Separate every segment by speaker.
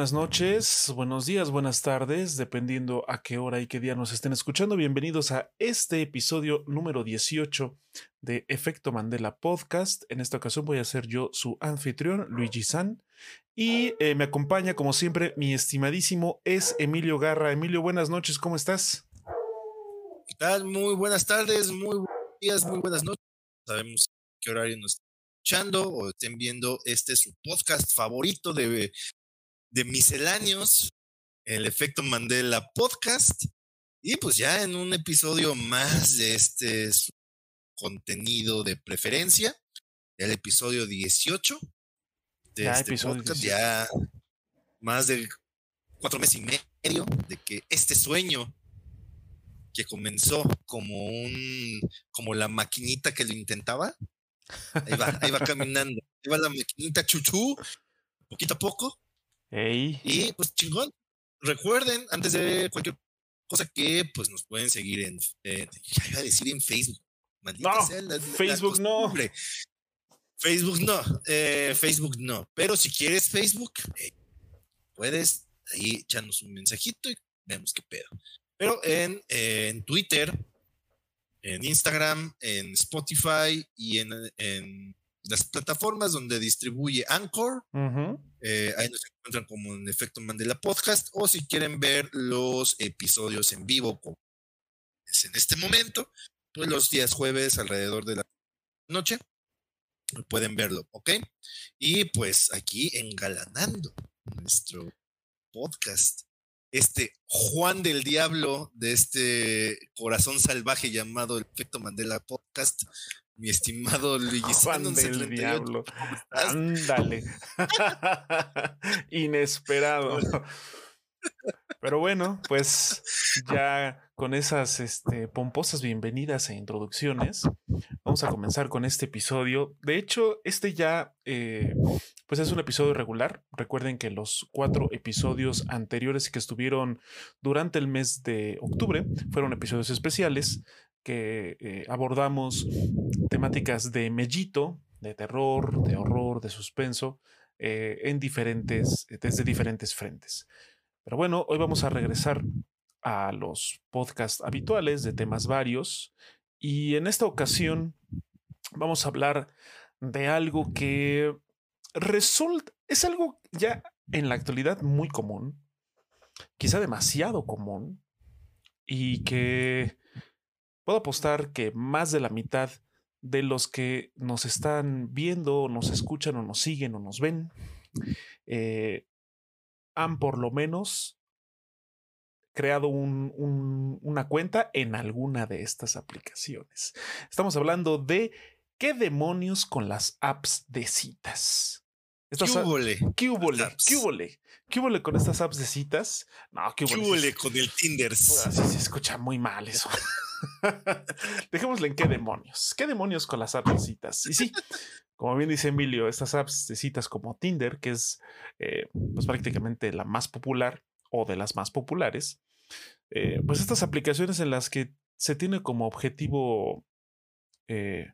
Speaker 1: Buenas noches, buenos días, buenas tardes, dependiendo a qué hora y qué día nos estén escuchando. Bienvenidos a este episodio número 18 de Efecto Mandela Podcast. En esta ocasión voy a ser yo su anfitrión, Luigi San. Y eh, me acompaña, como siempre, mi estimadísimo es Emilio Garra. Emilio, buenas noches, ¿cómo estás?
Speaker 2: ¿Qué tal? Muy buenas tardes, muy buenos días, muy buenas noches. Sabemos qué horario nos están escuchando o estén viendo este su podcast favorito de, de misceláneos, el efecto Mandela podcast. Y pues ya en un episodio más de este contenido de preferencia, el episodio 18 de
Speaker 1: Ya,
Speaker 2: este
Speaker 1: episodio
Speaker 2: podcast,
Speaker 1: 18.
Speaker 2: ya más de cuatro meses y medio de que este sueño que comenzó como un como la maquinita que lo intentaba ahí va, ahí va caminando ahí va la maquinita chuchú poquito a poco
Speaker 1: Ey,
Speaker 2: y pues chingón. Recuerden antes de cualquier cosa que pues nos pueden seguir en eh, ya iba a decir en Facebook. Maldita
Speaker 1: No,
Speaker 2: sea la- la
Speaker 1: Facebook no.
Speaker 2: Facebook no eh, Facebook no. Pero si quieres Facebook eh, puedes ahí echarnos un mensajito y vemos qué pedo. Pero en, en Twitter, en Instagram, en Spotify y en, en las plataformas donde distribuye Anchor, eh, ahí nos encuentran como en Efecto Mandela Podcast, o si quieren ver los episodios en vivo, como es en este momento, pues los días jueves alrededor de la noche, pueden verlo, ¿ok? Y pues aquí engalanando nuestro podcast. Este Juan del Diablo de este corazón salvaje llamado el Efecto Mandela Podcast, mi estimado Luigi
Speaker 1: Juan del
Speaker 2: 78,
Speaker 1: Diablo. Ándale. Inesperado. Pero bueno, pues ya con esas este, pomposas bienvenidas e introducciones, vamos a comenzar con este episodio. De hecho, este ya, eh, pues es un episodio regular. Recuerden que los cuatro episodios anteriores que estuvieron durante el mes de octubre fueron episodios especiales que eh, abordamos temáticas de mellito, de terror, de horror, de suspenso, eh, en diferentes, desde diferentes frentes. Pero bueno, hoy vamos a regresar a los podcasts habituales de temas varios y en esta ocasión vamos a hablar de algo que resulta, es algo ya en la actualidad muy común, quizá demasiado común y que puedo apostar que más de la mitad de los que nos están viendo, nos escuchan o nos siguen o nos ven, eh, han por lo menos creado un- un- una cuenta en alguna de estas aplicaciones. Estamos hablando de qué demonios con las apps de citas. Estas
Speaker 2: ¿Qué húbole?
Speaker 1: ¿Qué húbole?
Speaker 2: apps?
Speaker 1: ¿Qué húbole? ¿Qué húbole con estas apps de citas? No, qué
Speaker 2: ¿Qué
Speaker 1: húbole.
Speaker 2: húbole con el Tinder?
Speaker 1: Así se escucha muy mal eso. Dejémosle en qué demonios. ¿Qué demonios con las apps de citas? Y sí, como bien dice Emilio, estas apps de citas como Tinder, que es eh, pues prácticamente la más popular o de las más populares, eh, pues estas aplicaciones en las que se tiene como objetivo eh,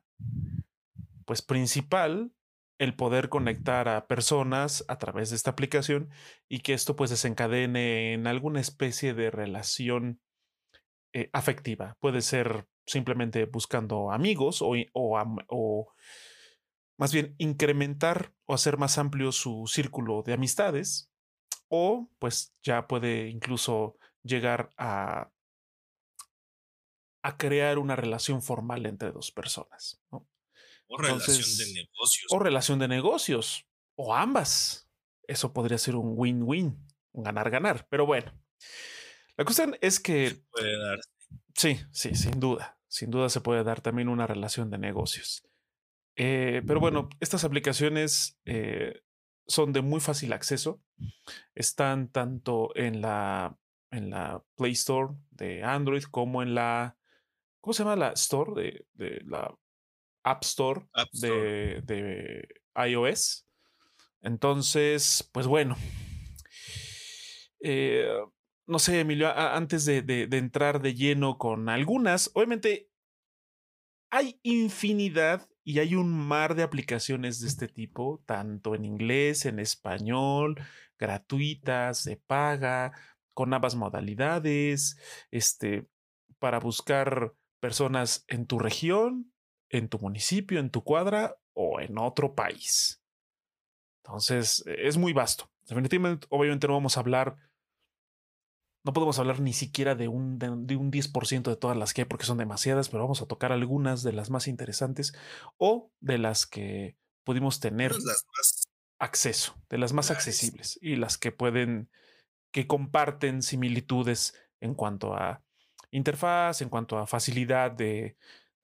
Speaker 1: pues principal el poder conectar a personas a través de esta aplicación y que esto pues desencadene en alguna especie de relación eh, afectiva. Puede ser simplemente buscando amigos o, o o más bien incrementar o hacer más amplio su círculo de amistades o pues ya puede incluso llegar a a crear una relación formal entre dos personas.
Speaker 2: O relación de negocios.
Speaker 1: o relación de negocios, o ambas. Eso podría ser un win-win, un ganar-ganar. Pero bueno, la cuestión es que
Speaker 2: puede dar.
Speaker 1: sí, sí, sin duda, sin duda se puede dar también una relación de negocios. Eh, pero bueno, estas aplicaciones eh, son de muy fácil acceso. Están tanto en la, en la Play Store de Android como en la, ¿cómo se llama la Store? De, de la App Store
Speaker 2: App Store.
Speaker 1: de, de iOS. Entonces, pues bueno. Eh, no sé, Emilio, antes de, de- de entrar de lleno con algunas, obviamente hay infinidad, y hay un mar de aplicaciones de este tipo, tanto en inglés, en español, gratuitas, de paga, con ambas modalidades, este, para buscar personas en tu región, en tu municipio, en tu cuadra o en otro país. Entonces, es muy vasto. Definitivamente, obviamente no vamos a hablar, no podemos hablar ni siquiera de un, de, un 10% de todas las que hay porque son demasiadas, pero vamos a tocar algunas de las más interesantes o de las que pudimos tener acceso, de las más accesibles y las que pueden, que comparten similitudes en cuanto a interfaz, en cuanto a facilidad de,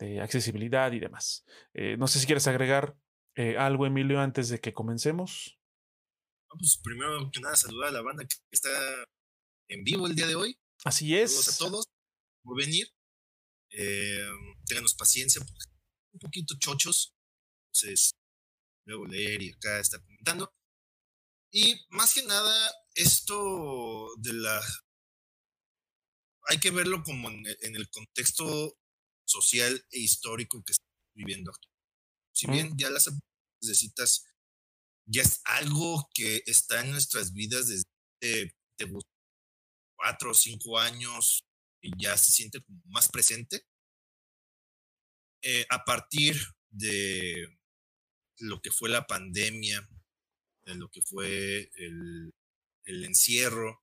Speaker 1: de accesibilidad y demás. Eh, no sé si quieres agregar eh, algo, Emilio, antes de que comencemos.
Speaker 2: pues primero que nada, saludar a la banda que está en vivo el día de hoy.
Speaker 1: Así es.
Speaker 2: Saludos a todos por venir. Eh, ténganos paciencia, un poquito chochos. Entonces, luego leer y acá estar comentando. Y más que nada, esto de la. Hay que verlo como en el contexto social e histórico que estamos viviendo actualmente. Si bien ya las necesitas, ya es algo que está en nuestras vidas desde cuatro o cinco años y ya se siente como más presente. Eh, a partir de lo que fue la pandemia, de lo que fue el, el encierro,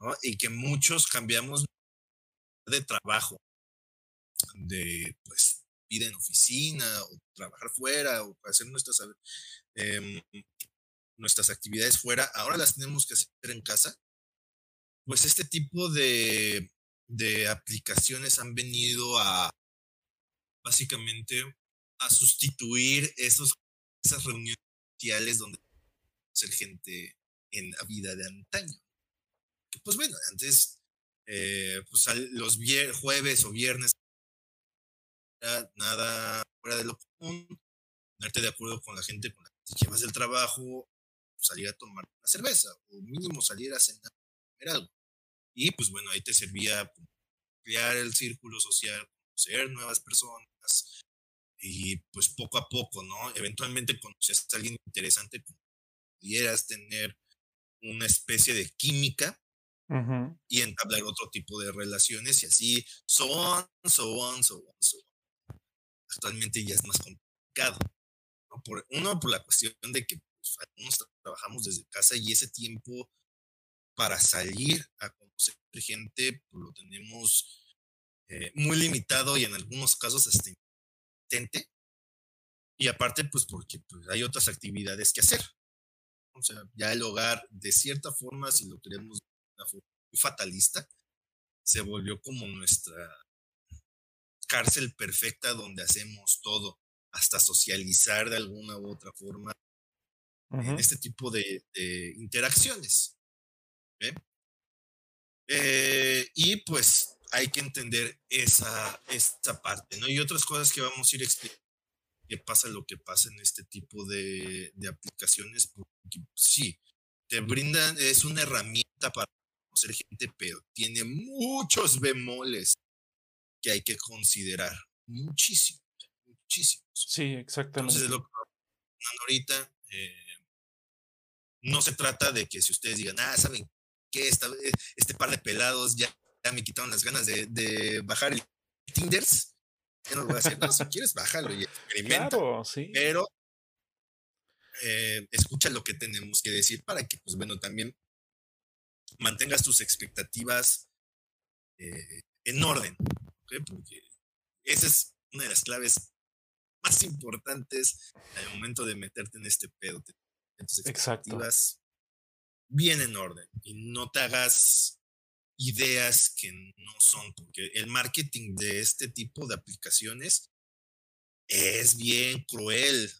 Speaker 2: ¿no? y que muchos cambiamos de trabajo, de pues vida en oficina o trabajar fuera o hacer nuestras, eh, nuestras actividades fuera, ahora las tenemos que hacer en casa, pues este tipo de, de aplicaciones han venido a básicamente a sustituir esos, esas reuniones sociales donde ser gente en la vida de antaño. Pues bueno, antes, eh, pues los jueves o viernes nada fuera de lo común, ponerte de acuerdo con la gente con la que llevas el trabajo, salir a tomar una cerveza, o mínimo salir a cenar, comer algo. Y pues bueno, ahí te servía crear el círculo social, conocer nuevas personas, y pues poco a poco, ¿no? Eventualmente conoces a alguien interesante, pudieras tener una especie de química y entablar otro tipo de relaciones y así, so on, so on, so on, so on actualmente ya es más complicado. Por, uno, por la cuestión de que pues, algunos trabajamos desde casa y ese tiempo para salir a conocer gente pues, lo tenemos eh, muy limitado y en algunos casos hasta intente. Y aparte, pues porque pues, hay otras actividades que hacer. O sea, ya el hogar, de cierta forma, si lo queremos de una forma muy fatalista, se volvió como nuestra cárcel perfecta donde hacemos todo, hasta socializar de alguna u otra forma en este tipo de, interacciones. Eh, y pues hay que entender esa, esta parte, ¿no? Y otras cosas que vamos a ir explicando, que pasa lo que pasa en este tipo de, de aplicaciones, porque sí, te brindan, es una herramienta para conocer gente, pero tiene muchos bemoles que hay que considerar muchísimo, muchísimo.
Speaker 1: Sí, exactamente.
Speaker 2: Entonces, lo que ahorita, eh, no se trata de que si ustedes digan, ah, ¿saben qué? este par de pelados ya, me quitaron las ganas de, bajar el Tinders. Ya no lo voy a hacer. No, si quieres, bájalo y experimenta. Claro, sí. Pero eh, escucha lo que tenemos que decir para que, pues bueno, también mantengas tus expectativas eh, en orden. Porque esa es una de las claves más importantes al momento de meterte en este pedo. tus expectativas bien en orden y no te hagas ideas que no son, porque el marketing de este tipo de aplicaciones es bien cruel.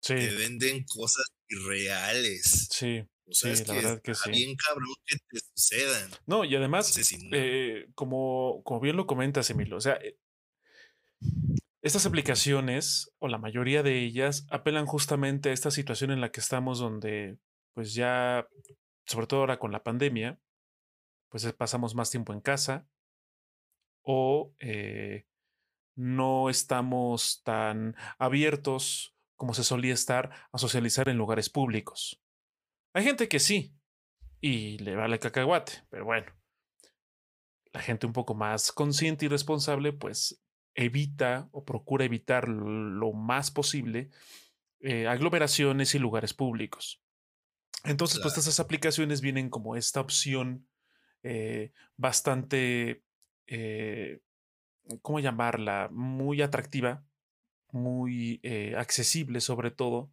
Speaker 2: Te venden cosas irreales.
Speaker 1: Sí. Sí, la verdad que sí.
Speaker 2: Bien cabrón que te sucedan.
Speaker 1: No, y además, eh, como, como bien lo comentas, Emilio, o sea, eh, estas aplicaciones, o la mayoría de ellas, apelan justamente a esta situación en la que estamos, donde, pues ya, sobre todo ahora con la pandemia, pues pasamos más tiempo en casa o eh, no estamos tan abiertos como se solía estar a socializar en lugares públicos. Hay gente que sí, y le vale cacahuate, pero bueno. La gente un poco más consciente y responsable, pues evita o procura evitar lo más posible eh, aglomeraciones y lugares públicos. Entonces, pues estas aplicaciones vienen como esta opción eh, bastante, eh, ¿cómo llamarla? Muy atractiva, muy accesible sobre todo,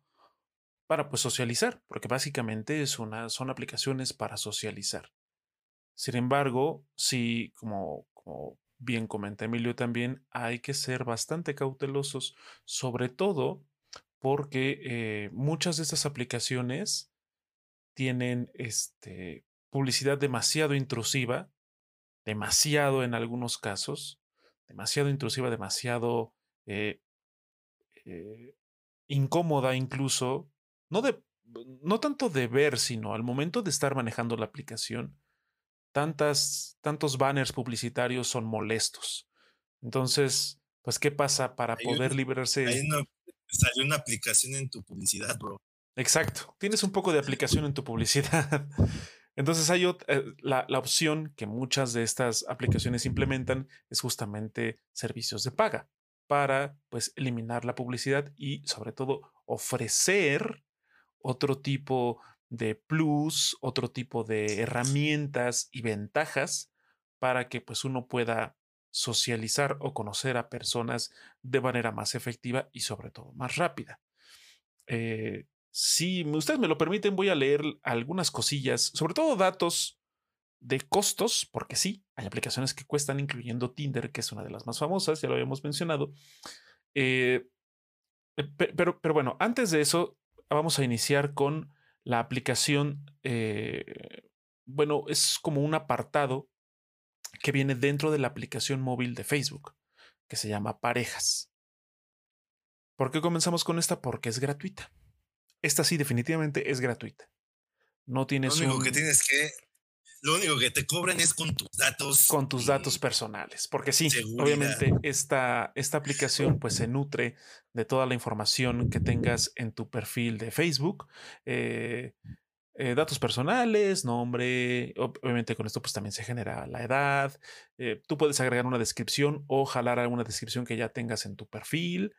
Speaker 1: para pues socializar, porque básicamente son aplicaciones para socializar. Sin embargo, sí, como, como bien comenta Emilio también, hay que ser bastante cautelosos, sobre todo porque eh, muchas de estas aplicaciones tienen este, publicidad demasiado intrusiva, demasiado en algunos casos, demasiado intrusiva, demasiado eh, eh, incómoda incluso, no, de, no tanto de ver, sino al momento de estar manejando la aplicación, tantas, tantos banners publicitarios son molestos. Entonces, pues, ¿qué pasa para poder librarse?
Speaker 2: Hay una, salió una aplicación en tu publicidad, bro.
Speaker 1: Exacto. Tienes un poco de aplicación en tu publicidad. Entonces hay eh, la, la, opción que muchas de estas aplicaciones implementan es justamente servicios de paga para pues eliminar la publicidad y sobre todo ofrecer otro tipo de plus, otro tipo de herramientas y ventajas para que pues uno pueda socializar o conocer a personas de manera más efectiva y sobre todo más rápida. Eh, si ustedes me lo permiten, voy a leer algunas cosillas, sobre todo datos de costos, porque sí, hay aplicaciones que cuestan, incluyendo Tinder, que es una de las más famosas, ya lo habíamos mencionado. Eh, pero, pero bueno, antes de eso, vamos a iniciar con la aplicación, eh, bueno, es como un apartado que viene dentro de la aplicación móvil de Facebook, que se llama Parejas. ¿Por qué comenzamos con esta? Porque es gratuita. Esta sí, definitivamente es gratuita. No tienes
Speaker 2: Lo único que tienes que lo único que te cobran es con tus datos.
Speaker 1: Con tus datos personales. Porque sí, obviamente esta, esta aplicación pues se nutre de toda la información que tengas en tu perfil de Facebook. Eh, eh, datos personales, nombre, obviamente con esto pues también se genera la edad, eh, tú puedes agregar una descripción o jalar alguna descripción que ya tengas en tu perfil,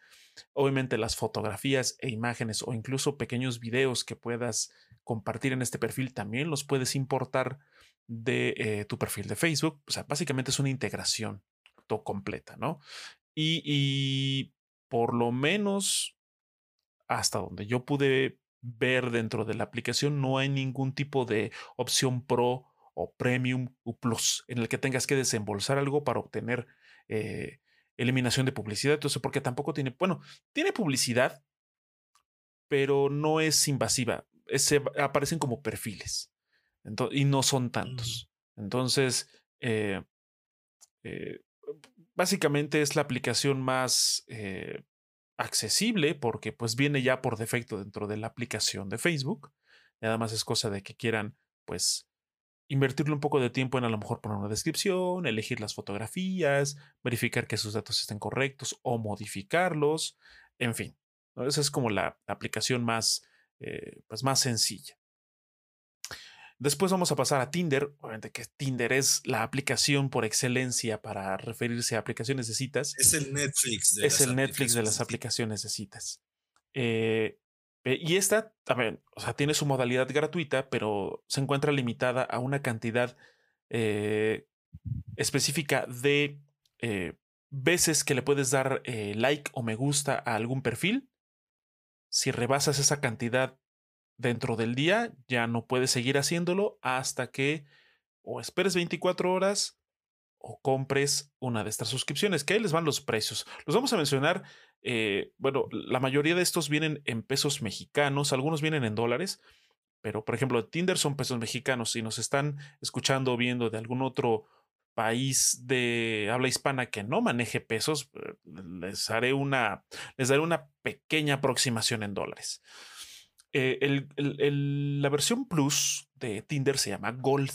Speaker 1: obviamente las fotografías e imágenes o incluso pequeños videos que puedas compartir en este perfil también los puedes importar de eh, tu perfil de Facebook. O sea, básicamente es una integración completa, ¿no? Y, por lo menos hasta donde yo pude ver dentro de la aplicación, no hay ningún tipo de opción pro o premium o plus en el que tengas que desembolsar algo para obtener eh, eliminación de publicidad. Entonces, porque tampoco tiene, bueno, tiene publicidad, pero no es invasiva. aparecen como perfiles y no son tantos. Entonces, eh, eh, básicamente es la aplicación más eh, accesible porque pues viene ya por defecto dentro de la aplicación de Facebook. Nada más es cosa de que quieran pues invertirle un poco de tiempo en a lo mejor poner una descripción, elegir las fotografías, verificar que sus datos estén correctos o modificarlos, en fin. Esa es como la aplicación más, pues más sencilla. Después vamos a pasar a Tinder. Obviamente que Tinder es la aplicación por excelencia para referirse a aplicaciones de citas.
Speaker 2: Es el Netflix
Speaker 1: de, es el Netflix de las aplicaciones de citas. Eh, eh, y esta también, o sea, tiene su modalidad gratuita, pero se encuentra limitada a una cantidad eh, específica de veces que le puedes dar like o me gusta a algún perfil. Si rebasas esa cantidad dentro del día, ya no puedes seguir haciéndolo hasta que o esperes 24 horas o compres una de estas suscripciones, que ahí les van los precios. Los vamos a mencionar, eh, bueno, la mayoría de estos vienen en pesos mexicanos, algunos vienen en dólares, pero por ejemplo, Tinder son pesos mexicanos. Si nos están escuchando o viendo de algún otro país de habla hispana que no maneje pesos, eh, les haré una, les daré una pequeña aproximación en dólares. Eh, la versión Plus de Tinder se llama Gold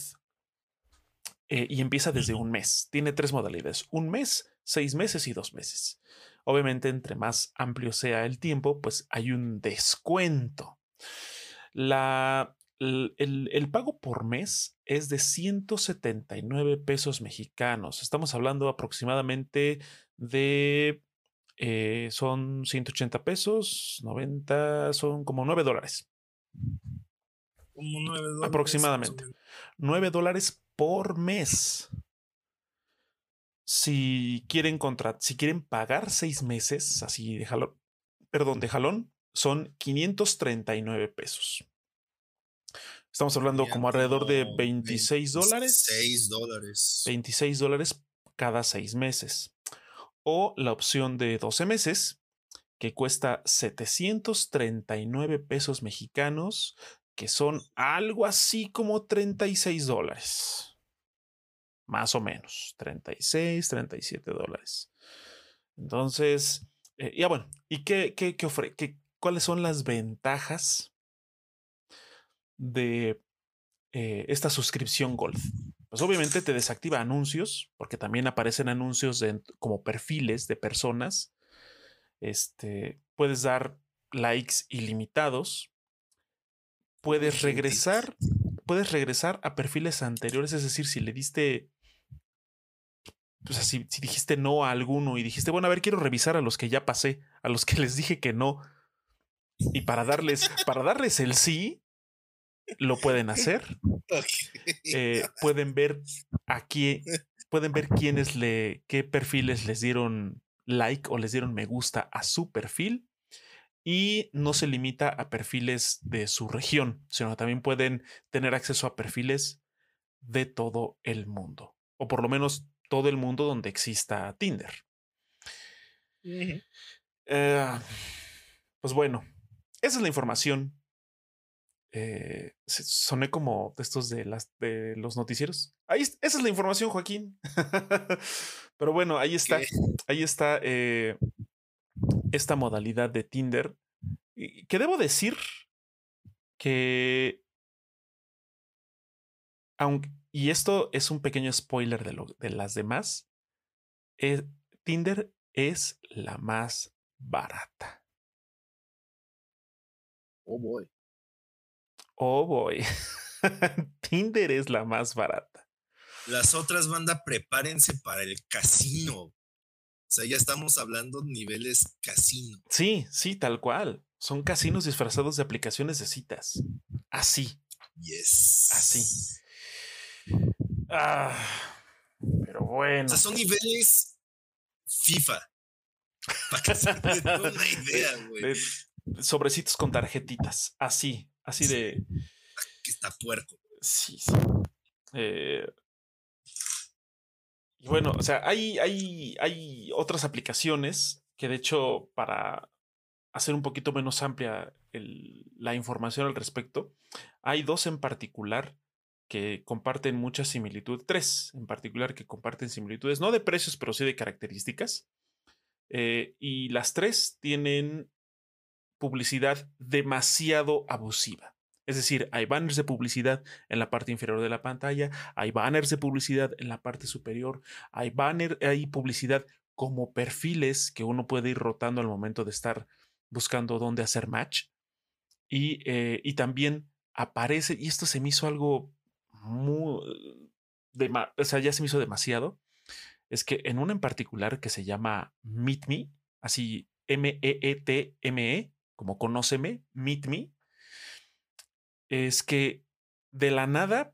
Speaker 1: eh, y empieza desde un mes. Tiene tres modalidades. Un mes seis meses y dos meses. Obviamente, entre más amplio sea el tiempo, pues hay un descuento. La, el, pago por mes es de 179 pesos mexicanos. Estamos hablando aproximadamente de... Eh, son 180 pesos, 90, son como 9 dólares.
Speaker 2: Como 9 dólares.
Speaker 1: Aproximadamente. 9 dólares por mes. Si quieren si quieren pagar seis meses, así de jalón, perdón, de jalón, son 539 pesos. Estamos hablando como alrededor de 26 dólares.
Speaker 2: 26 dólares.
Speaker 1: 26 dólares cada seis meses. O la opción de 12 meses, que cuesta 739 pesos mexicanos, que son algo así como 36 dólares más o menos, 36, 37 dólares. Entonces, eh, ya bueno, ¿y qué, qué, qué ofrece? ¿Cuáles son las ventajas de eh, esta suscripción Gold? Pues obviamente te desactiva anuncios, porque también aparecen anuncios como perfiles de personas. Este, puedes dar likes ilimitados. Puedes regresar, puedes regresar a perfiles anteriores, es decir, si le diste o sea, si, dijiste no a alguno y dijiste, bueno, a ver, quiero revisar a los que ya pasé, a los que les dije que no. Y para darles, para darles el sí, lo pueden hacer. Eh, pueden ver aquí, pueden ver quiénes le, qué perfiles les dieron like o les dieron me gusta a su perfil. Y no se limita a perfiles de su región, sino también pueden tener acceso a perfiles de todo el mundo. O por lo menos todo el mundo donde exista Tinder. Eh, pues bueno, esa es la información. Eh, soné como estos de, las, de los noticieros. Ahí, esa es la información, Joaquín. Pero bueno, ahí está. Ahí está eh, esta modalidad de Tinder. Que debo decir que aunque, y esto es un pequeño spoiler de, lo, de las demás, eh, Tinder es la más barata.
Speaker 2: Oh boy.
Speaker 1: Oh boy. Tinder es la más barata.
Speaker 2: Las otras bandas, prepárense para el casino. O sea, ya estamos hablando niveles casino.
Speaker 1: Sí, sí, tal cual. Son casinos disfrazados de aplicaciones de citas. Así.
Speaker 2: Yes.
Speaker 1: Así. Ah, pero bueno.
Speaker 2: son niveles FIFA. Para que se una idea, güey.
Speaker 1: Sobrecitos con tarjetitas. Así, así de.
Speaker 2: Aquí está puerco.
Speaker 1: Sí, sí. Eh, y bueno, o sea, hay, hay, hay otras aplicaciones que de hecho, para hacer un poquito menos amplia la información al respecto, hay dos en particular que comparten mucha similitud, tres en particular que comparten similitudes, no de precios, pero sí de características. Eh, y las tres tienen publicidad demasiado abusiva. Es decir, hay banners de publicidad en la parte inferior de la pantalla, hay banners de publicidad en la parte superior, hay banner, hay publicidad como perfiles que uno puede ir rotando al momento de estar buscando dónde hacer match. Y, eh, y también aparece, y esto se me hizo algo muy, o sea, ya se me hizo demasiado, es que en una en particular que se llama Meet Me, así M-E-E-T-M-E, e, como conóceme, Meet Me, es que de la nada,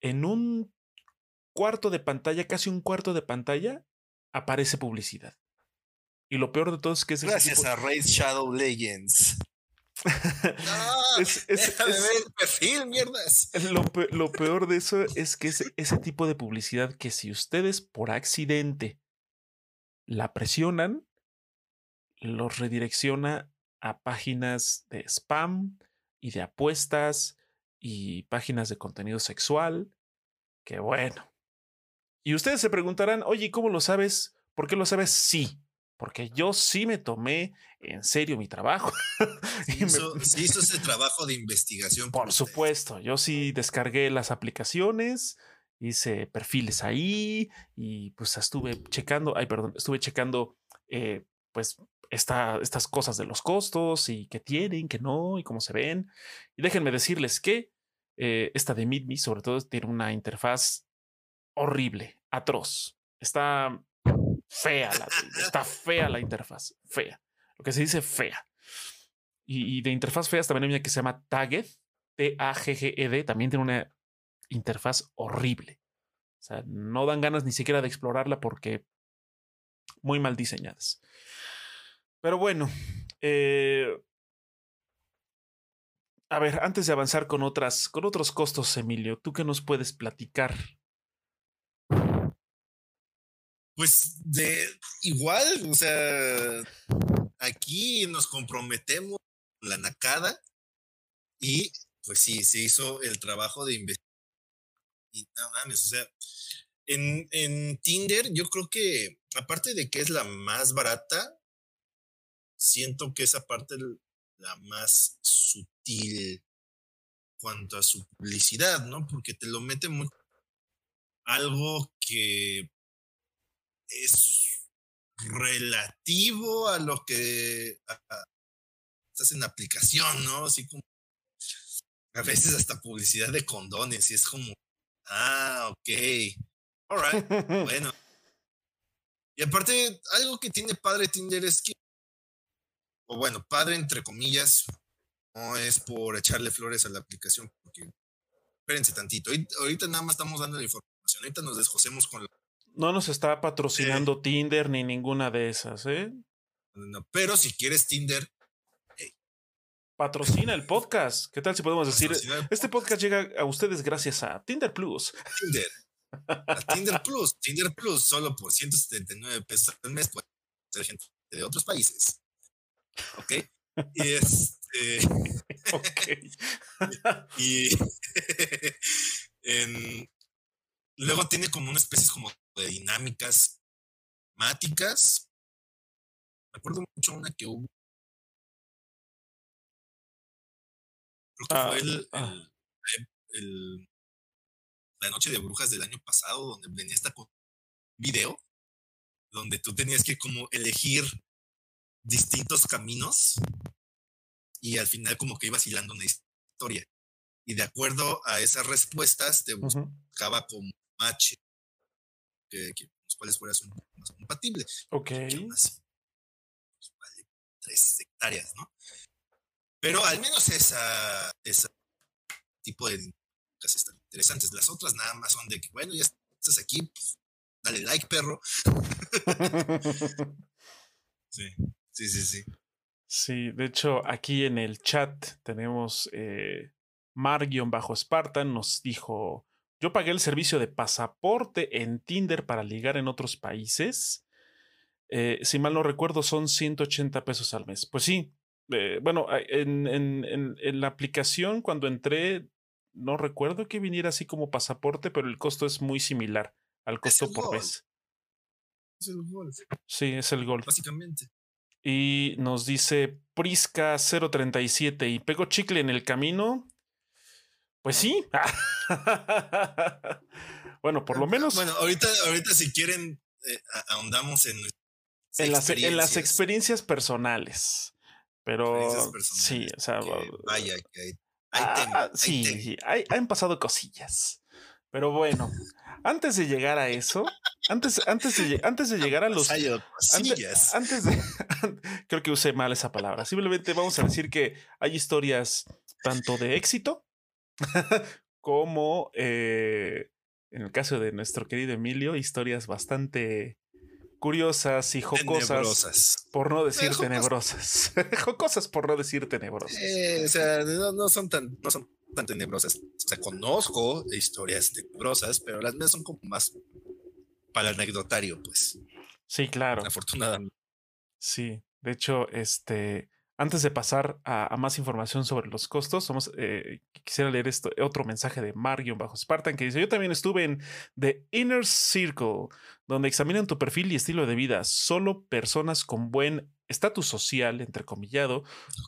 Speaker 1: en un cuarto de pantalla, casi un cuarto de pantalla, aparece publicidad. Y lo peor de todo es que es...
Speaker 2: Gracias a Raid Shadow Legends. es, el perfil, mierdas.
Speaker 1: Lo, peor de eso es que es ese tipo de publicidad que si ustedes por accidente la presionan, los redirecciona a páginas de spam y de apuestas y páginas de contenido sexual. Que bueno. Y ustedes se preguntarán, oye, ¿cómo lo sabes? ¿Por qué lo sabes? Sí, porque yo sí me tomé en serio mi trabajo.
Speaker 2: Sí hizo, ese trabajo de investigación.
Speaker 1: Por, supuesto, yo sí descargué las aplicaciones hice perfiles ahí y pues estuve checando, ay, perdón, estuve checando eh, pues esta, estas cosas de los costos y que tienen, que no y cómo se ven. Y déjenme decirles que eh, esta de sobre todo tiene una interfaz horrible, atroz. Está fea, la, está fea la interfaz, fea. Lo que se dice fea. Y, de interfaz feas también hay una que se llama Tagged, T-A-G-G-E-D, también tiene una interfaz horrible. O sea, no dan ganas ni siquiera de explorarla porque muy mal diseñadas. Pero bueno, eh, a ver, antes de avanzar con otras, con otros costos, Emilio, ¿tú qué nos puedes platicar?
Speaker 2: Pues de igual, o sea, aquí nos comprometemos la nacada y pues sí, se hizo el trabajo de investigar. Y no mames, o sea, en, en Tinder yo creo que aparte de que es la más barata, siento que esa parte la más sutil cuanto a su publicidad, ¿no? Porque te lo mete muy algo que es relativo a lo que estás en aplicación, ¿no? Así como a veces hasta publicidad de condones y es como, ah, ok, alright, bueno. Y aparte, algo que tiene padre Tinder es que, o bueno, padre entre comillas, no es por echarle flores a la aplicación, porque espérense tantito. Ahorita nada más estamos dando la información, ahorita nos desjosemos con la...
Speaker 1: No nos está patrocinando Tinder ni ninguna de esas, ¿eh?
Speaker 2: No, pero si quieres Tinder,
Speaker 1: patrocina el podcast. ¿Qué tal si podemos decir? Este podcast llega a ustedes gracias a Tinder Plus.
Speaker 2: Tinder. A Tinder Plus. Tinder Plus, solo por 179 pesos al mes puede ser gente de otros países. ¿Ok? Y este. y. luego tiene como una especie como de dinámicas máticas. Me acuerdo mucho una que hubo Creo que fue ah, ah. el, la noche de brujas del año pasado, donde venía esta video, donde tú tenías que como elegir distintos caminos y al final como que ibas hilando una historia. Y de acuerdo a esas respuestas te buscaba como match que, los cuales fueras un más compatible.
Speaker 1: Ok.
Speaker 2: Pues, tres hectáreas, ¿no? Pero al menos esa, ese tipo de dinámicas están interesantes. Las otras nada más son de que, bueno, ya estás aquí, pues, dale like, perro. sí, sí, sí, sí.
Speaker 1: Sí, de hecho, aquí en el chat tenemos eh, Mar-Spartan nos dijo: Yo pagué el servicio de pasaporte en Tinder para ligar en otros países. Eh, si mal no recuerdo, son 180 pesos al mes. Pues sí, eh, bueno, en, en, en, la aplicación cuando entré, no recuerdo que viniera así como pasaporte, pero el costo es muy similar al costo por mes.
Speaker 2: Es el gol.
Speaker 1: Sí, es el gol.
Speaker 2: Básicamente.
Speaker 1: Y nos dice Prisca 037 y pego chicle en el camino. Pues sí. bueno, por lo menos.
Speaker 2: Bueno, ahorita, ahorita si quieren, eh, ahondamos en,
Speaker 1: en las, en las experiencias personales. Pero sí, o sea,
Speaker 2: vaya, que hay,
Speaker 1: ah, sí, han pasado cosillas. Pero bueno, antes de llegar a eso, antes, antes, de, antes de llegar a los.
Speaker 2: Antes,
Speaker 1: antes, de. creo que usé mal esa palabra. Simplemente vamos a decir que hay historias tanto de éxito como, eh, en el caso de nuestro querido Emilio, historias bastante curiosas y jocosas. Por no decir tenebrosas. jocosas por no decir tenebrosas.
Speaker 2: Eh, o sea, no, son tan, no son tan tenebrosas. O sea, conozco historias tenebrosas, pero las mías son como más para el anecdotario, pues.
Speaker 1: Sí, claro.
Speaker 2: Afortunadamente.
Speaker 1: Sí, de hecho, este, antes de pasar a, más información sobre los costos, vamos, eh, quisiera leer esto, otro mensaje de bajo spartan que dice, yo también estuve en The Inner Circle, donde examinan tu perfil y estilo de vida. Solo personas con buen estatus social, entrecomillado,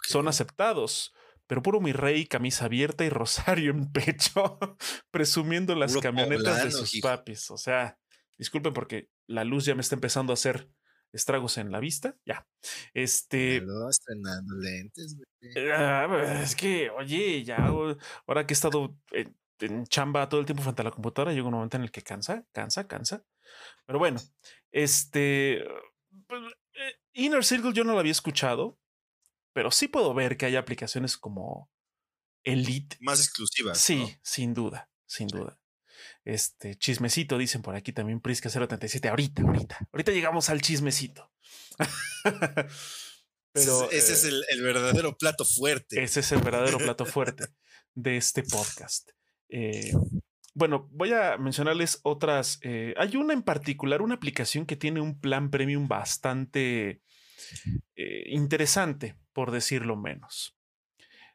Speaker 1: son aceptados pero puro mi rey, camisa abierta y rosario en pecho, presumiendo las
Speaker 2: Puro
Speaker 1: camionetas de sus
Speaker 2: hijo.
Speaker 1: papis. O sea, disculpen porque la luz ya me está empezando a hacer estragos en la vista. Ya. Este.
Speaker 2: Pero estrenando lentes, güey.
Speaker 1: Ah, es que, oye, ya ahora que he estado en, en chamba todo el tiempo frente a la computadora, llega un momento en el que cansa, cansa, cansa. Pero bueno, este pues, eh, Inner Circle yo no lo había escuchado, pero sí puedo ver que hay aplicaciones como Elite.
Speaker 2: Más exclusivas.
Speaker 1: Sí,
Speaker 2: ¿no?
Speaker 1: sin duda, sin duda. Este chismecito, dicen por aquí también Prisca 037. Ahorita, ahorita, ahorita llegamos al chismecito. Pero
Speaker 2: ese, ese es
Speaker 1: eh,
Speaker 2: el, el verdadero plato fuerte.
Speaker 1: ese es el verdadero plato fuerte de este podcast. Eh, bueno, voy a mencionarles otras. eh, hay una en particular, una aplicación que tiene un plan premium bastante eh, interesante, por decirlo menos.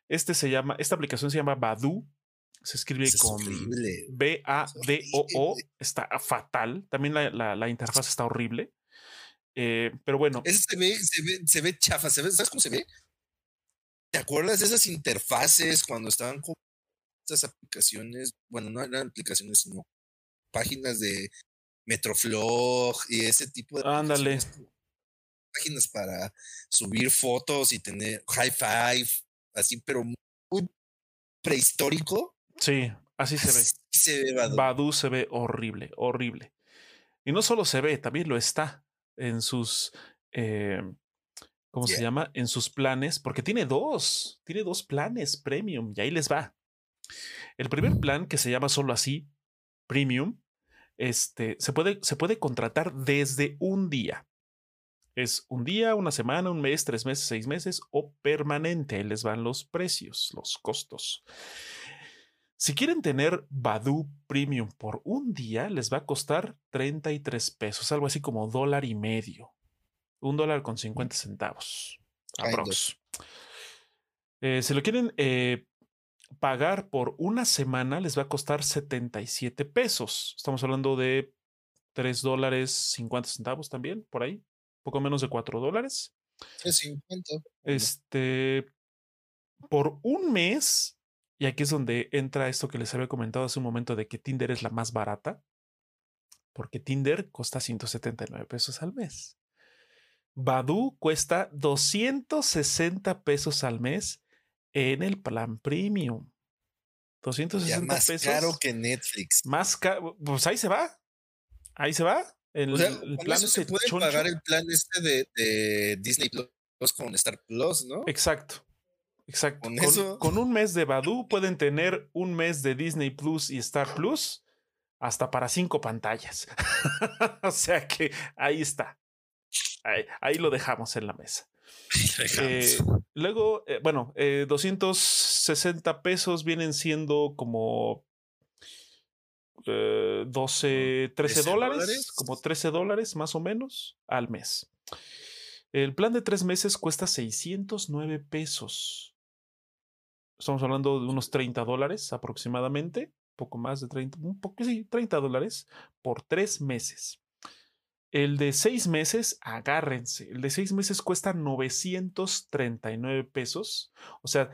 Speaker 1: Este se llama, esta aplicación se llama Badu. Se escribe
Speaker 2: es
Speaker 1: con. B-A-D-O-O. Está fatal. También la, la- la interfaz está horrible. Eh, pero bueno,
Speaker 2: Ese se ve, se ve, se ve chafa, se ve, ¿sabes cómo se ve? ¿Te acuerdas de esas interfaces cuando estaban con estas aplicaciones? Bueno, no eran aplicaciones, sino páginas de Metroflog y ese tipo de
Speaker 1: Ándale.
Speaker 2: aplicaciones Páginas para subir fotos y tener high five, así, pero muy prehistórico.
Speaker 1: sí, así se ve.
Speaker 2: Así se ve, Badu.
Speaker 1: Badu se ve horrible, horrible. Y no solo se ve, también lo está en sus, eh, ¿cómo se llama? En sus planes, porque tiene dos, tiene dos planes premium y ahí les va. El primer plan, que se llama solo así, premium, este, se puede, se puede contratar desde un día. Es un día, una semana, un mes, tres meses, seis meses o permanente. Ahí les van los precios, los costos. Si quieren tener Badu Premium por un día, les va a costar 33 pesos, algo así como dólar y medio. Un dólar con 50 centavos. Aprox. Eh, si lo quieren eh, pagar por una semana, les va a costar 77 pesos. Estamos hablando de 3 dólares 50 centavos también, por ahí. Poco menos de 4 dólares.
Speaker 2: 350.
Speaker 1: Este, por un mes, y aquí es donde entra esto que les había comentado hace un momento de que Tinder es la más barata, porque Tinder cuesta 179 pesos al mes. Badu cuesta 260 pesos al mes en el plan premium.
Speaker 2: Ya
Speaker 1: 260
Speaker 2: más
Speaker 1: pesos.
Speaker 2: caro que Netflix.
Speaker 1: Más caro. Pues ahí se va. Ahí se va. El,
Speaker 2: O sea,
Speaker 1: el
Speaker 2: con
Speaker 1: plan
Speaker 2: eso se puede
Speaker 1: choncho.
Speaker 2: pagar el plan este de, de Disney Plus con Star Plus, ¿no?
Speaker 1: Exacto. Exacto.
Speaker 2: Con
Speaker 1: Con,
Speaker 2: eso-
Speaker 1: con un mes de Badu pueden tener un mes de Disney Plus y Star Plus hasta para cinco pantallas. o sea que ahí está. Ahí, ahí lo dejamos en la mesa. Eh, luego, eh, bueno, eh, 260 pesos vienen siendo como eh, 12, 13
Speaker 2: ¿13
Speaker 1: dólares,
Speaker 2: dólares?
Speaker 1: como 13 dólares más o menos al mes. El plan de tres meses cuesta 609 pesos. Estamos hablando de unos 30 dólares aproximadamente, poco más de 30, un poco, sí, 30 dólares por tres meses. El de seis meses, agárrense. El de seis meses cuesta 939 pesos. O sea,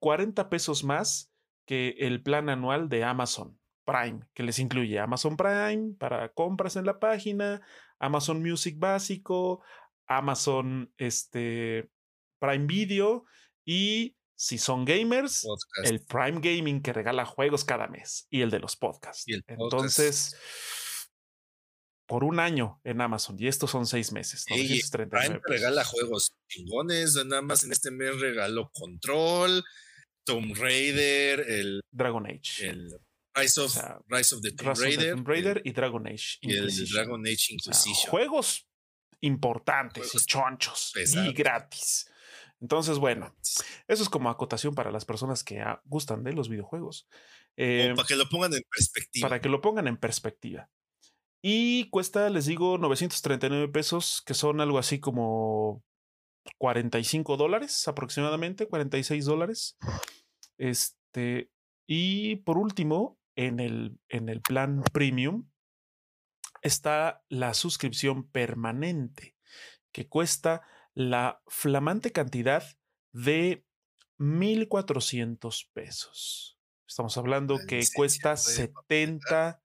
Speaker 1: 40 pesos más que el plan anual de Amazon Prime, que les incluye Amazon Prime para compras en la página, Amazon Music básico, Amazon este, Prime Video y si son gamers,
Speaker 2: Podcast.
Speaker 1: el Prime Gaming que regala juegos cada mes y el de los podcasts.
Speaker 2: Podcast.
Speaker 1: Entonces, por un año en Amazon y estos son seis meses.
Speaker 2: Ey,
Speaker 1: 939
Speaker 2: Prime
Speaker 1: pesos.
Speaker 2: regala juegos chingones. Nada más en este mes regaló Control, Tomb Raider, el,
Speaker 1: Dragon Age.
Speaker 2: el Rise, of,
Speaker 1: O sea,
Speaker 2: Rise of the Tomb Raider,
Speaker 1: Tomb Raider y Dragon Age.
Speaker 2: y el. Dragon Age
Speaker 1: O sea,
Speaker 2: Inquisition.
Speaker 1: juegos importantes
Speaker 2: Juegos
Speaker 1: y chonchos y gratis. Entonces, bueno, eso es como acotación para las personas que ah, gustan de los videojuegos. Eh,
Speaker 2: para que lo pongan en perspectiva.
Speaker 1: para que lo pongan en perspectiva. Y cuesta, les digo, 939 pesos, que son algo así como 45 dólares aproximadamente, 46 dólares. Este, y por último, en el, en el plan premium está la suscripción permanente, que cuesta la flamante cantidad de 1.400 pesos. Estamos hablando que cuesta 70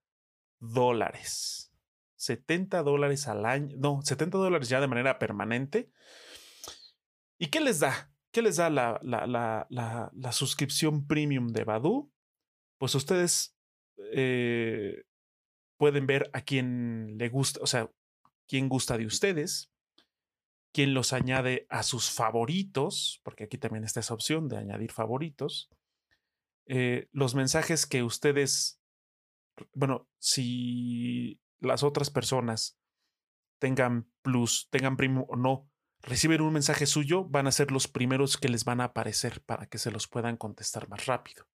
Speaker 1: dólares. 70 dólares al año. No, 70 dólares ya de manera permanente. ¿Y qué les da? ¿Qué les da la, la, suscripción premium de Badu? Pues ustedes eh, pueden ver a quién le gusta, o sea, quién gusta de ustedes, quién los añade a sus favoritos, porque aquí también está esa opción de añadir favoritos. Eh, los mensajes que ustedes, bueno, si las otras personas tengan plus, tengan primo o no, reciben un mensaje suyo, van a ser los primeros que les van a aparecer para que se los puedan contestar más rápido.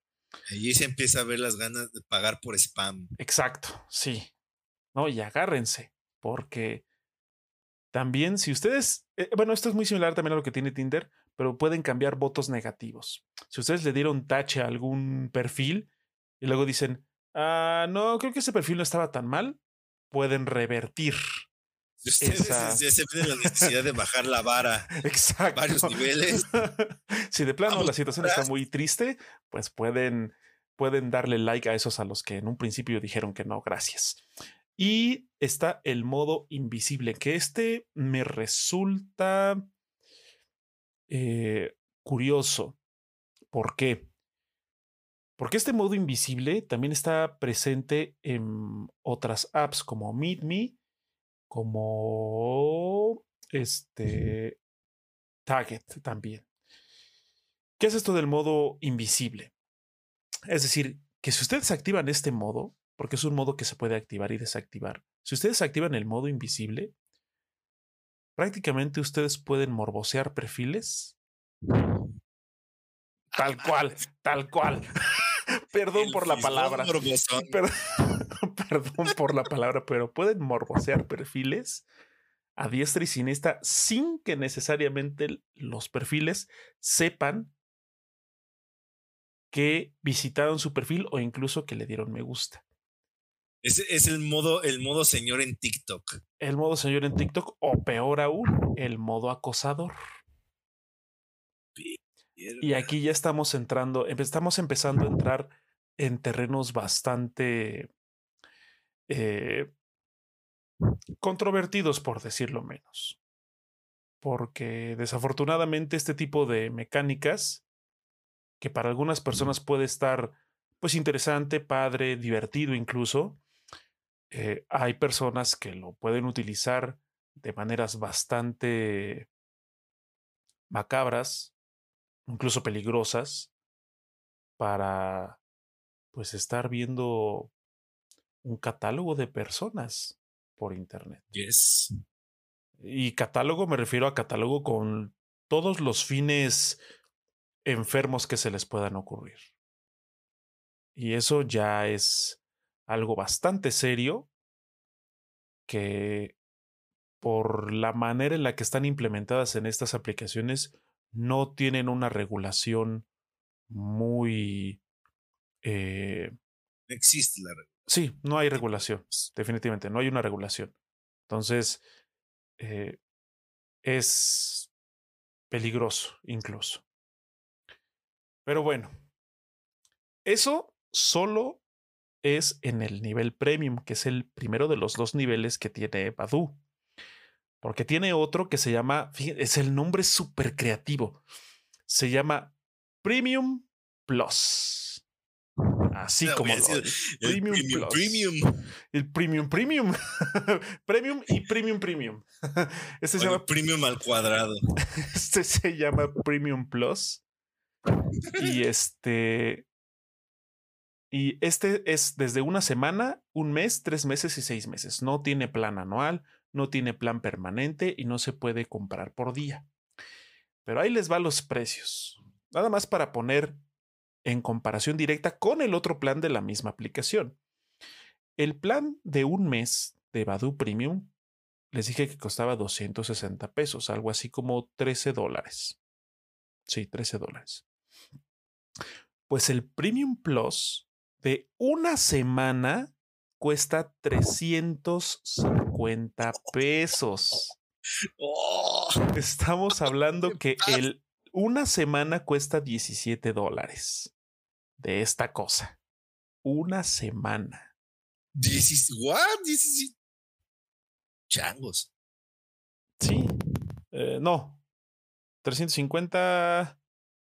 Speaker 2: Allí se empieza a ver las ganas de pagar por spam.
Speaker 1: Exacto, sí. No, y agárrense, porque también si ustedes, eh, bueno, esto es muy similar también a lo que tiene Tinder, pero pueden cambiar votos negativos. Si ustedes le dieron tache a algún perfil y luego dicen, ah, no, creo que ese perfil no estaba tan mal, pueden revertir
Speaker 2: Ustedes ya se ven la necesidad de bajar la vara Exacto. varios niveles.
Speaker 1: si de plano la situación está muy triste, pues pueden, pueden darle like a esos a los que en un principio dijeron que no, gracias. Y está el modo invisible, que este me resulta eh, curioso. ¿Por qué? Porque este modo invisible también está presente en otras apps como MeetMe como este target también. ¿Qué es esto del modo invisible? Es decir, que si ustedes activan este modo, porque es un modo que se puede activar y desactivar, si ustedes activan el modo invisible, prácticamente ustedes pueden morbosear perfiles. Tal cual, tal cual. Perdón por la palabra. perdón por la palabra, pero pueden morbosear perfiles a diestra y siniestra sin que necesariamente los perfiles sepan que visitaron su perfil o incluso que le dieron me gusta.
Speaker 2: Es, es el modo, el modo señor en TikTok.
Speaker 1: El modo señor en TikTok, o peor aún, el modo acosador. Y aquí ya estamos entrando, estamos empezando a entrar en terrenos bastante eh, controvertidos, por decirlo menos. Porque desafortunadamente este tipo de mecánicas, que para algunas personas puede estar pues interesante, padre, divertido incluso, eh, hay personas que lo pueden utilizar de maneras bastante macabras, incluso peligrosas, para pues estar viendo un catálogo de personas por internet.
Speaker 2: Yes.
Speaker 1: Y catálogo me refiero a catálogo con todos los fines enfermos que se les puedan ocurrir. Y eso ya es algo bastante serio que por la manera en la que están implementadas en estas aplicaciones no tienen una regulación muy...
Speaker 2: Eh, existe la regulación.
Speaker 1: Sí, no hay regulación, definitivamente, no hay una regulación. Entonces, eh, es peligroso incluso. Pero bueno, eso solo es en el nivel premium, que es el primero de los dos niveles que tiene Badu. Porque tiene otro que se llama, fíjense, es el nombre súper creativo. Se llama Premium Plus. Así como el, premium, premium, El premium premium. premium y premium premium.
Speaker 2: Este se llama premium al cuadrado.
Speaker 1: Este se llama Premium Plus. Y este y este es desde una semana, un mes, tres meses y seis meses. No tiene plan anual, no tiene plan permanente y no se puede comprar por día. Pero ahí les va los precios. Nada más para poner en comparación directa con el otro plan de la misma aplicación. El plan de un mes de Badu Premium les dije que costaba 260 pesos, algo así como 13 dólares. Sí, 13 dólares. Pues el Premium Plus de una semana cuesta 350 pesos. Oh. Estamos hablando que el una semana cuesta 17 dólares de esta cosa. Una semana.
Speaker 2: ¿What? 17. Changos.
Speaker 1: Sí. Eh, no. 350.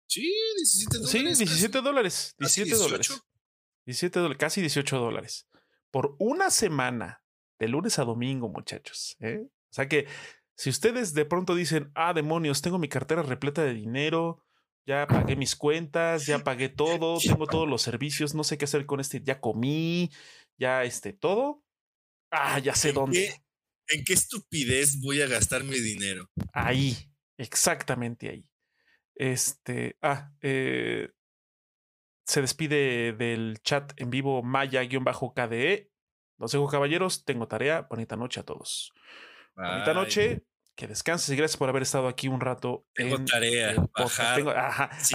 Speaker 2: Sí, 17 dólares.
Speaker 1: Sí, 17
Speaker 2: casi.
Speaker 1: dólares.
Speaker 2: casi
Speaker 1: 17 dólares.
Speaker 2: 18.
Speaker 1: 17 dólares, casi 18 dólares. Por una semana, de lunes a domingo, muchachos. ¿eh? O sea que si ustedes de pronto dicen, ah, demonios, tengo mi cartera repleta de dinero, ya pagué mis cuentas, ya pagué todo, tengo todos los servicios, no sé qué hacer con este, ya comí, ya este, todo. Ah, ya sé
Speaker 2: ¿En
Speaker 1: dónde.
Speaker 2: qué- ¿En qué estupidez voy a gastar mi dinero?
Speaker 1: Ahí, exactamente ahí. Este, ah, eh, se despide del chat en vivo Maya-KDE. Los dejo, caballeros. Tengo tarea. Bonita noche a todos. Bonita noche. Que descanses y gracias por haber estado aquí un rato.
Speaker 2: Tengo
Speaker 1: en
Speaker 2: tarea, bajar
Speaker 1: Tengo- ajá, ah, sí,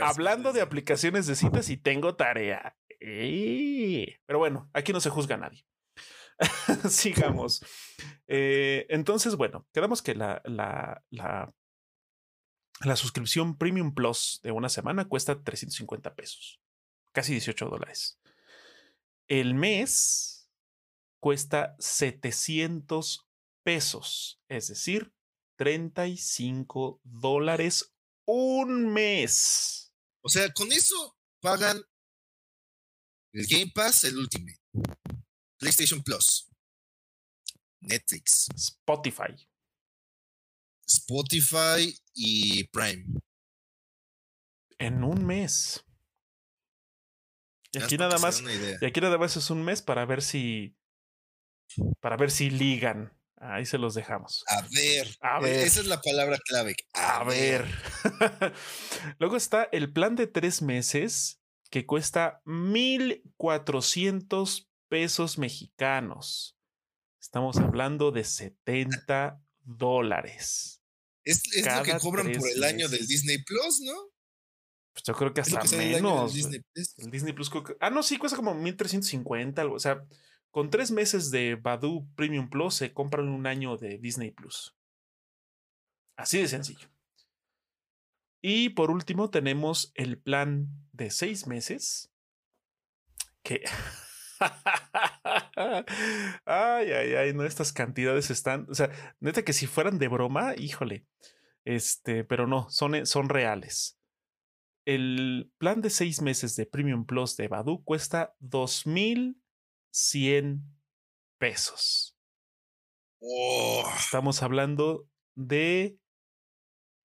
Speaker 1: Hablando de
Speaker 2: de-
Speaker 1: aplicaciones de citas y tengo tarea. ¡Ey! Pero bueno, aquí no se juzga a nadie. Sigamos. Eh, entonces, bueno, quedamos que la, la, la, la suscripción Premium Plus de una semana cuesta 350 pesos, casi 18 dólares. El mes cuesta 700 pesos, es decir, 35 dólares un mes.
Speaker 2: O sea, con eso pagan el Game Pass, el Ultimate, PlayStation Plus, Netflix,
Speaker 1: Spotify.
Speaker 2: Spotify y Prime.
Speaker 1: En un mes. Y aquí nada más, y aquí nada más es un mes para ver si, para ver si ligan. Ahí se los dejamos.
Speaker 2: A ver,
Speaker 1: A
Speaker 2: e-
Speaker 1: ver.
Speaker 2: esa es la palabra clave.
Speaker 1: A ver. Luego está el plan de tres meses que cuesta 1,400 pesos mexicanos. Estamos hablando de 70 dólares.
Speaker 2: Es, es lo que cobran por el año del
Speaker 1: meses.
Speaker 2: Disney Plus, ¿no?
Speaker 1: Pues yo creo que hasta
Speaker 2: que el del
Speaker 1: menos.
Speaker 2: Disney Plus.
Speaker 1: El Disney Plus. Ah, no, sí, cuesta como 1350, algo. O sea, con tres meses de Badu Premium Plus se compran un año de Disney Plus. Así de sencillo. Y por último, tenemos el plan de seis meses. Que. ay, ay, ay, no, estas cantidades están. O sea, neta que si fueran de broma, híjole. Este, pero no, son, son reales. El plan de seis meses de Premium Plus de Badu cuesta 2,100 pesos.
Speaker 2: Oh,
Speaker 1: Estamos hablando de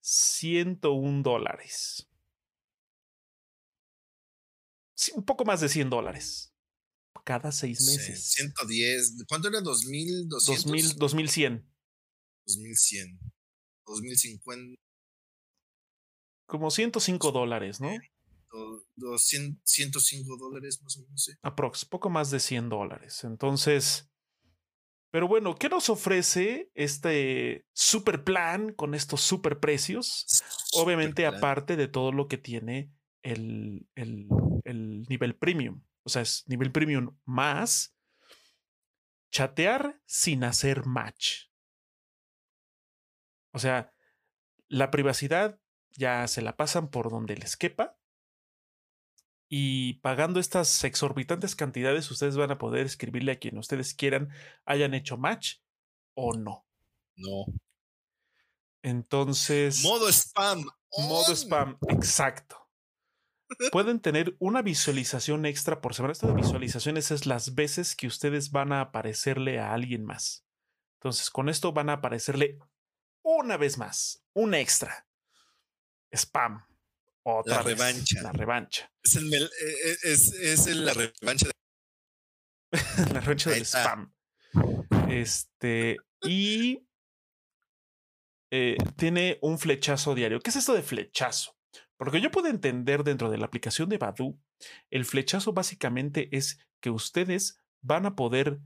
Speaker 1: 101 dólares. Sí, un poco más de 100 dólares. Cada seis
Speaker 2: sí,
Speaker 1: meses.
Speaker 2: 110. ¿Cuánto era? ¿2200?
Speaker 1: 2000, 2100.
Speaker 2: 2100. 2050.
Speaker 1: Como 105 dólares, ¿no?
Speaker 2: Do- 200, 105 dólares más o menos. sí.
Speaker 1: Aprox, poco más de 100 dólares. Entonces, pero bueno, ¿qué nos ofrece este super plan con estos super precios? Obviamente, aparte de todo lo que tiene el, el, el nivel premium. O sea, es nivel premium más chatear sin hacer match. O sea, la privacidad ya se la pasan por donde les quepa. Y pagando estas exorbitantes cantidades, ustedes van a poder escribirle a quien ustedes quieran, hayan hecho match o no.
Speaker 2: No.
Speaker 1: Entonces.
Speaker 2: Modo spam.
Speaker 1: Modo spam, exacto. Pueden tener una visualización extra por semana. Esto de visualizaciones es las veces que ustedes van a aparecerle a alguien más. Entonces, con esto van a aparecerle una vez más, un extra. Spam. Otra
Speaker 2: La
Speaker 1: vez,
Speaker 2: revancha.
Speaker 1: La revancha.
Speaker 2: Es, el eh, eh, es, es el- la revancha de
Speaker 1: la revancha del spam. Este. Y. eh, tiene un flechazo diario. ¿Qué es esto de flechazo? Porque yo puedo entender dentro de la aplicación de Badu, el flechazo básicamente es que ustedes van a poder,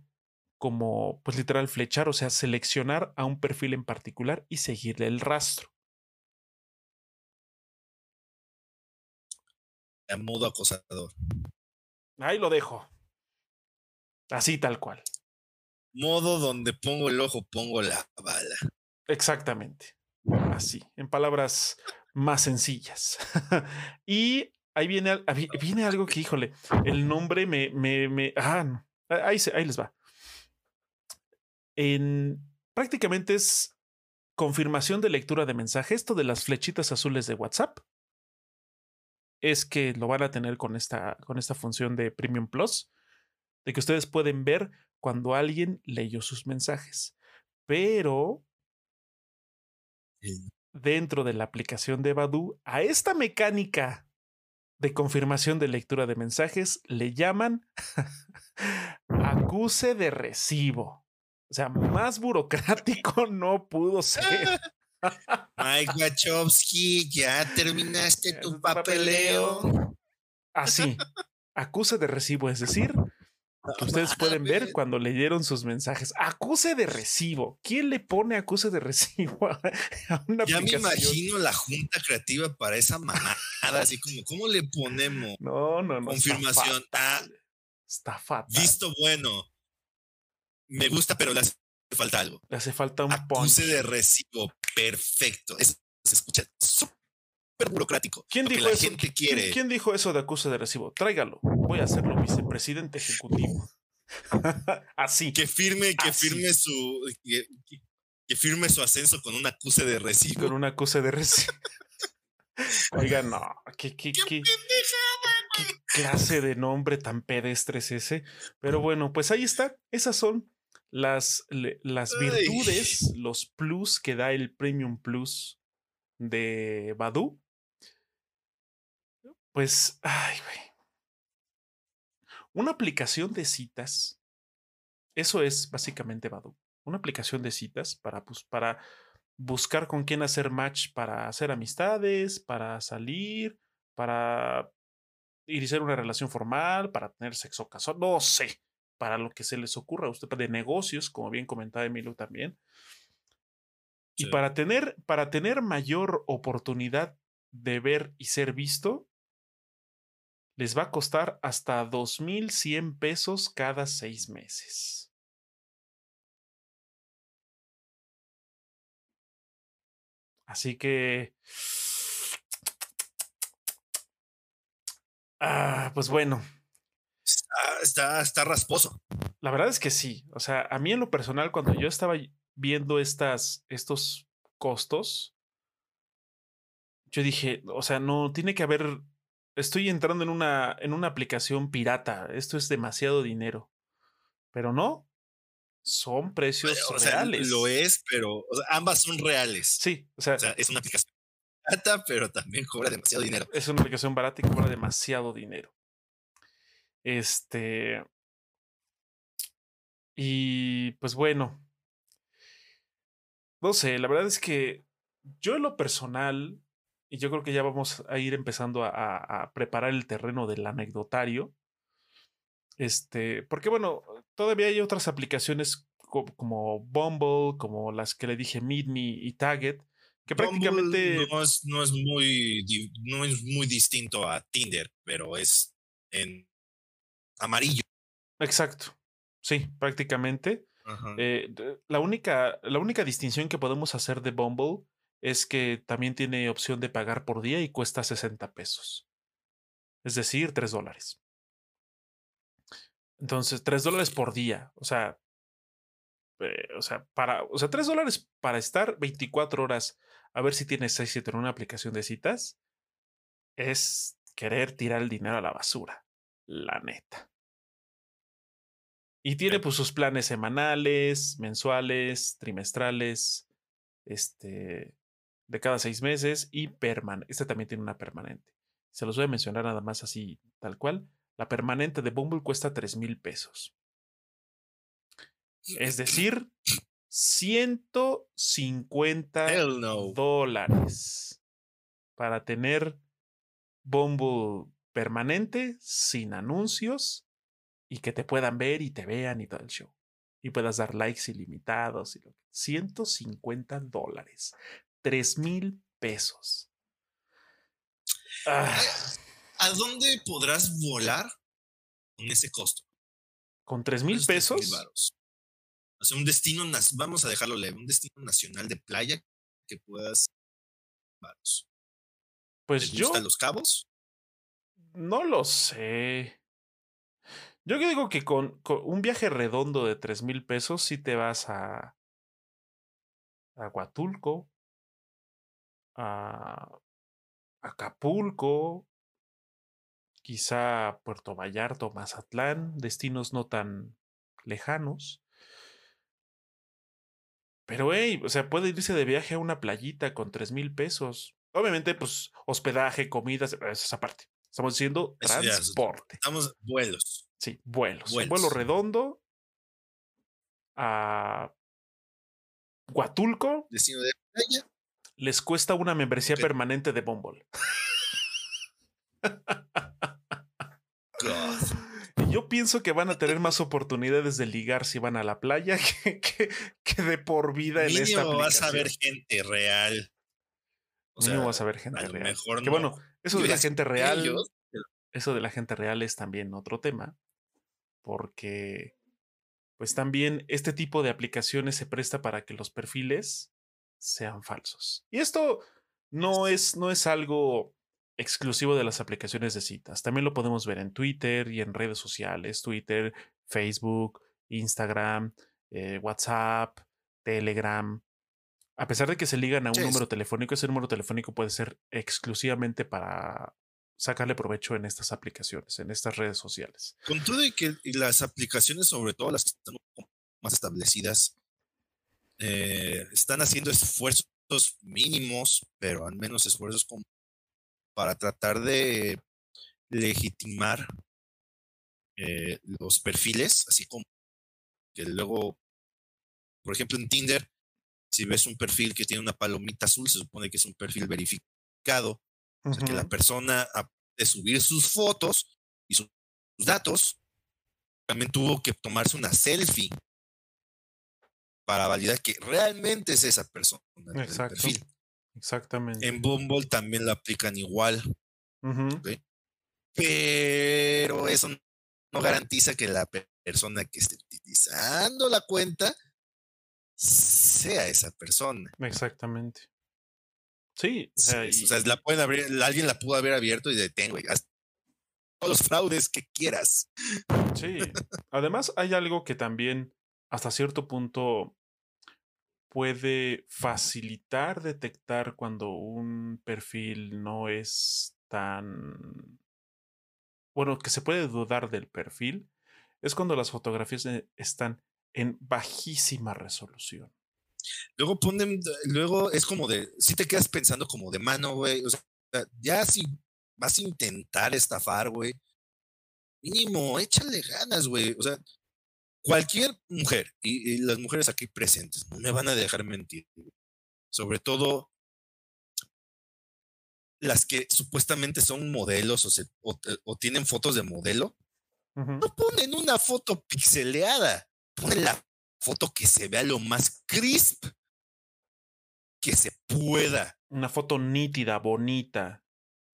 Speaker 1: como, pues literal, flechar, o sea, seleccionar a un perfil en particular y seguirle el rastro.
Speaker 2: A modo acosador.
Speaker 1: Ahí lo dejo. Así tal cual.
Speaker 2: Modo donde pongo el ojo, pongo la bala.
Speaker 1: Exactamente. Así. En palabras más sencillas. y ahí viene, viene algo que, híjole, el nombre me, me, me ah, ahí, ahí les va. En, prácticamente es confirmación de lectura de mensaje. Esto de las flechitas azules de WhatsApp es que lo van a tener con esta, con esta función de Premium Plus, de que ustedes pueden ver cuando alguien leyó sus mensajes. Pero dentro de la aplicación de Badu, a esta mecánica de confirmación de lectura de mensajes le llaman acuse de recibo. O sea, más burocrático no pudo ser.
Speaker 2: Mike Wachowski, ya terminaste tu papeleo.
Speaker 1: Así, acuse de recibo, es decir, ustedes pueden ver cuando leyeron sus mensajes. Acuse de recibo. ¿Quién le pone acuse de recibo a
Speaker 2: una Ya me imagino la junta creativa para esa manada, así como, ¿cómo le ponemos?
Speaker 1: No, no, no.
Speaker 2: Confirmación.
Speaker 1: Ah, está fatal.
Speaker 2: Visto bueno. Me gusta, pero le falta algo.
Speaker 1: Le hace falta un
Speaker 2: Acuse de recibo. Perfecto. Eso se escucha súper burocrático.
Speaker 1: ¿Quién dijo eso? ¿Quién, dijo eso de acuse de recibo? Tráigalo. Voy a hacerlo vicepresidente ejecutivo. Así.
Speaker 2: Que firme, que firme su. Que, firme su ascenso con un acuse de recibo.
Speaker 1: Con un acuse de recibo. Oiga, no, qué, qué, qué, qué, clase de nombre tan pedestre es ese. Pero bueno, pues ahí está. Esas son las, las virtudes, los plus que da el Premium Plus de Badu. Pues, ay, güey. Una aplicación de citas. Eso es básicamente Badu. Una aplicación de citas para, pues, para buscar con quién hacer match, para hacer amistades, para salir, para iniciar una relación formal, para tener sexo casual, no sé para lo que se les ocurra a usted, de negocios, como bien comentaba Emilio también. Y para tener, para tener mayor oportunidad de ver y ser visto, les va a costar hasta 2.100 pesos cada seis meses. Así que... Ah, pues bueno,
Speaker 2: está, está, rasposo.
Speaker 1: La verdad es que sí. O sea, a mí en lo personal, cuando yo estaba viendo estas, estos costos, yo dije, o sea, no tiene que haber. Estoy entrando en una, en una aplicación pirata. Esto es demasiado dinero. Pero no. Son precios reales.
Speaker 2: lo es, pero ambas son reales.
Speaker 1: Sí, o sea,
Speaker 2: es una aplicación barata, pero también cobra demasiado dinero.
Speaker 1: Es una aplicación barata y cobra demasiado dinero. Este. Y pues bueno. No sé, la verdad es que yo en lo personal, y yo creo que ya vamos a ir empezando a, preparar el terreno del anecdotario. Este, porque bueno, todavía hay otras aplicaciones como Bumble, como las que le dije Meet Me y Target, que prácticamente
Speaker 2: no es, no es muy no es muy distinto a Tinder, pero es en amarillo.
Speaker 1: Exacto. Sí, prácticamente. Eh, la, única, la única distinción que podemos hacer de Bumble es que también tiene opción de pagar por día y cuesta 60 pesos. Es decir, 3 dólares. Entonces, 3 dólares por día. O sea, eh, o sea, para, o sea, 3 dólares para estar 24 horas a ver si tienes éxito en una aplicación de citas es querer tirar el dinero a la basura. La neta. Y tiene pues sus planes semanales, mensuales, trimestrales, este, de cada seis meses y permanente. Este también tiene una permanente. Se los voy a mencionar nada más así, tal cual. La permanente de Bumble cuesta tres mil pesos. Es decir, 150 dólares para tener Bumble permanente, sin anuncios y que te puedan ver y te vean y todo el show. Y puedas dar likes ilimitados. Y lo 150 dólares. 3 mil pesos.
Speaker 2: Ah. ¿A dónde podrás volar con ese costo?
Speaker 1: ¿Con 3 mil pesos?
Speaker 2: O sea, un destino, vamos a dejarlo leve, un destino nacional de playa que puedas.
Speaker 1: Pues
Speaker 2: ¿Te
Speaker 1: yo
Speaker 2: gustan los cabos?
Speaker 1: no lo sé. Yo digo que con, con un viaje redondo de tres mil pesos sí te vas a, a Huatulco, a Acapulco, quizá Puerto Vallarta o Mazatlán, destinos no tan lejanos. Pero, hey, o sea, puede irse de viaje a una playita con tres mil pesos. Obviamente, pues, hospedaje, comidas, eso es aparte. Estamos diciendo
Speaker 2: ya
Speaker 1: transporte.
Speaker 2: Estamos vuelos.
Speaker 1: Sí, vuelos.
Speaker 2: Vuelos.
Speaker 1: vuelo redondo a Huatulco
Speaker 2: Destino de playa.
Speaker 1: les cuesta una membresía permanente de Bumble.
Speaker 2: God.
Speaker 1: Y yo pienso que van a tener más oportunidades de ligar si van a la playa que, que- que de por vida en esta
Speaker 2: Mínimo vas a
Speaker 1: aplicación.
Speaker 2: ver gente real. O sea,
Speaker 1: vas a ver gente
Speaker 2: a
Speaker 1: real.
Speaker 2: mejor
Speaker 1: que
Speaker 2: no.
Speaker 1: bueno, eso de la gente real,
Speaker 2: ellos,
Speaker 1: eso de la gente real es también otro tema, porque pues también este tipo de aplicaciones se presta para que los perfiles sean falsos. Y esto no es, no es algo exclusivo de las aplicaciones de citas. También lo podemos ver en Twitter y en redes sociales, Twitter, Facebook, Instagram, eh, WhatsApp, Telegram. A pesar de que se ligan a un
Speaker 2: Sí,
Speaker 1: número telefónico, ese número telefónico puede ser exclusivamente para sacarle provecho en estas aplicaciones, en estas redes sociales.
Speaker 2: Con todo y que las aplicaciones, sobre todo las que están más establecidas, eh, están haciendo esfuerzos mínimos, pero al menos esfuerzos para tratar de legitimar eh, los perfiles, así como que luego, por ejemplo, en Tinder, si ves un perfil que tiene una palomita azul, se supone que es un perfil verificado, o sea, que la persona, aparte de subir sus fotos y su- sus datos, también tuvo que tomarse una selfie para validar que realmente es esa persona.
Speaker 1: Exacto.
Speaker 2: perfil.
Speaker 1: Exactamente.
Speaker 2: En Bumble también la aplican igual, pero eso no garantiza que la pe- persona que esté utilizando la cuenta sea esa persona.
Speaker 1: Exactamente. Sí, o sea,
Speaker 2: Sí,
Speaker 1: y-
Speaker 2: o sea, la pueden abrir, alguien la pudo haber abierto y detengo todos los fraudes que quieras.
Speaker 1: Sí. Además, hay algo que también hasta cierto punto puede facilitar detectar cuando un perfil no es tan... Bueno, que se puede dudar del perfil, es cuando las fotografías eh, están en bajísima resolución.
Speaker 2: Luego ponen, luego es como de, si te quedas pensando como de mano, güey. O sea, ya si vas a intentar estafar, güey, mínimo, échale ganas, güey. O sea, cualquier mujer, y, y las mujeres aquí presentes, no me van a dejar mentir. Sobre todo las que supuestamente son modelos o, se- o- o tienen fotos de modelo, no ponen una foto pixeleada, ponen la foto que se vea lo más crisp que se pueda.
Speaker 1: Una foto nítida, bonita,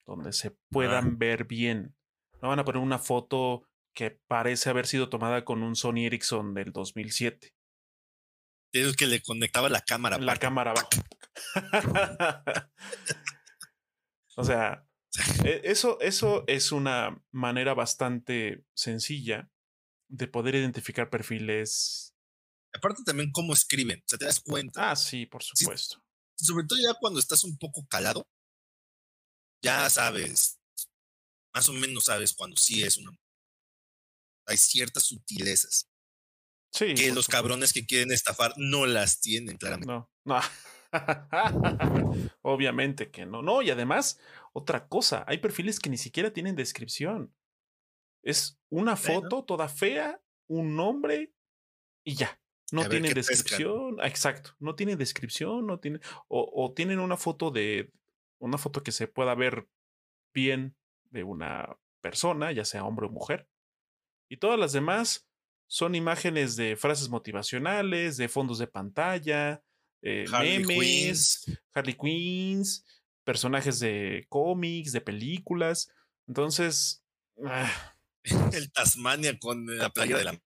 Speaker 1: donde se puedan ver bien. No van a poner una foto que parece haber sido tomada con un Sony Ericsson del 2007.
Speaker 2: Es que le conectaba la cámara.
Speaker 1: La cámara o sea, e- eso, eso es una manera bastante sencilla de poder identificar perfiles.
Speaker 2: Aparte también cómo escriben, o sea, te das cuenta.
Speaker 1: Ah, sí, por supuesto.
Speaker 2: Sobre todo ya cuando estás un poco calado, ya sabes, más o menos sabes cuando sí es una... Hay ciertas sutilezas
Speaker 1: Sí.
Speaker 2: que los
Speaker 1: supuesto.
Speaker 2: cabrones que quieren estafar no las tienen, claramente.
Speaker 1: No, no. Obviamente que no. No, y además, otra cosa, hay perfiles que ni siquiera tienen descripción. Es una
Speaker 2: Bueno.
Speaker 1: foto toda fea, un nombre y ya. No
Speaker 2: pescan.
Speaker 1: descripción. Ah, Exacto. No tienen descripción, no tienen. O, o tienen una foto de. Una foto que se pueda ver bien de una persona, ya sea hombre o mujer. Y todas las demás son imágenes de frases motivacionales, de fondos de pantalla, eh,
Speaker 2: Harley
Speaker 1: memes, Harley Quinns, personajes de cómics, de películas. Entonces, ah,
Speaker 2: El Tasmania con la playa de la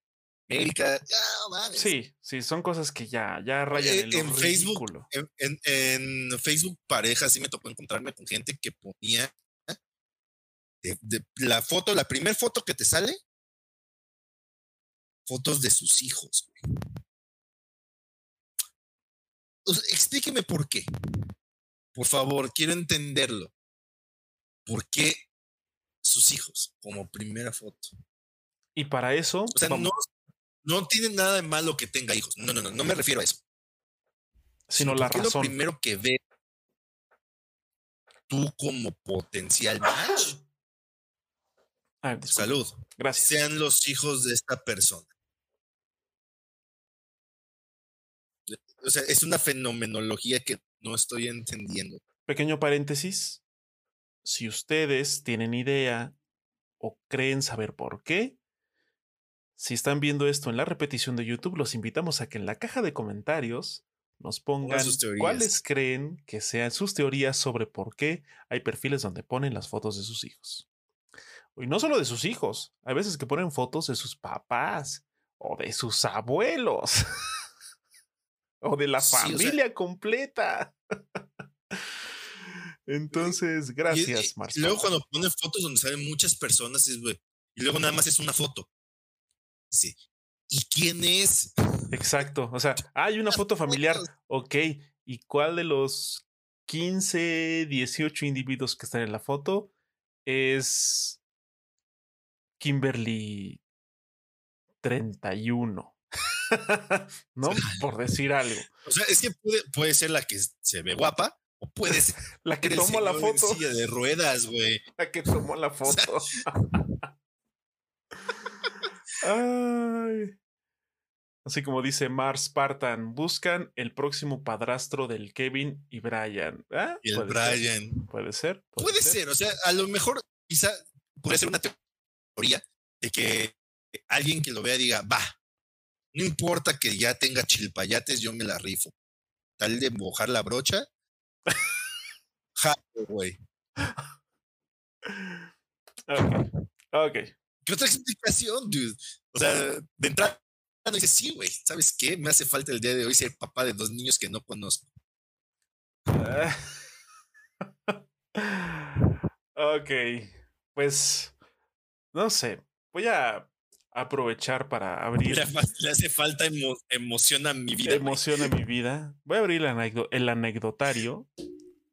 Speaker 2: América. Mames.
Speaker 1: Sí, sí, son cosas que ya, ya rayan
Speaker 2: Eh,
Speaker 1: en, lo
Speaker 2: Facebook,
Speaker 1: ridículo.
Speaker 2: En, en- en Facebook pareja sí me tocó encontrarme con gente que ponía de- de- la foto, la primera foto que te sale, fotos de sus hijos. güey. O sea, explíqueme por qué. Por favor, quiero entenderlo. ¿Por qué sus hijos como primera foto?
Speaker 1: Y para eso,
Speaker 2: O sea,
Speaker 1: vamos,
Speaker 2: no, no tiene nada de malo que tenga hijos. No, no, no, no me refiero a eso.
Speaker 1: sino la razón.
Speaker 2: lo primero que ve tú como potencial match.
Speaker 1: Disculpa.
Speaker 2: Salud.
Speaker 1: Gracias.
Speaker 2: Sean los hijos de esta persona. O sea, es una fenomenología que no estoy entendiendo.
Speaker 1: Pequeño paréntesis. Si ustedes tienen idea o creen saber por qué, si están viendo esto en la repetición de YouTube, los invitamos a que en la caja de comentarios nos pongan
Speaker 2: sus
Speaker 1: cuáles creen que sean sus teorías sobre por qué hay perfiles donde ponen las fotos de sus hijos. Y no solo de sus hijos, hay veces que ponen fotos de sus papás o de sus abuelos o de la
Speaker 2: Sí, o sea-
Speaker 1: familia completa. Entonces, gracias,
Speaker 2: y luego cuando ponen fotos donde salen muchas personas, es, y luego nada más es una foto. Sí. ¿Y quién es?
Speaker 1: Exacto. O sea, hay una foto familiar. Ok. ¿Y cuál de los 15, 18 individuos que están en la foto es Kimberly 31? ¿No? Por decir algo.
Speaker 2: O sea, es que puede, puede ser la que se ve guapa o puede ser
Speaker 1: La que tomó la
Speaker 2: señor en
Speaker 1: foto.
Speaker 2: silla de ruedas, güey.
Speaker 1: La que tomó la foto. Ay. Así como dice Mars Spartan, buscan el próximo padrastro del Kevin y Brian. ¿Ah?
Speaker 2: Y el
Speaker 1: Puede ser,
Speaker 2: Brian.
Speaker 1: Puede ser.
Speaker 2: Puede ser, o sea, a lo mejor quizá puede ser una teoría de que alguien que lo vea diga, va, no importa que ya tenga chilpayates, yo me la rifo. Tal de mojar la brocha. Jalo, güey.
Speaker 1: Ok. Ok.
Speaker 2: ¿Qué otra explicación, dude? O sea, de entrada no dice, sí, güey, ¿sabes qué? Me hace falta el día de hoy ser papá de dos niños que no conozco.
Speaker 1: ok. Pues, no sé. Voy a aprovechar para abrir
Speaker 2: Le, hace falta emo- emoción a mi vida.
Speaker 1: emoción en mi vida. Voy a abrir el, el anecdotario.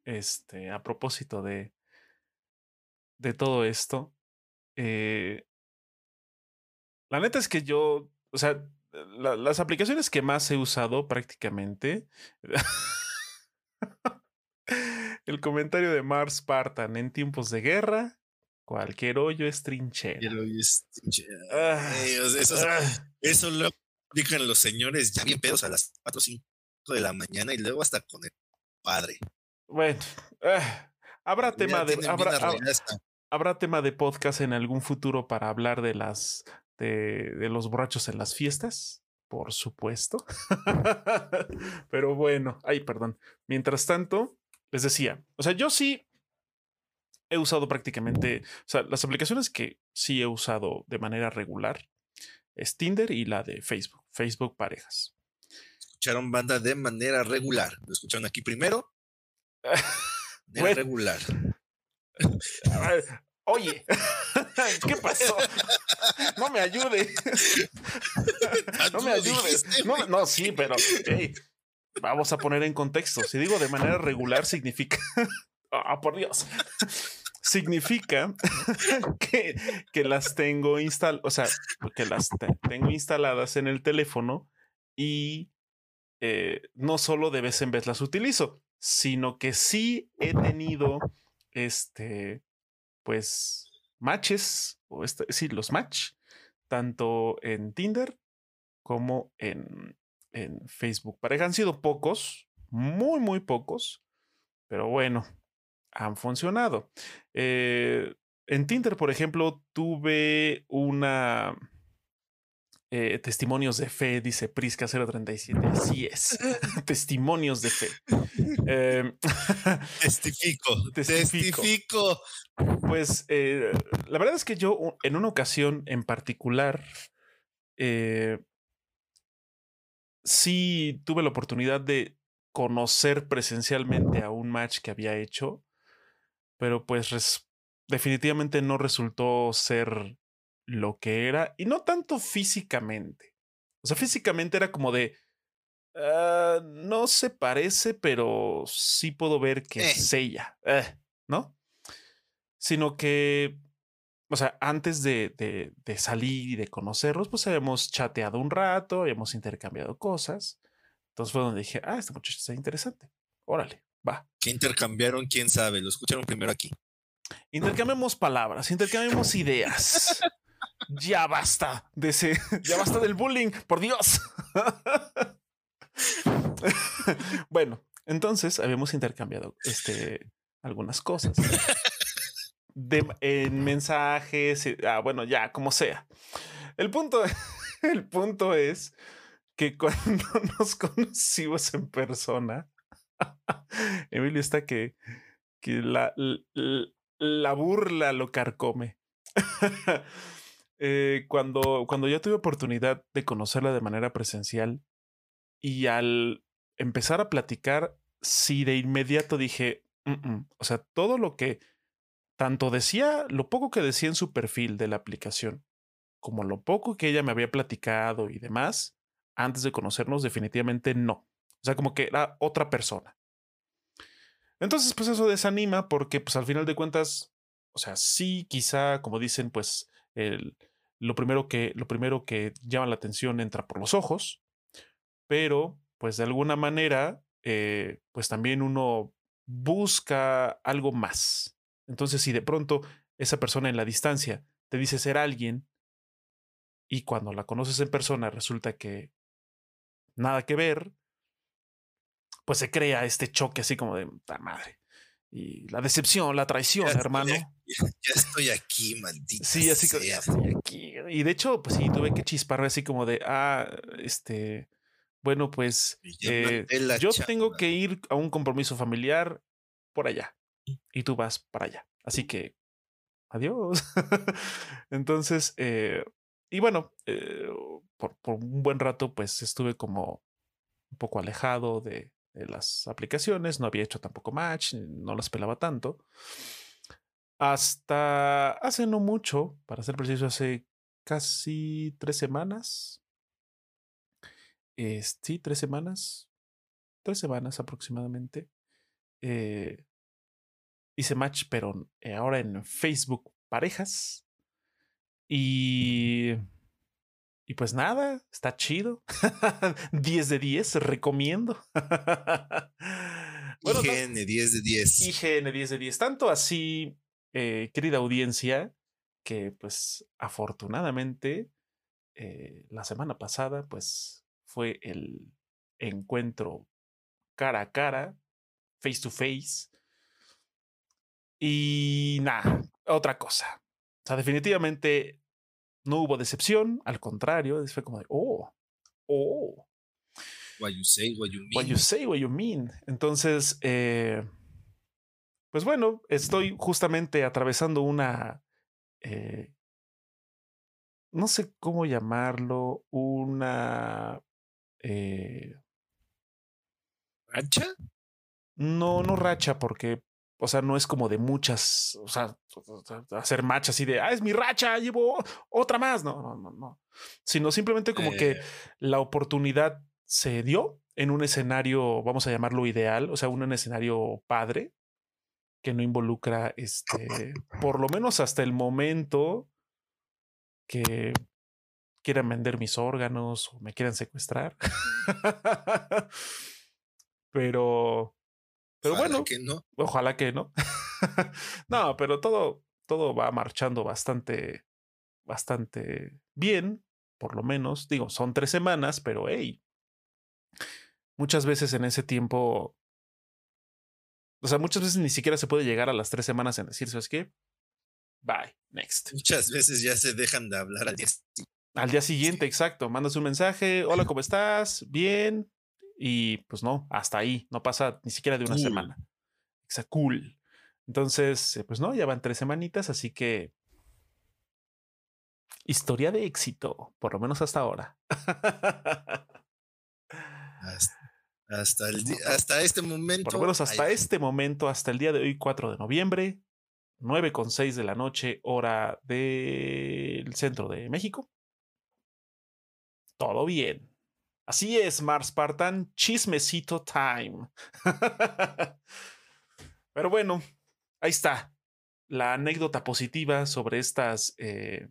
Speaker 1: Este, a propósito de, de todo esto. Eh, la neta es que yo, o sea, la- las aplicaciones que más he usado prácticamente. el comentario de Mars Spartan en tiempos de guerra. Cualquier hoyo es trinchera.
Speaker 2: Quiero y es-
Speaker 1: Ah,
Speaker 2: Ay, sea, eso,
Speaker 1: ah.
Speaker 2: eso lo aplican los señores ya bien pedos a las 4 o 5 de la mañana y luego hasta con el padre.
Speaker 1: Bueno, ah, habrá tema de habrá, habrá tema de podcast en algún futuro para hablar de las de, de los borrachos en las fiestas, por supuesto. Pero bueno, ay, perdón. Mientras tanto, les decía, o sea, yo sí he usado prácticamente, o sea, las aplicaciones que sí he usado de manera regular es Tinder y la de Facebook, Facebook Parejas.
Speaker 2: escucharon banda de manera regular. Lo escucharon aquí primero. De
Speaker 1: Bueno.
Speaker 2: regular.
Speaker 1: Oye, ¿qué pasó? No me ayude. No me ayudes. No, sí, pero hey, vamos a poner en contexto. Si digo de manera regular, significa. Ah, por Dios. Significa que, que las tengo instaladas, o sea, que las te- tengo instaladas en el teléfono y eh, no solo de vez en vez las utilizo, sino que sí he tenido este, pues, matches, o este, sí, los match, tanto en Tinder como en, en Facebook. Pareja han sido pocos, muy, muy pocos, pero bueno, han funcionado. Eh, en Tinder, por ejemplo, tuve una... eh, testimonios de fe, dice Prisca 037. Así es. testimonios de fe. Eh,
Speaker 2: Testifico.
Speaker 1: Testifico.
Speaker 2: Testifico.
Speaker 1: Pues eh, la verdad es que yo en una ocasión en particular eh, sí tuve la oportunidad de conocer presencialmente a un match que había hecho, pero pues definitivamente no resultó ser lo que era, y no tanto físicamente. O sea, físicamente era como de, ah, no se parece, pero sí puedo ver que
Speaker 2: Eh.
Speaker 1: es ella, eh, ¿no? Sino que, o sea, antes de, de, de salir y de conocerlos, pues habíamos chateado un rato, habíamos intercambiado cosas. Entonces fue donde dije, ah, este muchacho está interesante. Órale, va.
Speaker 2: ¿Qué intercambiaron? ¿Quién sabe? Lo escucharon primero aquí.
Speaker 1: Intercambiemos palabras, intercambiemos ideas. Ya basta de ese, ya basta del bullying, por Dios. bueno, entonces habíamos intercambiado este, algunas cosas en mensajes. y- Ah, bueno, ya, como sea. El punto, el punto es que cuando nos conocimos en persona, Emilio está que, que la, la, la burla lo carcome. Eh, cuando, cuando yo tuve oportunidad de conocerla de manera presencial y al empezar a platicar, sí de inmediato dije, "Mm, mm". o sea, todo lo que tanto decía, lo poco que decía en su perfil de la aplicación, como lo poco que ella me había platicado y demás, antes de conocernos, definitivamente no. O sea, como que era otra persona. Entonces, pues eso desanima porque, pues al final de cuentas, o sea, sí, quizá, como dicen, pues el, lo, primero que, lo primero que llama la atención entra por los ojos, pero, pues de alguna manera, eh, pues también uno busca algo más. Entonces, si de pronto esa persona en la distancia te dice ser alguien y cuando la conoces en persona resulta que nada que ver, pues se crea este choque así como de "Ta madre. Y la decepción, la traición,
Speaker 2: Ya
Speaker 1: hermano.
Speaker 2: aquí, Ya estoy aquí, maldita.
Speaker 1: Sí, así
Speaker 2: sea.
Speaker 1: ya estoy aquí. Y de hecho, pues sí, tuve que chisparme así como de, ah, este, bueno, pues eh, yo
Speaker 2: chamba.
Speaker 1: tengo que ir a un compromiso familiar por allá y tú vas para allá. Así que, adiós. Entonces, eh, y bueno, eh, por, por un buen rato, pues estuve como un poco alejado de, de las aplicaciones, no había hecho tampoco match, no las pelaba tanto. Hasta hace no mucho, para ser preciso, hace casi tres semanas. Eh, sí, tres semanas. Tres semanas aproximadamente. eh, hice match, pero eh, ahora en Facebook Parejas. Y. Y pues nada, está chido. 10 de 10, recomiendo. Bueno, no-
Speaker 2: IGN 10 de 10.
Speaker 1: IGN 10 de 10. Tanto así, eh, querida audiencia, que pues afortunadamente eh, la semana pasada pues fue el encuentro cara a cara, face to face. Y nada, otra cosa. O sea, definitivamente no hubo decepción, al contrario, fue como de, oh, oh.
Speaker 2: What you say, what you mean.
Speaker 1: What you say, what you mean. Entonces, eh, pues bueno, estoy justamente atravesando una, eh, no sé cómo llamarlo, una, eh,
Speaker 2: ¿Racha?
Speaker 1: no, no racha, porque, o sea, no es como de muchas, o sea, hacer match así de, ah, es mi racha, llevo otra más. No, no, no, no. Sino simplemente como que
Speaker 2: Eh,
Speaker 1: la oportunidad se dio en un escenario, vamos a llamarlo ideal, o sea, un escenario padre que no involucra, este, por lo menos hasta el momento que quieran vender mis órganos o me quieran secuestrar. pero, pero
Speaker 2: ojalá
Speaker 1: bueno,
Speaker 2: que no.
Speaker 1: Ojalá que no. no, pero todo, todo va marchando bastante, bastante bien, por lo menos. Digo, son tres semanas, pero hey, muchas veces en ese tiempo, o sea, muchas veces ni siquiera se puede llegar a las tres semanas en decir, ¿sabes qué? Bye, next.
Speaker 2: Muchas veces ya se dejan de hablar al día siguiente.
Speaker 1: Al día siguiente, exacto, mandas un mensaje, hola, ¿cómo estás? Bien. Y pues no, hasta ahí, no pasa ni siquiera de una
Speaker 2: Cool.
Speaker 1: semana. Exacto, cool. Entonces, eh, pues no, ya van tres semanitas, así que Historia de éxito, por lo menos hasta ahora.
Speaker 2: hasta, el hasta este momento.
Speaker 1: Por lo menos hasta este momento, hasta el día de hoy, 4 de noviembre, 9 con 6 de la noche, hora del centro de México. Todo bien. Así es, Mars Spartan, chismecito time. Pero bueno, ahí está la anécdota positiva sobre estas, eh,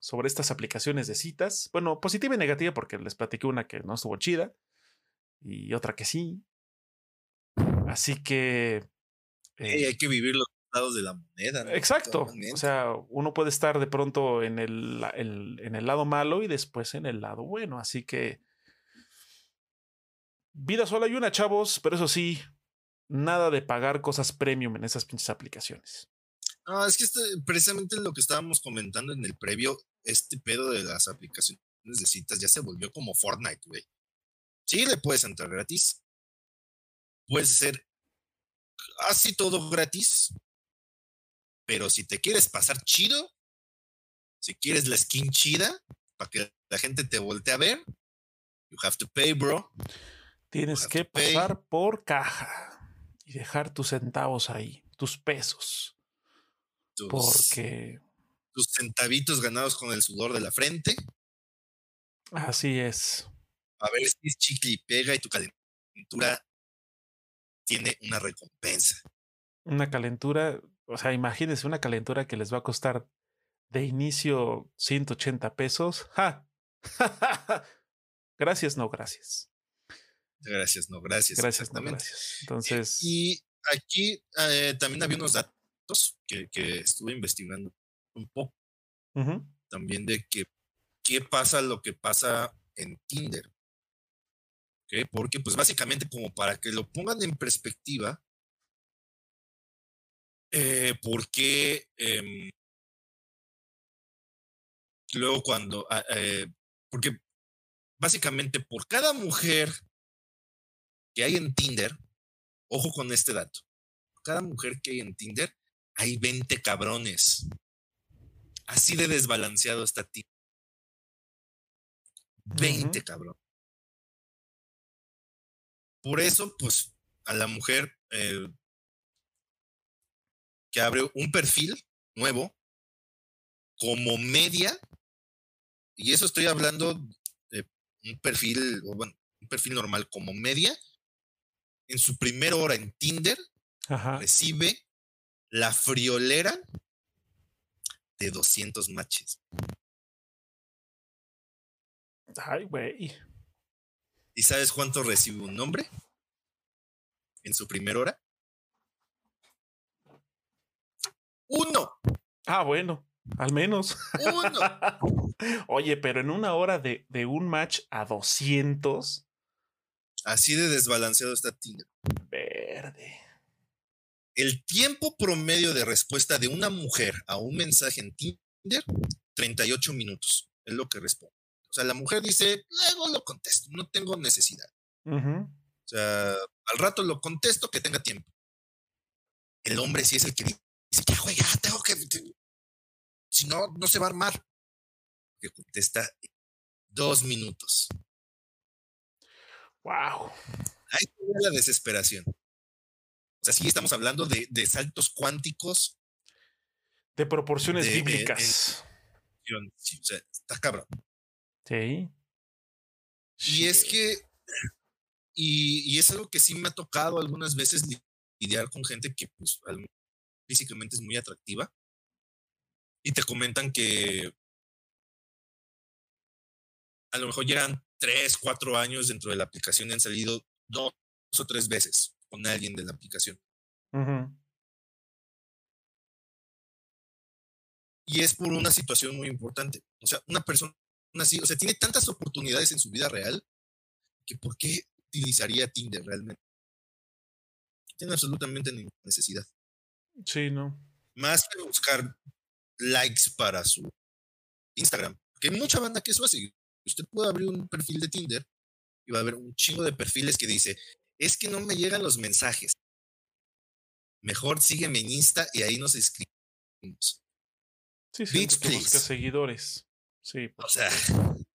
Speaker 1: sobre estas aplicaciones de citas. Bueno, positiva y negativa porque les platiqué una que no estuvo chida y otra que sí. Así que...
Speaker 2: Eh, hay que vivir los lados de la moneda.
Speaker 1: Exacto. O sea, uno puede estar de pronto en el, en el lado malo y después en el lado bueno. Así que... Vida sola y una, chavos, pero eso sí, nada de pagar cosas premium en esas pinches aplicaciones.
Speaker 2: No, es que este, precisamente lo que estábamos comentando en el previo, este pedo de las aplicaciones de citas ya se volvió como Fortnite, güey. Sí, le puedes entrar gratis. Puedes hacer así todo gratis. Pero si te quieres pasar chido, si quieres la skin chida, para que la gente te voltee a ver, you have to pay, bro.
Speaker 1: Tienes que pasar por caja y dejar tus centavos ahí, tus pesos. porque.
Speaker 2: Tus centavitos ganados con el sudor de la frente.
Speaker 1: Así es.
Speaker 2: A ver si es chicle y pega y tu calentura tiene una recompensa.
Speaker 1: Una calentura, o sea, imagínense una calentura que les va a costar de inicio 180 pesos. ¡Ja! gracias, no, gracias.
Speaker 2: Gracias, no, gracias.
Speaker 1: Gracias, no, gracias. Entonces.
Speaker 2: Y aquí eh, también había unos datos que, estuve investigando un poco. También de que qué pasa lo que pasa en Tinder. Porque, pues básicamente, como para que lo pongan en perspectiva, eh, porque em, luego cuando, ah, eh, porque básicamente por cada mujer que hay en Tinder, ojo con este dato, cada mujer que hay en Tinder, hay 20 cabrones. Así de desbalanceado está Tinder. 20 cabrones. Por eso, pues, a la mujer eh, que abre un perfil nuevo, como media, y eso estoy hablando de un perfil, o bueno, un perfil normal como media, en su primera hora en Tinder, recibe la friolera de 200 matches.
Speaker 1: Ay, güey.
Speaker 2: ¿Y sabes cuánto recibe un nombre? En su primera hora. Uno.
Speaker 1: Ah, bueno, al menos.
Speaker 2: Uno.
Speaker 1: Oye, pero en una hora de, de un match a 200.
Speaker 2: Así de desbalanceado está Tinder.
Speaker 1: Verde.
Speaker 2: El tiempo promedio de respuesta de una mujer a un mensaje en Tinder, 38 minutos. Es lo que responde. O sea, la mujer dice, luego lo contesto, no tengo necesidad. O sea, al rato lo contesto que tenga tiempo. El hombre sí es el que dice, ya, güey, ya tengo que. Si no, no se va a armar. Que contesta dos minutos.
Speaker 1: Wow.
Speaker 2: Ahí la desesperación. O sea, sí estamos hablando de, saltos cuánticos.
Speaker 1: De proporciones bíblicas.
Speaker 2: sí, o sea, está cabrón.
Speaker 1: Sí.
Speaker 2: Y es que, y, es algo que sí me ha tocado algunas veces lidiar con gente que pues, físicamente es muy atractiva y te comentan que a lo mejor llegan tres, cuatro años dentro de la aplicación han salido dos o tres veces con alguien de la aplicación. Y es por una situación muy importante. O sea, una persona así, o sea, tiene tantas oportunidades en su vida real que ¿por qué utilizaría Tinder realmente? Tiene absolutamente ninguna necesidad.
Speaker 1: Sí, no.
Speaker 2: Más que buscar likes para su Instagram. Que hay mucha banda que eso hace. Usted puede abrir un perfil de Tinder y va a haber un chingo de perfiles que dice, es que no me llegan los mensajes. Mejor sígueme en Insta y ahí nos escribimos.
Speaker 1: Sí, sí, que busca seguidores. Sí.
Speaker 2: O sea,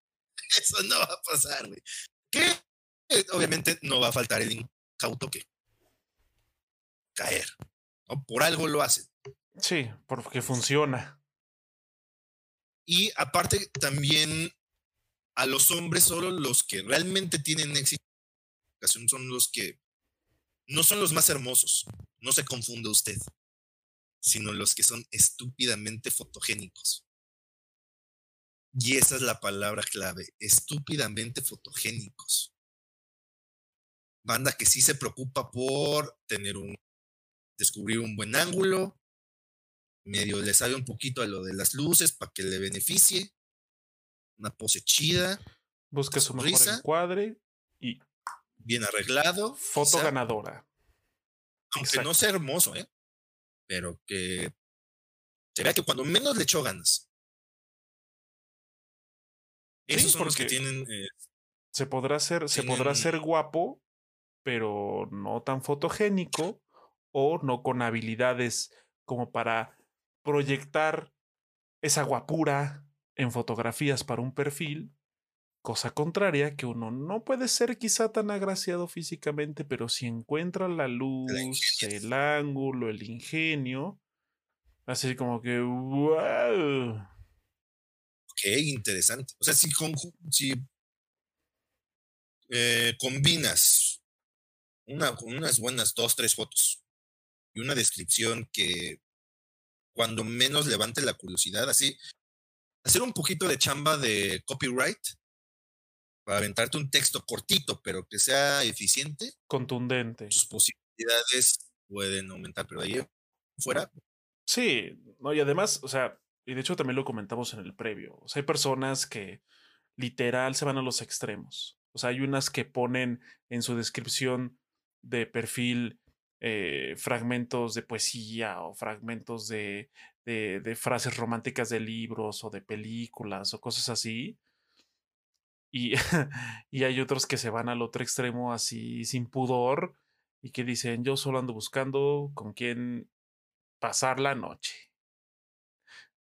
Speaker 2: eso no va a pasar, güey. Que eh, obviamente no va a faltar el incauto que caer. ¿no? Por algo lo hacen.
Speaker 1: Sí, porque funciona.
Speaker 2: Y aparte también a los hombres solo los que realmente tienen éxito son los que no son los más hermosos, no se confunda usted, sino los que son estúpidamente fotogénicos. Y esa es la palabra clave, estúpidamente fotogénicos. Banda que sí se preocupa por tener un, descubrir un buen ángulo, medio le sabe un poquito a lo de las luces para que le beneficie, una pose chida.
Speaker 1: Busca su mejor encuadre y.
Speaker 2: Bien arreglado.
Speaker 1: Foto ganadora.
Speaker 2: Aunque no sea hermoso, ¿eh? Pero que se vea que cuando menos le echó ganas. Esos son los que tienen. Eh,
Speaker 1: se podrá ser, se podrá ser guapo, pero no tan fotogénico o no con habilidades como para proyectar esa guapura en fotografías para un perfil, cosa contraria que uno no puede ser quizá tan agraciado físicamente, pero si encuentra la luz, el ángulo, el ingenio, así como que, wow.
Speaker 2: Ok, interesante. O sea, si, si eh, combinas una, unas buenas dos, tres fotos y una descripción que cuando menos levante la curiosidad, así, hacer un poquito de chamba de copyright para aventarte un texto cortito, pero que sea eficiente.
Speaker 1: Contundente.
Speaker 2: Sus posibilidades pueden aumentar, pero ahí fuera.
Speaker 1: Sí, no, y además, o sea, y de hecho también lo comentamos en el previo, o sea, hay personas que literal se van a los extremos. O sea, hay unas que ponen en su descripción de perfil eh, fragmentos de poesía o fragmentos de, de, frases románticas de libros o de películas o cosas así. Y, y hay otros que se van al otro extremo así sin pudor y que dicen yo solo ando buscando con quién pasar la noche.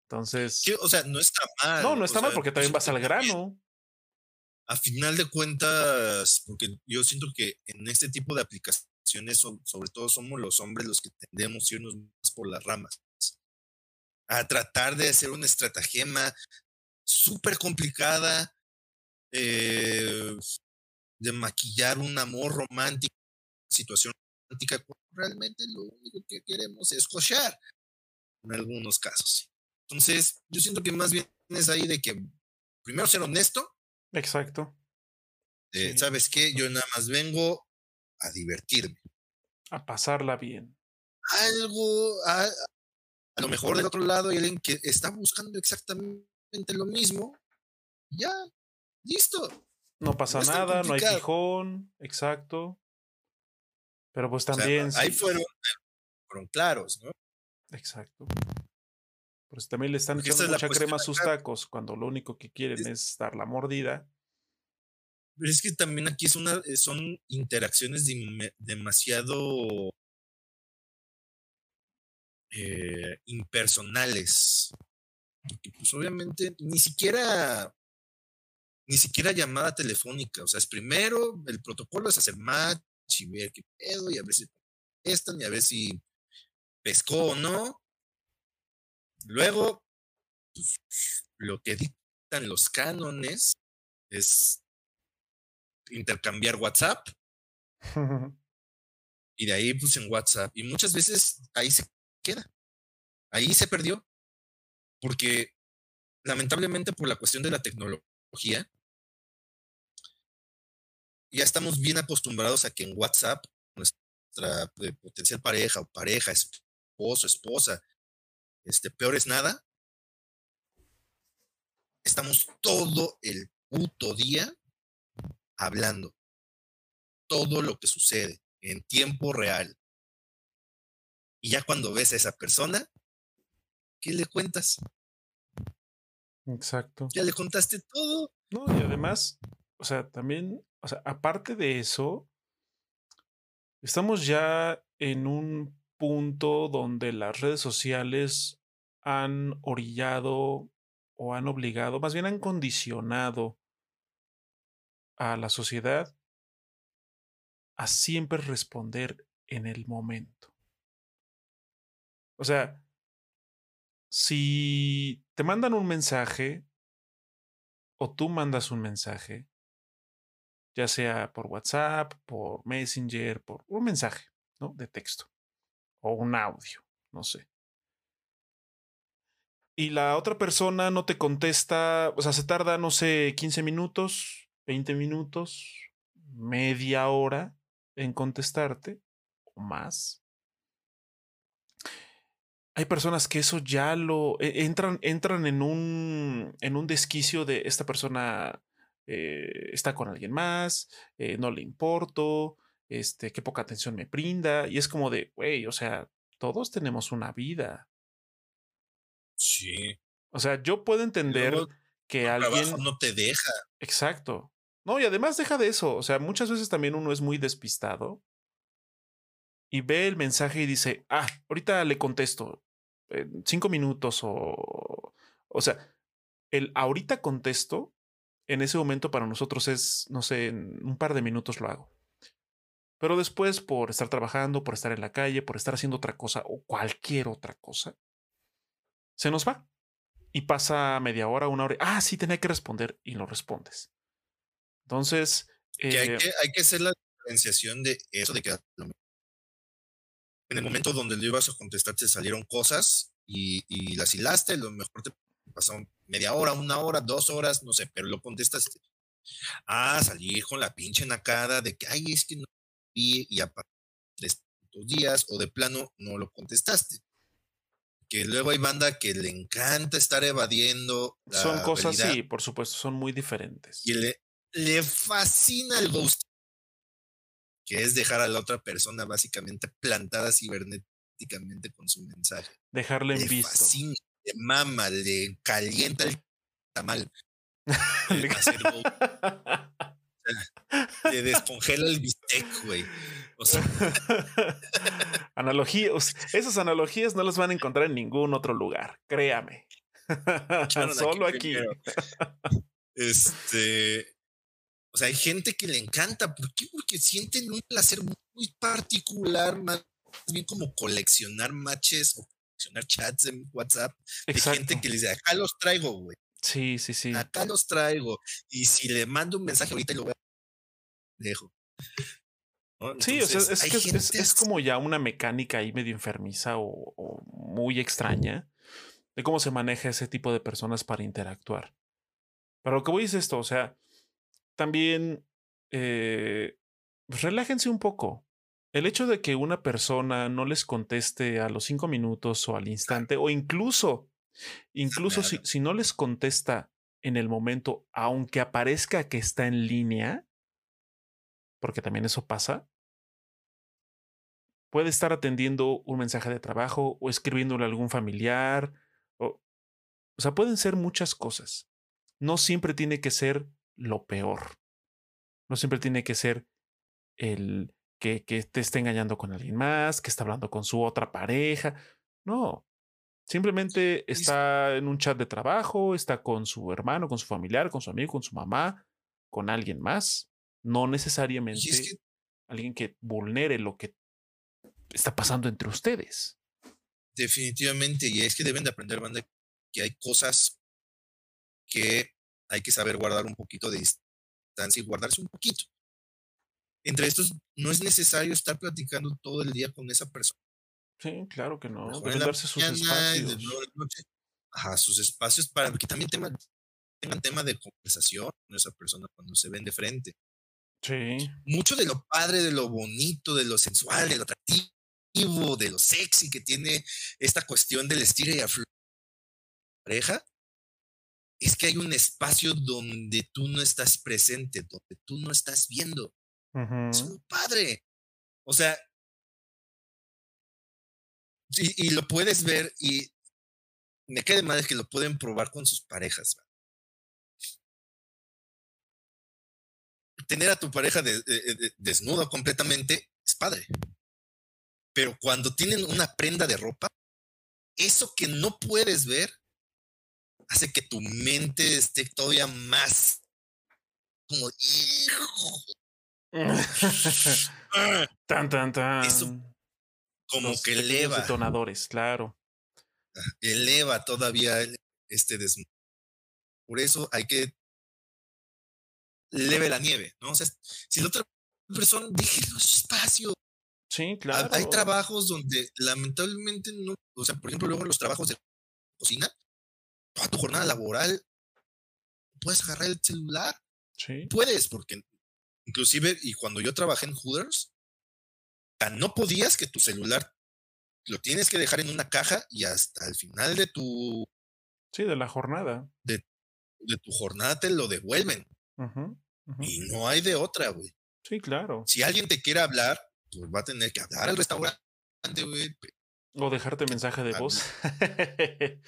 Speaker 1: Entonces...
Speaker 2: o sea, no está mal.
Speaker 1: No, no está mal porque también vas al grano.
Speaker 2: A final de cuentas, porque yo siento que en este tipo de aplicaciones sobre todo somos los hombres los que tendemos a irnos más por las ramas. A tratar de hacer una estratagema súper complicada, eh, de maquillar un amor romántico, situación romántica, realmente lo único que queremos es cochear en algunos casos. Entonces, yo siento que más bien es ahí de que primero ser honesto.
Speaker 1: Exacto.
Speaker 2: ¿Sabes qué? Yo nada más vengo a divertirme.
Speaker 1: A pasarla bien.
Speaker 2: Algo, a, lo mejor del otro lado hay alguien que está buscando exactamente lo mismo. Ya, listo.
Speaker 1: No pasa nada, no hay fijón, exacto. Pero pues también.
Speaker 2: ahí fueron, fueron claros, ¿no?
Speaker 1: Exacto. Pues también le están echando mucha crema a sus tacos cuando lo único que quieren es dar la mordida
Speaker 2: pero es que también aquí eh, son interacciones demasiado eh, impersonales. pues obviamente ni siquiera ni siquiera llamada telefónica. O sea, es primero el protocolo es hacer match y ver qué pedo y a ver si están y a ver si pescó o no. Luego, pues, lo que dictan los cánones es intercambiar WhatsApp. y de ahí, pues en WhatsApp. Y muchas veces ahí se queda. Ahí se perdió. Porque lamentablemente por la cuestión de la tecnología, ya estamos bien acostumbrados a que en WhatsApp nuestra eh, potencial pareja o pareja, esposo, esposa, este, peor es nada. Estamos todo el puto día hablando todo lo que sucede en tiempo real. Y ya cuando ves a esa persona, ¿qué le cuentas?
Speaker 1: Exacto.
Speaker 2: Ya le contaste todo.
Speaker 1: No, y además, o sea, también, o sea, aparte de eso, estamos ya en un punto donde las redes sociales han orillado o han obligado, más bien han condicionado a la sociedad a siempre responder en el momento. O sea, si te mandan un mensaje o tú mandas un mensaje, ya sea por WhatsApp, por Messenger, por un mensaje, ¿no? De texto o un audio, no sé. Y la otra persona no te contesta, o sea, se tarda, no sé, 15 minutos, 20 minutos, media hora en contestarte o más. Hay personas que eso ya lo e, entran, entran en un, en un desquicio de esta persona eh, está con alguien más, eh, no le importo, este, qué poca atención me brinda. Y es como de, güey, o sea, todos tenemos una vida.
Speaker 2: Sí.
Speaker 1: O sea, yo puedo entender que alguien.
Speaker 2: no te deja.
Speaker 1: Exacto. No, y además deja de eso. O sea, muchas veces también uno es muy despistado y ve el mensaje y dice, ah, ahorita le contesto en cinco minutos o. O sea, el ahorita contesto en ese momento para nosotros es, no sé, en un par de minutos lo hago. Pero después, por estar trabajando, por estar en la calle, por estar haciendo otra cosa o cualquier otra cosa, se nos va. Y pasa media hora, una hora. Ah, sí, tenía que responder y lo respondes. Entonces.
Speaker 2: hay, eh que, hay que hacer la diferenciación de eso, de que en el momento donde le ibas a contestar te salieron cosas y, y las hilaste, lo mejor te pasó media hora, una hora, dos horas, no sé, pero lo contestaste. Ah, salir con la pinche nacada de que, ay, es que no vi y a tres días o de plano no lo contestaste. Que luego hay banda que le encanta estar evadiendo.
Speaker 1: son cosas, sí, por supuesto, son muy diferentes.
Speaker 2: Y le, le fascina el ghost, que es dejar a la otra persona básicamente plantada cibernéticamente con su mensaje.
Speaker 1: Dejarle en
Speaker 2: le
Speaker 1: visto.
Speaker 2: Fascina, le mama, le calienta el tamal. le, le descongela el bistec, güey. O sea.
Speaker 1: Analogías, esas analogías no las van a encontrar en ningún otro lugar, créame. Solo aquí.
Speaker 2: Este, o sea, hay gente que le encanta. ¿Por qué? Porque sienten un placer muy particular, más bien como coleccionar matches o coleccionar chats en WhatsApp. Hay gente que les dice, acá los traigo, güey.
Speaker 1: Sí, sí, sí.
Speaker 2: Acá los traigo. Y si le mando un mensaje ahorita lo voy a dejo.
Speaker 1: sí, o sea, es, que es, como ya una mecánica ahí medio enfermiza o, o, muy extraña de cómo se maneja ese tipo de personas para interactuar. Pero lo que voy es esto, o sea, también eh, pues relájense un poco. El hecho de que una persona no les conteste a los cinco minutos o al instante, o incluso, incluso si, si no les contesta en el momento, aunque aparezca que está en línea, porque también eso pasa, puede estar atendiendo un mensaje de trabajo o escribiéndole a algún familiar, o, o sea, pueden ser muchas cosas. No siempre tiene que ser lo peor. No siempre tiene que ser el que, que te esté engañando con alguien más, que está hablando con su otra pareja. No. Simplemente está en un chat de trabajo, está con su hermano, con su familiar, con su amigo, con su mamá, con alguien más. No necesariamente alguien que vulnere lo que está pasando entre ustedes.
Speaker 2: Definitivamente, y es que deben de aprender, banda, que hay cosas que hay que saber guardar un poquito de distancia y guardarse un poquito. Entre estos, no es necesario estar platicando todo el día con esa persona.
Speaker 1: Sí, claro que no. Deben darse sus espacios.
Speaker 2: Ajá, sus espacios para que también tengan, tengan tema de conversación con esa persona cuando se ven de frente.
Speaker 1: Sí.
Speaker 2: Mucho de lo padre, de lo bonito, de lo sensual, de lo atractivo, de lo sexy que tiene esta cuestión del estilo y afluir pareja, es que hay un espacio donde tú no estás presente, donde tú no estás viendo. Es un padre. O sea, y, y, lo puedes ver y me queda mal que lo pueden probar con sus parejas. Tener a tu pareja de, de, desnuda completamente es padre. Pero cuando tienen una prenda de ropa, eso que no puedes ver hace que tu mente esté todavía más como hijo.
Speaker 1: tan, tan, tan.
Speaker 2: Eso como que eleva.
Speaker 1: detonadores, claro.
Speaker 2: Eleva todavía este desnudo. Por eso hay que leve la nieve, ¿no? O sea, si la otra persona, déjenlo espacio.
Speaker 1: Sí, claro.
Speaker 2: Hay trabajos donde lamentablemente no, o sea, por ejemplo, luego los trabajos de cocina, toda tu jornada laboral, puedes agarrar el celular.
Speaker 1: Sí.
Speaker 2: Puedes, porque inclusive, y cuando yo trabajé en Hooters, no podías que tu celular lo tienes que dejar en una caja y hasta el final de tu...
Speaker 1: Sí, de la jornada.
Speaker 2: De, de tu jornada te lo devuelven. Y no hay de otra, güey.
Speaker 1: Sí, claro.
Speaker 2: Si alguien te quiere hablar, pues va a tener que hablar al restaurante, güey.
Speaker 1: O dejarte mensaje de voz.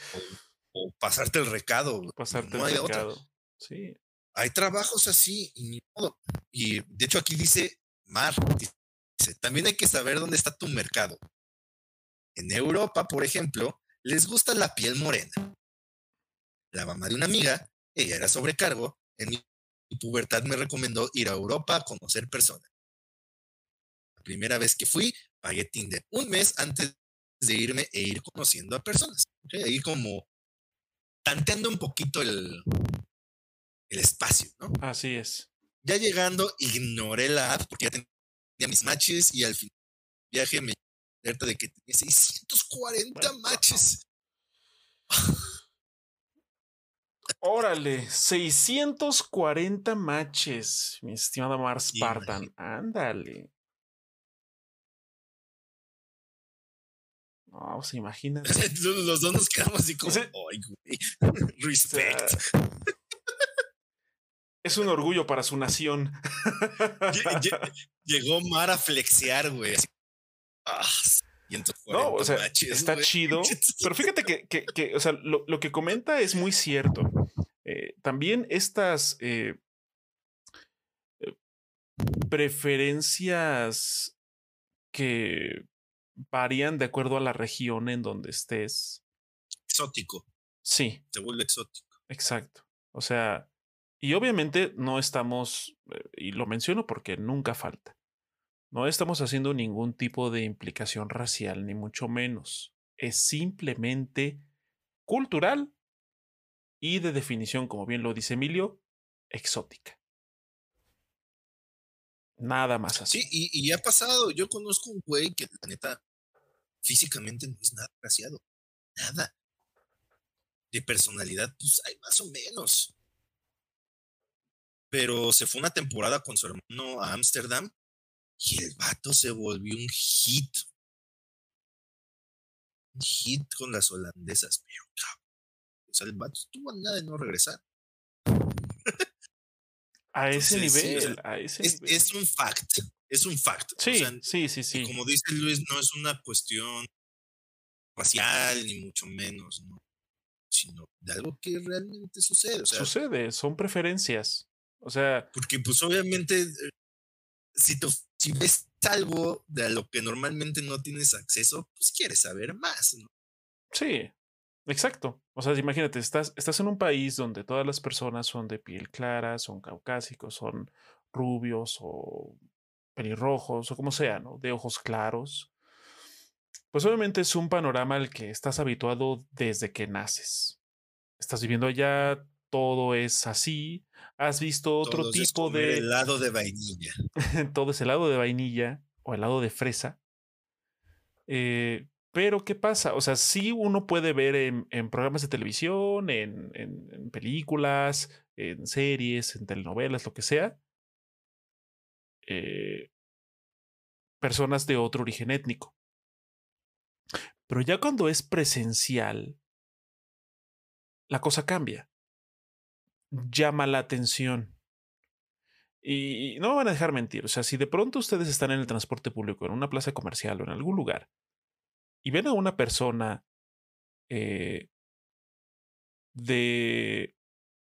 Speaker 2: pasarte el recado.
Speaker 1: Pasarte el recado. Sí.
Speaker 2: Hay trabajos así y ni modo. Y de hecho aquí dice Mar, dice, también hay que saber dónde está tu mercado. En Europa, por ejemplo, les gusta la piel morena. La mamá de una amiga, ella era sobrecargo, en mi pubertad me recomendó ir a Europa a conocer personas. La primera vez que fui, pagué Tinder un mes antes de irme e ir conociendo a personas. Ahí como tanteando un poquito el, el espacio, ¿no?
Speaker 1: Así es.
Speaker 2: Ya llegando, ignoré la app porque ya tenía mis matches y al final viaje me alerta de que tenía 640 matches.
Speaker 1: Órale, 640 matches, mi estimada Mars Spartan. Ándale. No, pues imagínate.
Speaker 2: Los dos nos quedamos así como, ay, güey, respect.
Speaker 1: Es un orgullo para su nación.
Speaker 2: Llegó Mar a flexear, güey. Ah,
Speaker 1: no, o sea, está chido. Pero fíjate que, que, que o sea, lo, lo, que comenta es muy cierto. Eh, también estas eh, eh, preferencias que varían de acuerdo a la región en donde estés.
Speaker 2: Exótico.
Speaker 1: Sí.
Speaker 2: Se vuelve exótico.
Speaker 1: Exacto. O sea, y obviamente no estamos, y lo menciono porque nunca falta, no estamos haciendo ningún tipo de implicación racial, ni mucho menos. Es simplemente cultural y de definición, como bien lo dice Emilio, exótica. Nada más así.
Speaker 2: Sí, y, y ha pasado. Yo conozco un güey que la neta físicamente no es nada graciado. Nada. De personalidad, pues hay más o menos. Pero se fue una temporada con su hermano a Ámsterdam y el vato se volvió un hit. Un hit con las holandesas, pero o sea, el vato estuvo a nada de no regresar.
Speaker 1: a ese nivel,
Speaker 2: es, un fact, es un fact.
Speaker 1: Sí, sí, sí, sí.
Speaker 2: Como dice Luis, no es una cuestión racial, ni mucho menos, ¿no? sino de algo que realmente sucede.
Speaker 1: sucede, son preferencias. O sea.
Speaker 2: Porque, pues, obviamente, eh, si, si ves algo de lo que normalmente no tienes acceso, pues quieres saber más, ¿no?
Speaker 1: Sí, Exacto. O sea, imagínate, estás, estás en un país donde todas las personas son de piel clara, son caucásicos, son rubios o pelirrojos o como sea, ¿no? De ojos claros. Pues obviamente es un panorama al que estás habituado desde que naces. Estás viviendo allá, todo es así. Has visto otro tipo de.
Speaker 2: helado de vainilla.
Speaker 1: todo es helado de vainilla o helado de fresa. Eh, pero, ¿qué pasa? O sea, sí uno puede ver en, programas de televisión, en, en, películas, en series, en telenovelas, lo que sea, eh, personas de otro origen étnico. Pero ya cuando es presencial, la cosa cambia. Llama la atención. Y no me van a dejar mentir. O sea, si de pronto ustedes están en el transporte público, en una plaza comercial o en algún lugar, y ven a una persona eh, de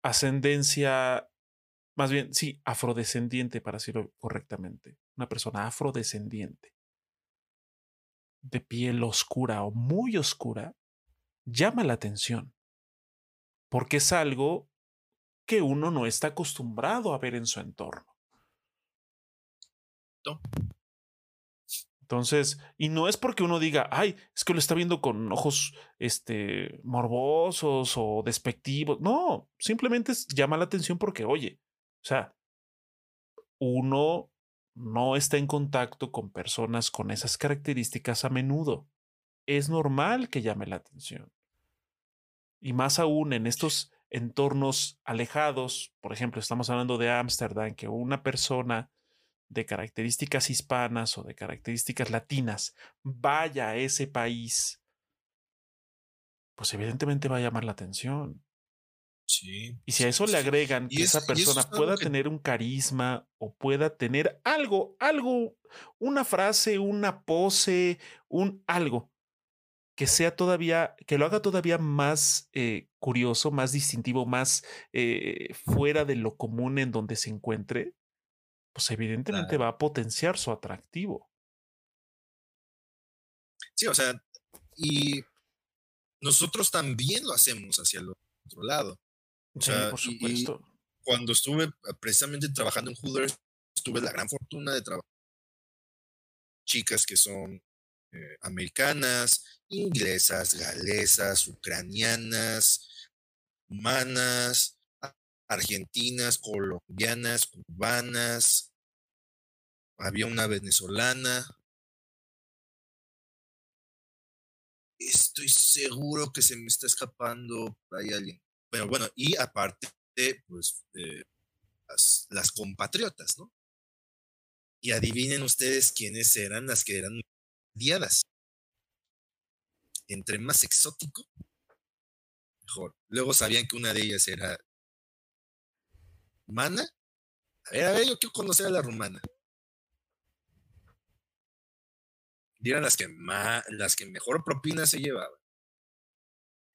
Speaker 1: ascendencia, más bien, sí, afrodescendiente, para decirlo correctamente, una persona afrodescendiente, de piel oscura o muy oscura, llama la atención, porque es algo que uno no está acostumbrado a ver en su entorno. Entonces, y no es porque uno diga, ay, es que lo está viendo con ojos este, morbosos o despectivos. No, simplemente llama la atención porque, oye, o sea, uno no está en contacto con personas con esas características a menudo. Es normal que llame la atención. Y más aún en estos entornos alejados, por ejemplo, estamos hablando de Ámsterdam, que una persona de características hispanas o de características latinas vaya a ese país, pues evidentemente va a llamar la atención.
Speaker 2: Sí.
Speaker 1: Y si a eso le agregan que esa persona pueda tener un carisma o pueda tener algo, algo, una frase, una pose, un algo que sea todavía, que lo haga todavía más eh, curioso, más distintivo, más eh, fuera de lo común en donde se encuentre, pues evidentemente va a potenciar su atractivo.
Speaker 2: Sí, o sea, y nosotros también lo hacemos hacia el otro lado. O
Speaker 1: sí,
Speaker 2: sea,
Speaker 1: por supuesto.
Speaker 2: cuando estuve precisamente trabajando en Hooters, tuve la gran fortuna de trabajar chicas que son eh, americanas, inglesas, galesas, ucranianas, humanas, argentinas, colombianas, cubanas, había una venezolana. Estoy seguro que se me está escapando hay alguien. Pero bueno, y aparte, pues, las, las, compatriotas, ¿no? Y adivinen ustedes quiénes eran las que eran diadas. Entre más exótico, mejor. Luego sabían que una de ellas era rumana. A ver, a ver, yo quiero conocer a la rumana. Y eran las que más, las que mejor propina se llevaban.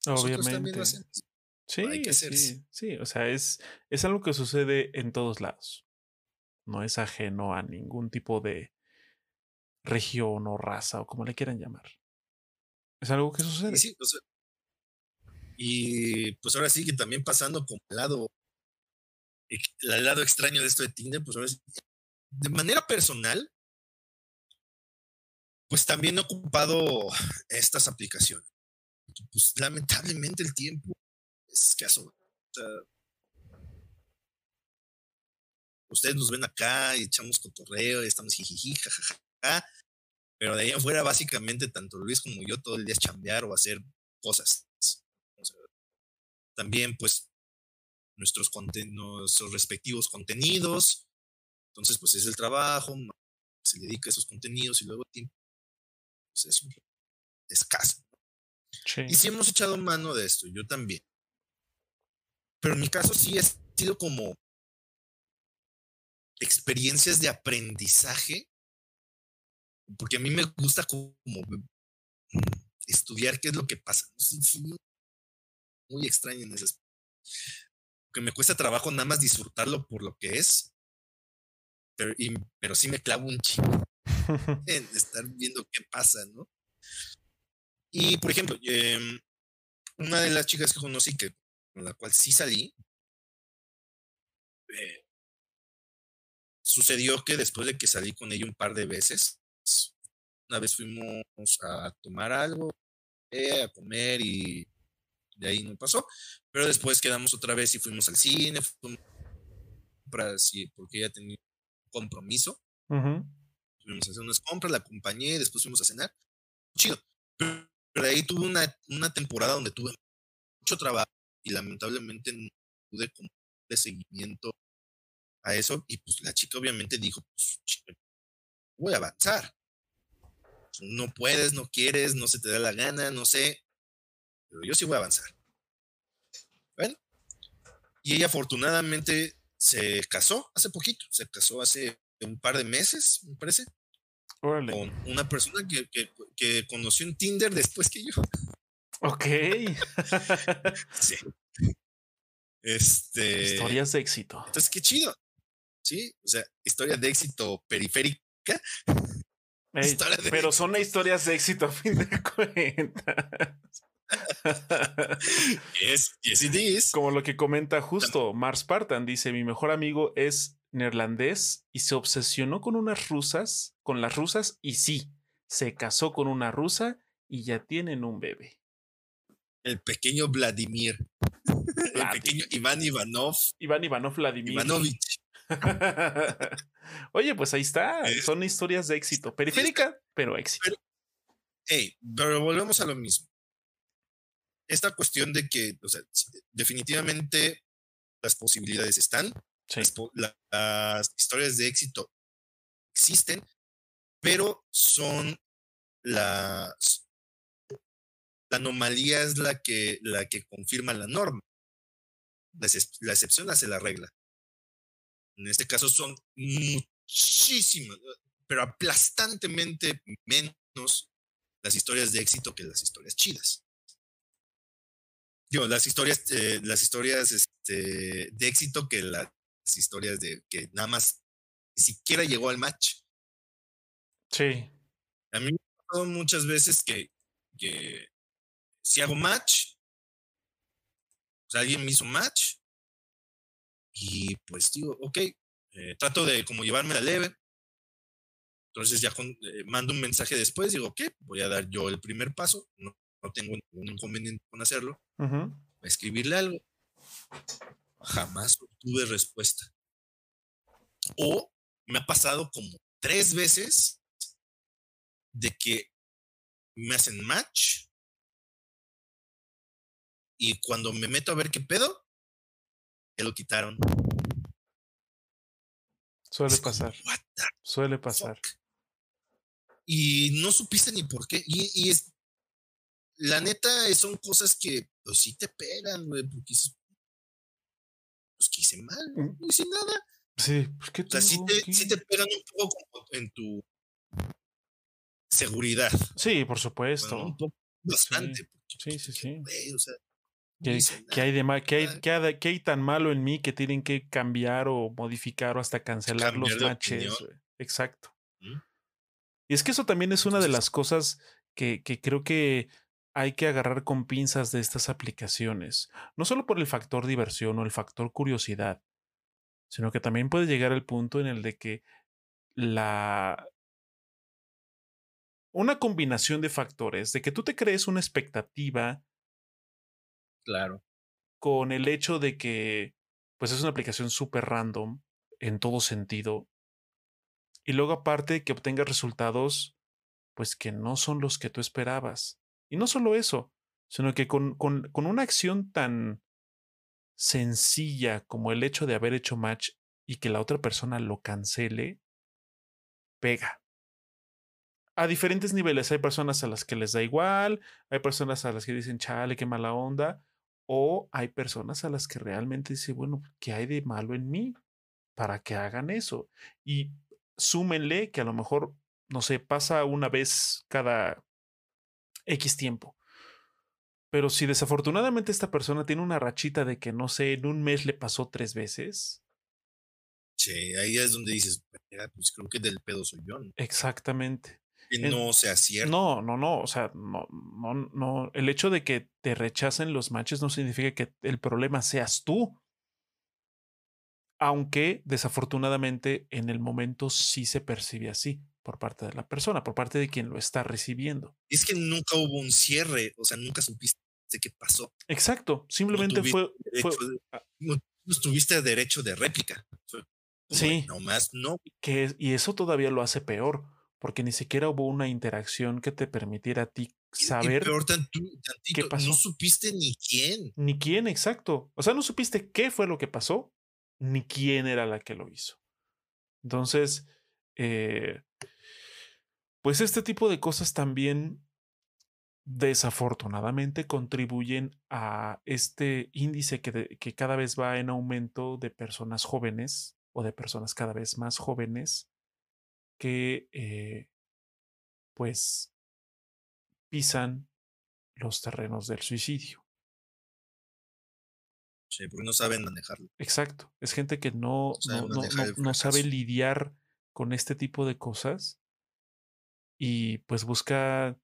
Speaker 1: Obviamente. Sí, sí, sí, o sea, es, es algo que sucede en todos lados. No es ajeno a ningún tipo de región o raza o como le quieran llamar. Es algo que sucede.
Speaker 2: Y, sí, o sea, y pues ahora sí que también pasando como lado el lado extraño de esto de Tinder, pues ahora de manera personal, pues también he ocupado estas aplicaciones. Pues lamentablemente el tiempo escaso. O sea, ustedes nos ven acá y echamos cotorreo y estamos jijiji, jajaja. Pero de ahí afuera, básicamente, tanto Luis como yo todo el día es chambear o hacer cosas. también, pues, nuestros, nuestros respectivos contenidos. Entonces, pues es el trabajo, se dedica a esos contenidos y luego el tiempo pues, es un escaso. Y sí hemos echado mano de esto, yo también. Pero en mi caso sí ha sido como experiencias de aprendizaje, porque a mí me gusta como estudiar qué es lo que pasa. muy extraño en ese aspecto que me cuesta trabajo nada más disfrutarlo por lo que es, pero, pero sí me clavo un chico en estar viendo qué pasa, ¿no? Y, por ejemplo, em, una de las chicas que conocí, que, con la cual sí salí, eh, sucedió que después de que salí con ella un par de veces, una vez fuimos a tomar algo, eh, a comer y de ahí no pasó. Pero después quedamos otra vez y fuimos al cine, porque ella tenía un compromiso. Fuimos a hacer unas compras, la acompañé, después fuimos a cenar. Chido. Pero, ahí tuve una, una temporada donde tuve mucho trabajo y lamentablemente no pude de seguimiento a eso. Y pues la chica obviamente dijo, pues, voy a avanzar. No puedes, no quieres, no se te da la gana, no sé pero yo sí voy a avanzar. Bueno, y ella afortunadamente se casó hace poquito, se casó hace un par de meses, me parece, con una persona que, que, conoció en Tinder después que yo.
Speaker 1: Ok.
Speaker 2: sí. Este.
Speaker 1: Historias de éxito.
Speaker 2: Entonces, qué chido. Sí, o sea, historia de éxito periférica.
Speaker 1: pero son historias de éxito a fin de cuentas.
Speaker 2: yes, yes it is.
Speaker 1: Como lo que comenta justo Mars Spartan, dice, mi mejor amigo es neerlandés y se obsesionó con unas rusas, con las rusas y sí, se casó con una rusa y ya tienen un bebé.
Speaker 2: El pequeño Vladimir. El pequeño Iván Ivanov.
Speaker 1: Iván Ivanov Vladimir.
Speaker 2: Ivanovich.
Speaker 1: Oye, pues ahí está. Son historias de éxito. Periférica, pero éxito.
Speaker 2: Pero, hey, pero volvemos a lo mismo. Esta cuestión de que, o sea, definitivamente las posibilidades están. Las, las historias de éxito existen, pero son las la anomalía es la que, la que confirma la norma. La, la, excepción hace la regla. En este caso son muchísimas, pero aplastantemente menos las historias de éxito que las historias chidas. Digo, las historias, eh, las historias este, de éxito que las historias de que nada más ni siquiera llegó al match.
Speaker 1: Sí.
Speaker 2: A mí me ha pasado muchas veces que, que si hago match, sea, alguien me hizo match y pues digo, ok, eh, trato de como llevarme la leve. Entonces ya eh, mando un mensaje después, digo, ok, voy a dar yo el primer paso, no, no tengo ningún inconveniente con hacerlo, escribirle algo. Jamás obtuve respuesta. O me ha pasado como tres veces de que me hacen match y cuando me meto a ver qué pedo, ya lo quitaron.
Speaker 1: Suele pasar. Suele pasar.
Speaker 2: Y no supiste ni por qué. Y, es. La neta, son cosas que pues sí te pegan, güey, porque pues que hice mal, mm. no hice nada.
Speaker 1: Sí, pues
Speaker 2: qué o sea, sí te, sí te pegan un poco en tu seguridad.
Speaker 1: Sí, por supuesto.
Speaker 2: un poco bastante.
Speaker 1: Sí, sí, sí.
Speaker 2: o sea,
Speaker 1: ¿Qué, hay de mal, hay, qué, hay, tan malo en mí que tienen que cambiar o modificar o hasta cancelar los matches? Exacto. Y es que eso también es una de las cosas que, que creo que hay que agarrar con pinzas de estas aplicaciones. No solo por el factor diversión o el factor curiosidad, sino que también puede llegar al punto en el de que la... Una combinación de factores, de que tú te crees una expectativa
Speaker 2: Claro.
Speaker 1: Con el hecho de que, pues es una aplicación súper random en todo sentido. Y luego aparte que obtengas resultados, pues que no son los que tú esperabas. Y no solo eso, sino que con, con, con una acción tan sencilla como el hecho de haber hecho match y que la otra persona lo cancele, pega a diferentes niveles. Hay personas a las que les da igual, hay personas a las que dicen, chale, qué mala onda, o hay personas a las que realmente dice, bueno, ¿qué hay de malo en mí para que hagan eso? Y súmenle que a lo mejor, no sé, pasa una vez cada X tiempo. Pero si desafortunadamente esta persona tiene una rachita de que, no sé, en un mes le pasó tres veces.
Speaker 2: Sí, ahí es donde dices, pues creo que del pedo soy yo.
Speaker 1: Exactamente
Speaker 2: que no sea cierto.
Speaker 1: No, no, no. O sea, no, no, no. El hecho de que te rechacen los matches no significa que el problema seas tú. Aunque desafortunadamente en el momento sí se percibe así por parte de la persona, por parte de quien lo está recibiendo.
Speaker 2: Es que nunca hubo un cierre, o sea, nunca supiste qué pasó.
Speaker 1: Exacto, simplemente fue,
Speaker 2: no, tuviste derecho de réplica.
Speaker 1: sí.
Speaker 2: No más no.
Speaker 1: Que, y eso todavía lo hace peor porque ni siquiera hubo una interacción que te permitiera a ti saber
Speaker 2: peor qué pasó. No supiste ni quién.
Speaker 1: Ni quién, exacto. O sea, no supiste qué fue lo que pasó, ni quién era la que lo hizo. Entonces, eh, pues este tipo de cosas también desafortunadamente contribuyen a este índice que, que cada vez va en aumento de personas jóvenes o de personas cada vez más jóvenes que eh, pues pisan los terrenos del suicidio.
Speaker 2: Sí, porque no saben manejarlo.
Speaker 1: Exacto. Es gente que no, no, sabe lidiar con este tipo de cosas y pues busca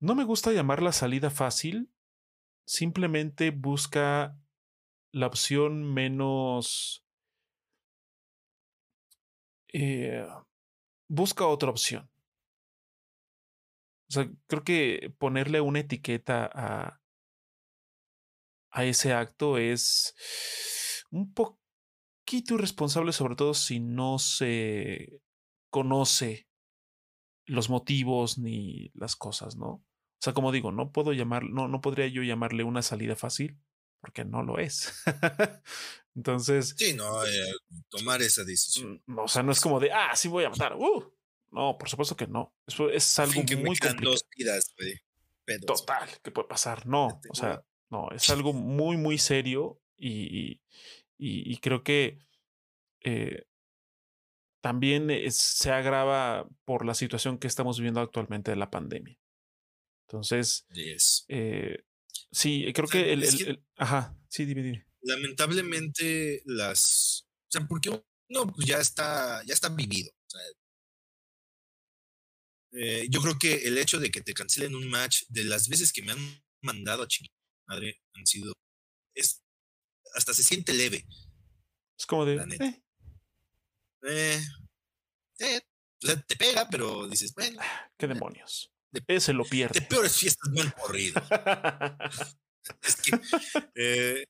Speaker 1: no me gusta llamar la salida fácil, simplemente busca la opción menos... Eh, busca otra opción. O sea, creo que ponerle una etiqueta a, a ese acto es un poquito irresponsable, sobre todo si no se conoce los motivos ni las cosas, ¿no? O sea, como digo, no puedo llamar, no, no podría yo llamarle una salida fácil, porque no lo es. Entonces.
Speaker 2: Sí, no, eh, tomar esa decisión.
Speaker 1: Mm, o sea, no es como de, ah, sí voy a matar. Uh, no, por supuesto que no. Eso es algo muy complicado. Total, ¿qué puede pasar? No, o sea, no, es algo muy, muy serio y, y, creo que eh, también se agrava por la situación que estamos viviendo actualmente de la pandemia. Entonces, eh, sí, creo que, el, Ajá, sí, dime,
Speaker 2: Lamentablemente, las. O sea, porque uno pues ya está, ya está vivido. Eh, yo creo que el hecho de que te cancelen un match, de las veces que me han mandado a chingar madre, han sido. Es, hasta se siente leve.
Speaker 1: Es como de. Eh,
Speaker 2: eh, eh, o sea, te pega, pero dices, bueno.
Speaker 1: ¿Qué demonios? Ese lo pierde.
Speaker 2: De peores fiestas no han corrido. es que, eh,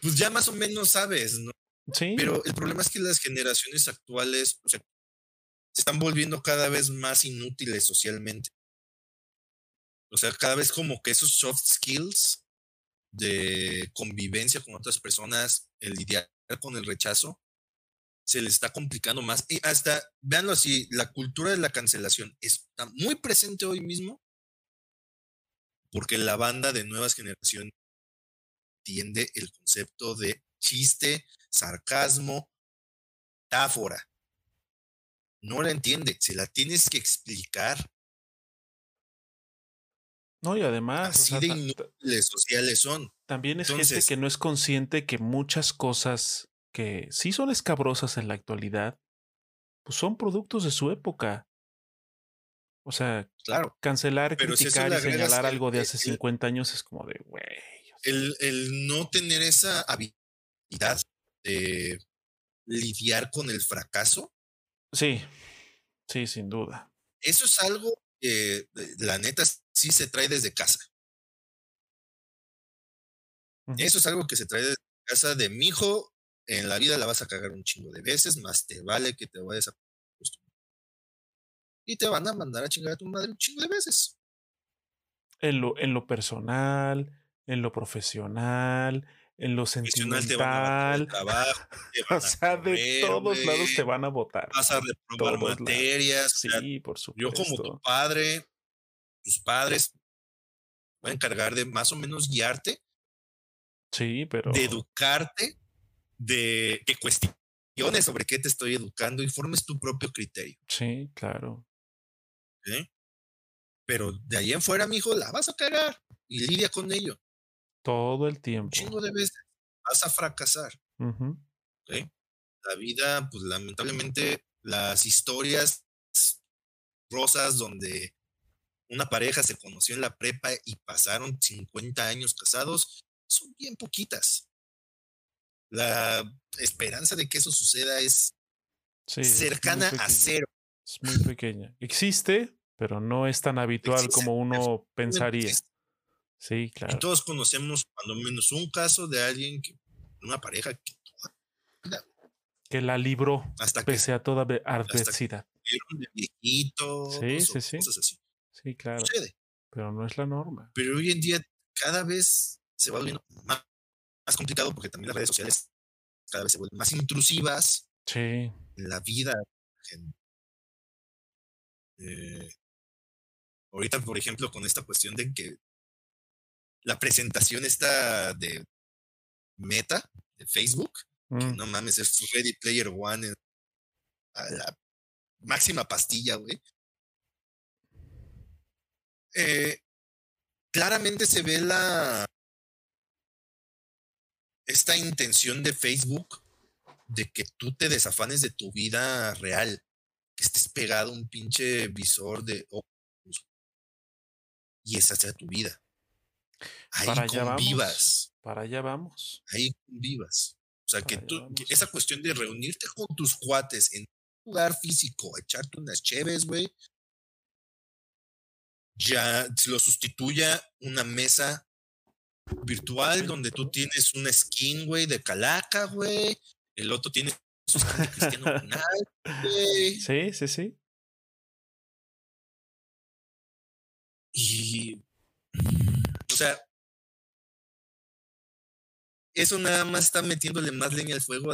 Speaker 2: pues ya más o menos sabes, ¿no?
Speaker 1: Sí.
Speaker 2: Pero el problema es que las generaciones actuales, o sea, se están volviendo cada vez más inútiles socialmente. O sea, cada vez como que esos soft skills de convivencia con otras personas, el lidiar con el rechazo, se les está complicando más. Y hasta, véanlo así, la cultura de la cancelación está muy presente hoy mismo porque la banda de nuevas generaciones entiende el concepto de chiste, sarcasmo, metáfora. No la entiende, se la tienes que explicar.
Speaker 1: No, y además.
Speaker 2: Así de inútiles sociales son.
Speaker 1: También es gente que no es consciente que muchas cosas que sí son escabrosas en la actualidad, pues son productos de su época. O sea,
Speaker 2: claro,
Speaker 1: cancelar, criticar y señalar algo de hace 50 años es como de, güey.
Speaker 2: El, el no tener esa habilidad de lidiar con el fracaso.
Speaker 1: Sí, sí, sin duda.
Speaker 2: Eso es algo que la neta sí se trae desde casa. Eso es algo que se trae desde casa de mi hijo en la vida la vas a cagar un chingo de veces, más te vale que te vayas a y te van a mandar a chingar a tu madre un chingo de veces.
Speaker 1: En lo, en lo personal, en lo profesional, en lo sentimental.
Speaker 2: trabajo,
Speaker 1: o sea, de todos lados te van a votar.
Speaker 2: Vas a reprobar materias.
Speaker 1: Sí, por supuesto.
Speaker 2: Yo como tu padre, tus padres van a encargar de más o menos guiarte.
Speaker 1: Sí, pero.
Speaker 2: De educarte de que cuestiones sobre qué te estoy educando y formes tu propio criterio.
Speaker 1: Sí, claro.
Speaker 2: Pero de ahí en fuera, mijo, la vas a cagar y lidia con ello.
Speaker 1: Todo el tiempo. Un
Speaker 2: chingo de veces vas a fracasar. La vida, pues lamentablemente, las historias rosas donde una pareja se conoció en la prepa y pasaron 50 años casados, son bien poquitas la esperanza de que eso suceda es cercana a cero.
Speaker 1: Es muy pequeña. Existe, pero no es tan habitual como uno pensaría. Sí, claro.
Speaker 2: Y todos conocemos cuando menos un caso de alguien que, una pareja que,
Speaker 1: que la libró hasta pese a toda adversidad.
Speaker 2: sí,
Speaker 1: sí, sí. Sí, claro. Pero no es la norma.
Speaker 2: Pero hoy en día cada vez se va volviendo más más complicado porque también las redes sociales cada vez se vuelven más intrusivas
Speaker 1: sí.
Speaker 2: en la vida. Eh, ahorita, por ejemplo, con esta cuestión de que la presentación está de Meta, de Facebook, que mm. no mames, es Ready Player One a la máxima pastilla, güey. Eh, claramente se ve la esta intención de Facebook de que tú te desafanes de tu vida real, que estés pegado a un pinche visor de y esa sea tu vida. Ahí
Speaker 1: Para allá vamos.
Speaker 2: convivas,
Speaker 1: Para allá vamos.
Speaker 2: ahí convivas. O sea, que
Speaker 1: allá
Speaker 2: tú, que esa cuestión de reunirte con tus cuates en un lugar físico, echarte unas cheves, güey, ya lo sustituya una mesa virtual donde tú tienes una skin, güey, de calaca, güey. El otro tiene su skin de Cristiano Ronaldo, güey.
Speaker 1: Sí, sí, sí.
Speaker 2: Y, o sea, eso nada más está metiéndole más leña al fuego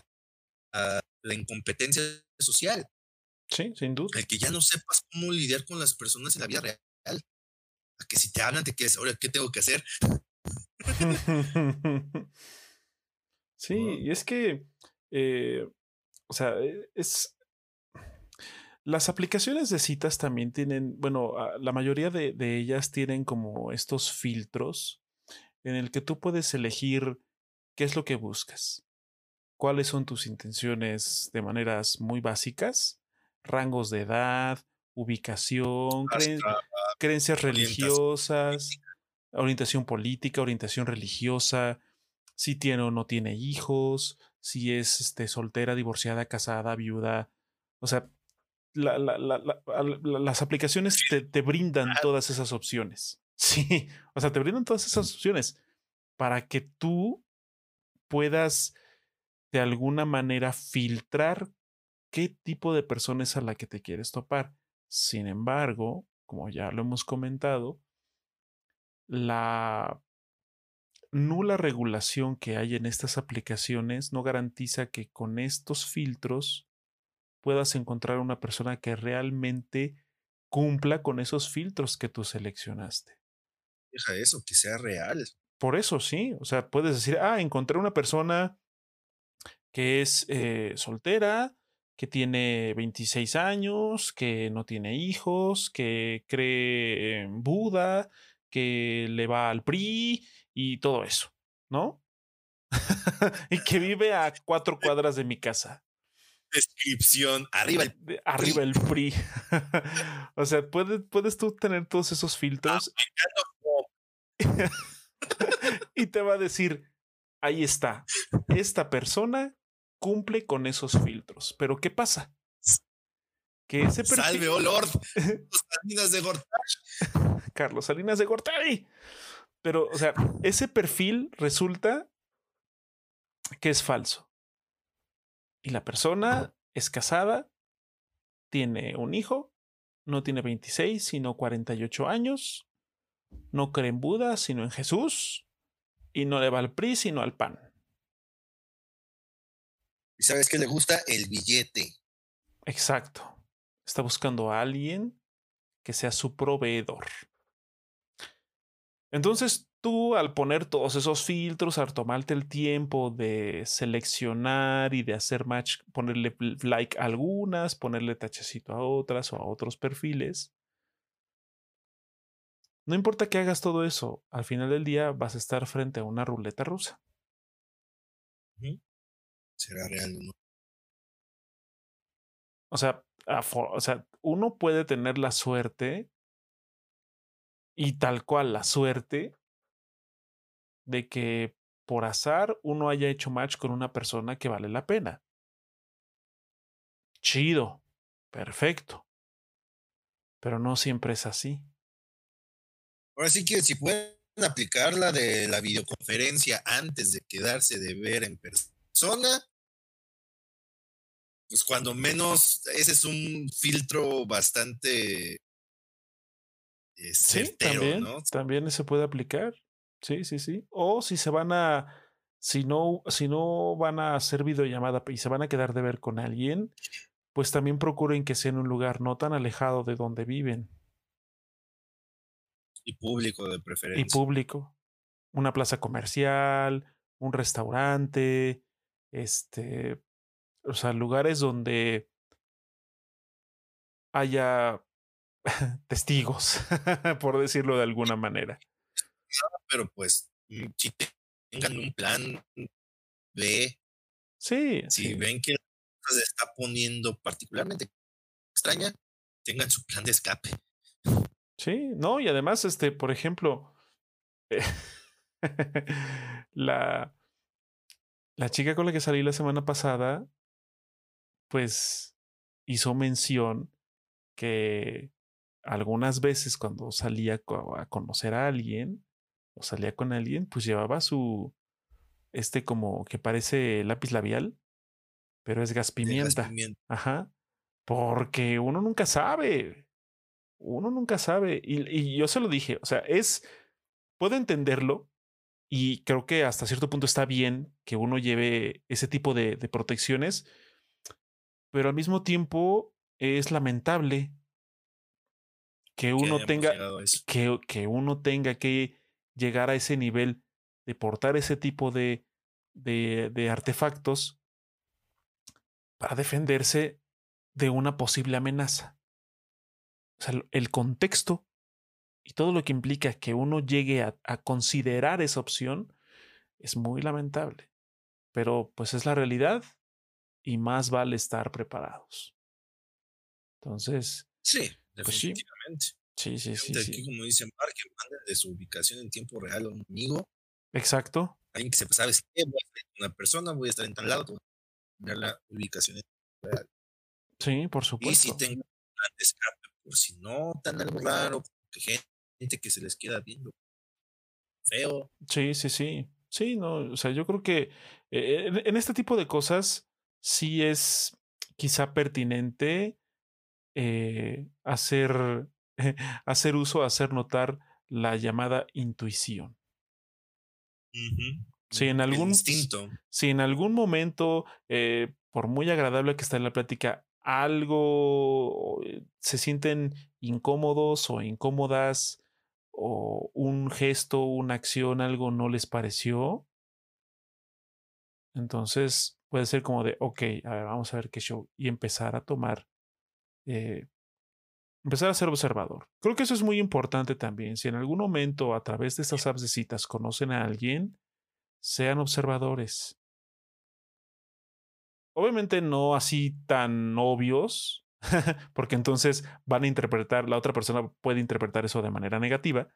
Speaker 2: a la incompetencia social,
Speaker 1: Sí, sin duda.
Speaker 2: el que ya no sepas cómo lidiar con las personas en la vida real. A que si te hablan, te quedes, ahora, ¿qué tengo que hacer?
Speaker 1: Sí, y es que, eh, o sea, eh, es... Las aplicaciones de citas también tienen, bueno, la mayoría de, de ellas tienen como estos filtros en el que tú puedes elegir qué es lo que buscas, cuáles son tus intenciones de maneras muy básicas, rangos de edad, ubicación, creencias religiosas, orientación política, orientación religiosa, si tiene o no tiene hijos, si es este, soltera, divorciada, casada, viuda. O sea, la- la- la- las aplicaciones te, te brindan todas esas opciones. Sí, o sea, te brindan todas esas opciones para que tú puedas de alguna manera filtrar qué tipo de persona es a la que te quieres topar. Sin embargo, como ya lo hemos comentado, la nula regulación que hay en estas aplicaciones no garantiza que con estos filtros puedas encontrar una persona que realmente cumpla con esos filtros que tú seleccionaste.
Speaker 2: deja eso, que sea real.
Speaker 1: Por eso sí, o sea, puedes decir, ah, encontré una persona que es eh, soltera, que tiene 26 años, que no tiene hijos, que cree en Buda, que le va al PRI y todo eso, ¿no? y que vive a cuatro cuadras de mi casa.
Speaker 2: Descripción, arriba el
Speaker 1: De- arriba el PRI. o sea, puedes, puedes tú tener todos esos filtros y te va a decir, ahí está, esta persona cumple con esos filtros. Pero ¿qué pasa? Que ese perfil,
Speaker 2: Salve, oh Lord. Salinas de Gortari.
Speaker 1: Carlos Salinas de Gortari. Pero, o sea, ese perfil resulta que es falso. Y la persona es casada, tiene un hijo, no tiene 26, sino 48 años, no cree en Buda, sino en Jesús, y no le va al PRI, sino al PAN.
Speaker 2: ¿Y sabes qué le gusta? El billete.
Speaker 1: Exacto. Está buscando a alguien que sea su proveedor. Entonces tú al poner todos esos filtros, al tomarte el tiempo de seleccionar y de hacer match, ponerle like a algunas, ponerle tachecito a otras o a otros perfiles, no importa que hagas todo eso, al final del día vas a estar frente a una ruleta rusa.
Speaker 2: ¿Será real o no?
Speaker 1: O sea, o sea, uno puede tener la suerte y tal cual la suerte de que por azar uno haya hecho match con una persona que vale la pena. Chido, perfecto. Pero no siempre es así.
Speaker 2: Ahora sí que si pueden aplicar la de la videoconferencia antes de quedarse de ver en persona, pues cuando menos ese es un filtro bastante eh,
Speaker 1: Sí, también,
Speaker 2: ¿no?
Speaker 1: también se puede aplicar. Sí, sí, sí. O si se van a, si no, si no van a hacer videollamada y se van a quedar de ver con alguien, pues también procuren que sea en un lugar no tan alejado de donde viven
Speaker 2: Y público de
Speaker 1: y
Speaker 2: preferencia.
Speaker 1: público. Una plaza comercial, un restaurante, este, o sea, lugares donde haya testigos, por decirlo de alguna manera.
Speaker 2: Pero pues, mm, si tengan un plan B,
Speaker 1: Sí,
Speaker 2: si
Speaker 1: sí.
Speaker 2: ven que se está poniendo particularmente extraña, tengan su plan de escape.
Speaker 1: Sí, no, y además, este, por ejemplo, la, la chica con la que salí la semana pasada, pues hizo mención que algunas veces cuando salía a conocer a alguien o salía con alguien, pues llevaba su, este como que parece lápiz labial, pero es gas pimienta. Ajá. Porque uno nunca sabe. Uno nunca sabe. Y, y, yo se lo dije. O sea, es. Puedo entenderlo. Y creo que hasta cierto punto está bien que uno lleve ese tipo de, de protecciones. Pero al mismo tiempo es lamentable que uno tenga. Que, que uno tenga que llegar a ese nivel de portar ese tipo de, de, de artefactos para defenderse de una posible amenaza. O sea, el contexto y todo lo que implica que uno llegue a, a, considerar esa opción es muy lamentable. Pero pues es la realidad y más vale estar preparados. Entonces.
Speaker 2: Sí, definitivamente.
Speaker 1: sí, sí, sí.
Speaker 2: Aquí, como dicen, que manda de su ubicación en tiempo real a un amigo.
Speaker 1: Exacto.
Speaker 2: Alguien que sepa, sabes qué, voy a estar en una persona, voy a estar en tal lado, ver la ubicación en tiempo real.
Speaker 1: Sí, por supuesto.
Speaker 2: Y si tengo un escape, por si no, tan algo raro, que gente que se les queda viendo feo.
Speaker 1: Sí, sí, sí. Sí, no, o sea, yo creo que eh, en este tipo de cosas sí es quizá pertinente eh, hacer, hacer uso, hacer notar la llamada intuición. Si en algún, si en algún momento, eh, por muy agradable que esté en la plática, algo eh, se sienten incómodos o incómodas o un gesto, una acción, algo no les pareció, entonces puede ser como de, ok, a ver, vamos a ver qué show y empezar a tomar, eh, empezar a ser observador. Creo que eso es muy importante también. Si en algún momento a través de estas apps de citas conocen a alguien, sean observadores. Obviamente no así tan obvios, porque entonces van a interpretar, la otra persona puede interpretar eso de manera negativa,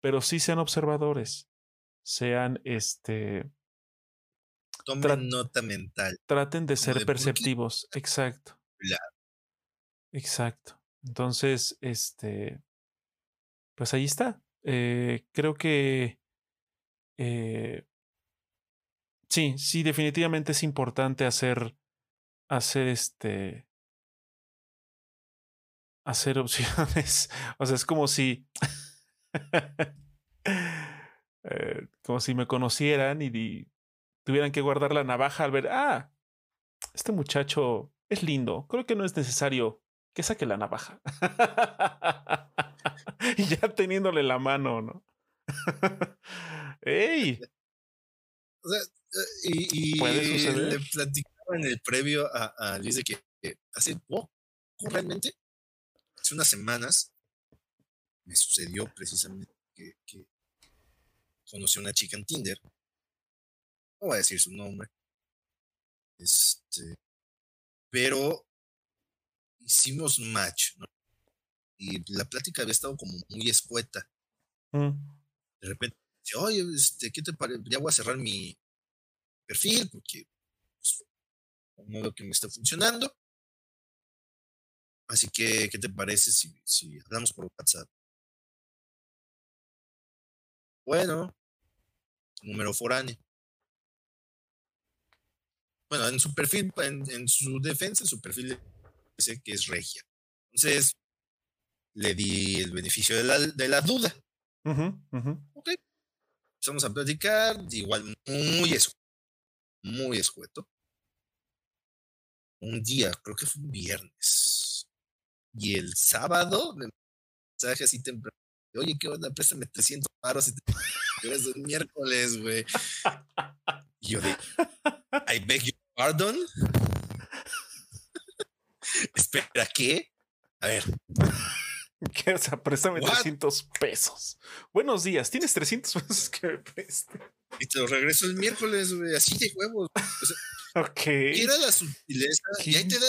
Speaker 1: pero sí sean observadores, sean este...
Speaker 2: Tomen nota mental.
Speaker 1: Traten de ser perceptivos, exacto. Exacto. Entonces, este, pues ahí está. Eh, creo que eh, Sí, sí, definitivamente es importante hacer, hacer este, hacer opciones. O sea, es como si, eh, como si me conocieran y, tuvieran que guardar la navaja al ver, ah, este muchacho es lindo, creo que no es necesario que saque la navaja. y ya teniéndole la mano, ¿no? ¡Ey!
Speaker 2: O sea, y, le platicaba en el previo a, a Luis de que, hace poco, realmente, hace unas semanas, me sucedió precisamente que, que conocí a una chica en Tinder. No voy a decir su nombre. Este, pero hicimos match, ¿no? Y la plática había estado como muy escueta. Mm. De repente, oye, este, ¿qué te parece? Ya voy a cerrar mi, perfil, porque pues, no veo que me está funcionando. Así que, ¿qué te parece si, si hablamos por WhatsApp? Bueno, número foráneo. Bueno, en su perfil, en, su defensa, en su perfil dice que es regia. Entonces, le di el beneficio de la, de la duda. Ok. Empezamos a platicar, igual muy muy escueto. Un día, creo que fue un viernes. Y el sábado me mensaje así temprano. Oye, ¿qué onda? Préstame 300 paros y te es el miércoles, güey. Y yo de, I beg your pardon. Espera, ¿qué? A ver.
Speaker 1: ¿Qué? O sea, préstame 300 pesos. Buenos días, ¿tienes 300 pesos que me preste?
Speaker 2: Y te lo regreso el miércoles, güey, así de huevos.
Speaker 1: ok.
Speaker 2: era la sutileza. Y ahí te, da,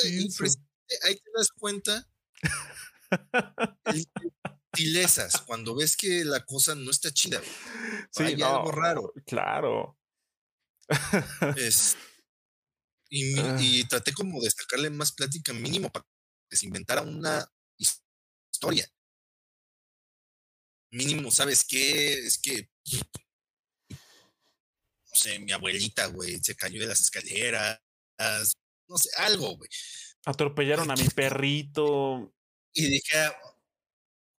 Speaker 2: ahí te das cuenta sutilezas, cuando ves que la cosa no está chida.
Speaker 1: Sí,
Speaker 2: Hay algo raro.
Speaker 1: Claro.
Speaker 2: Es, y,
Speaker 1: Ah.
Speaker 2: y traté como de sacarle más plática mínimo para que se inventara una his- historia. Mínimo, ¿sabes qué? Es que, no sé, mi abuelita, güey, se cayó de las escaleras, no sé, algo, güey.
Speaker 1: Atropellaron a mi perrito.
Speaker 2: Y dije, ah,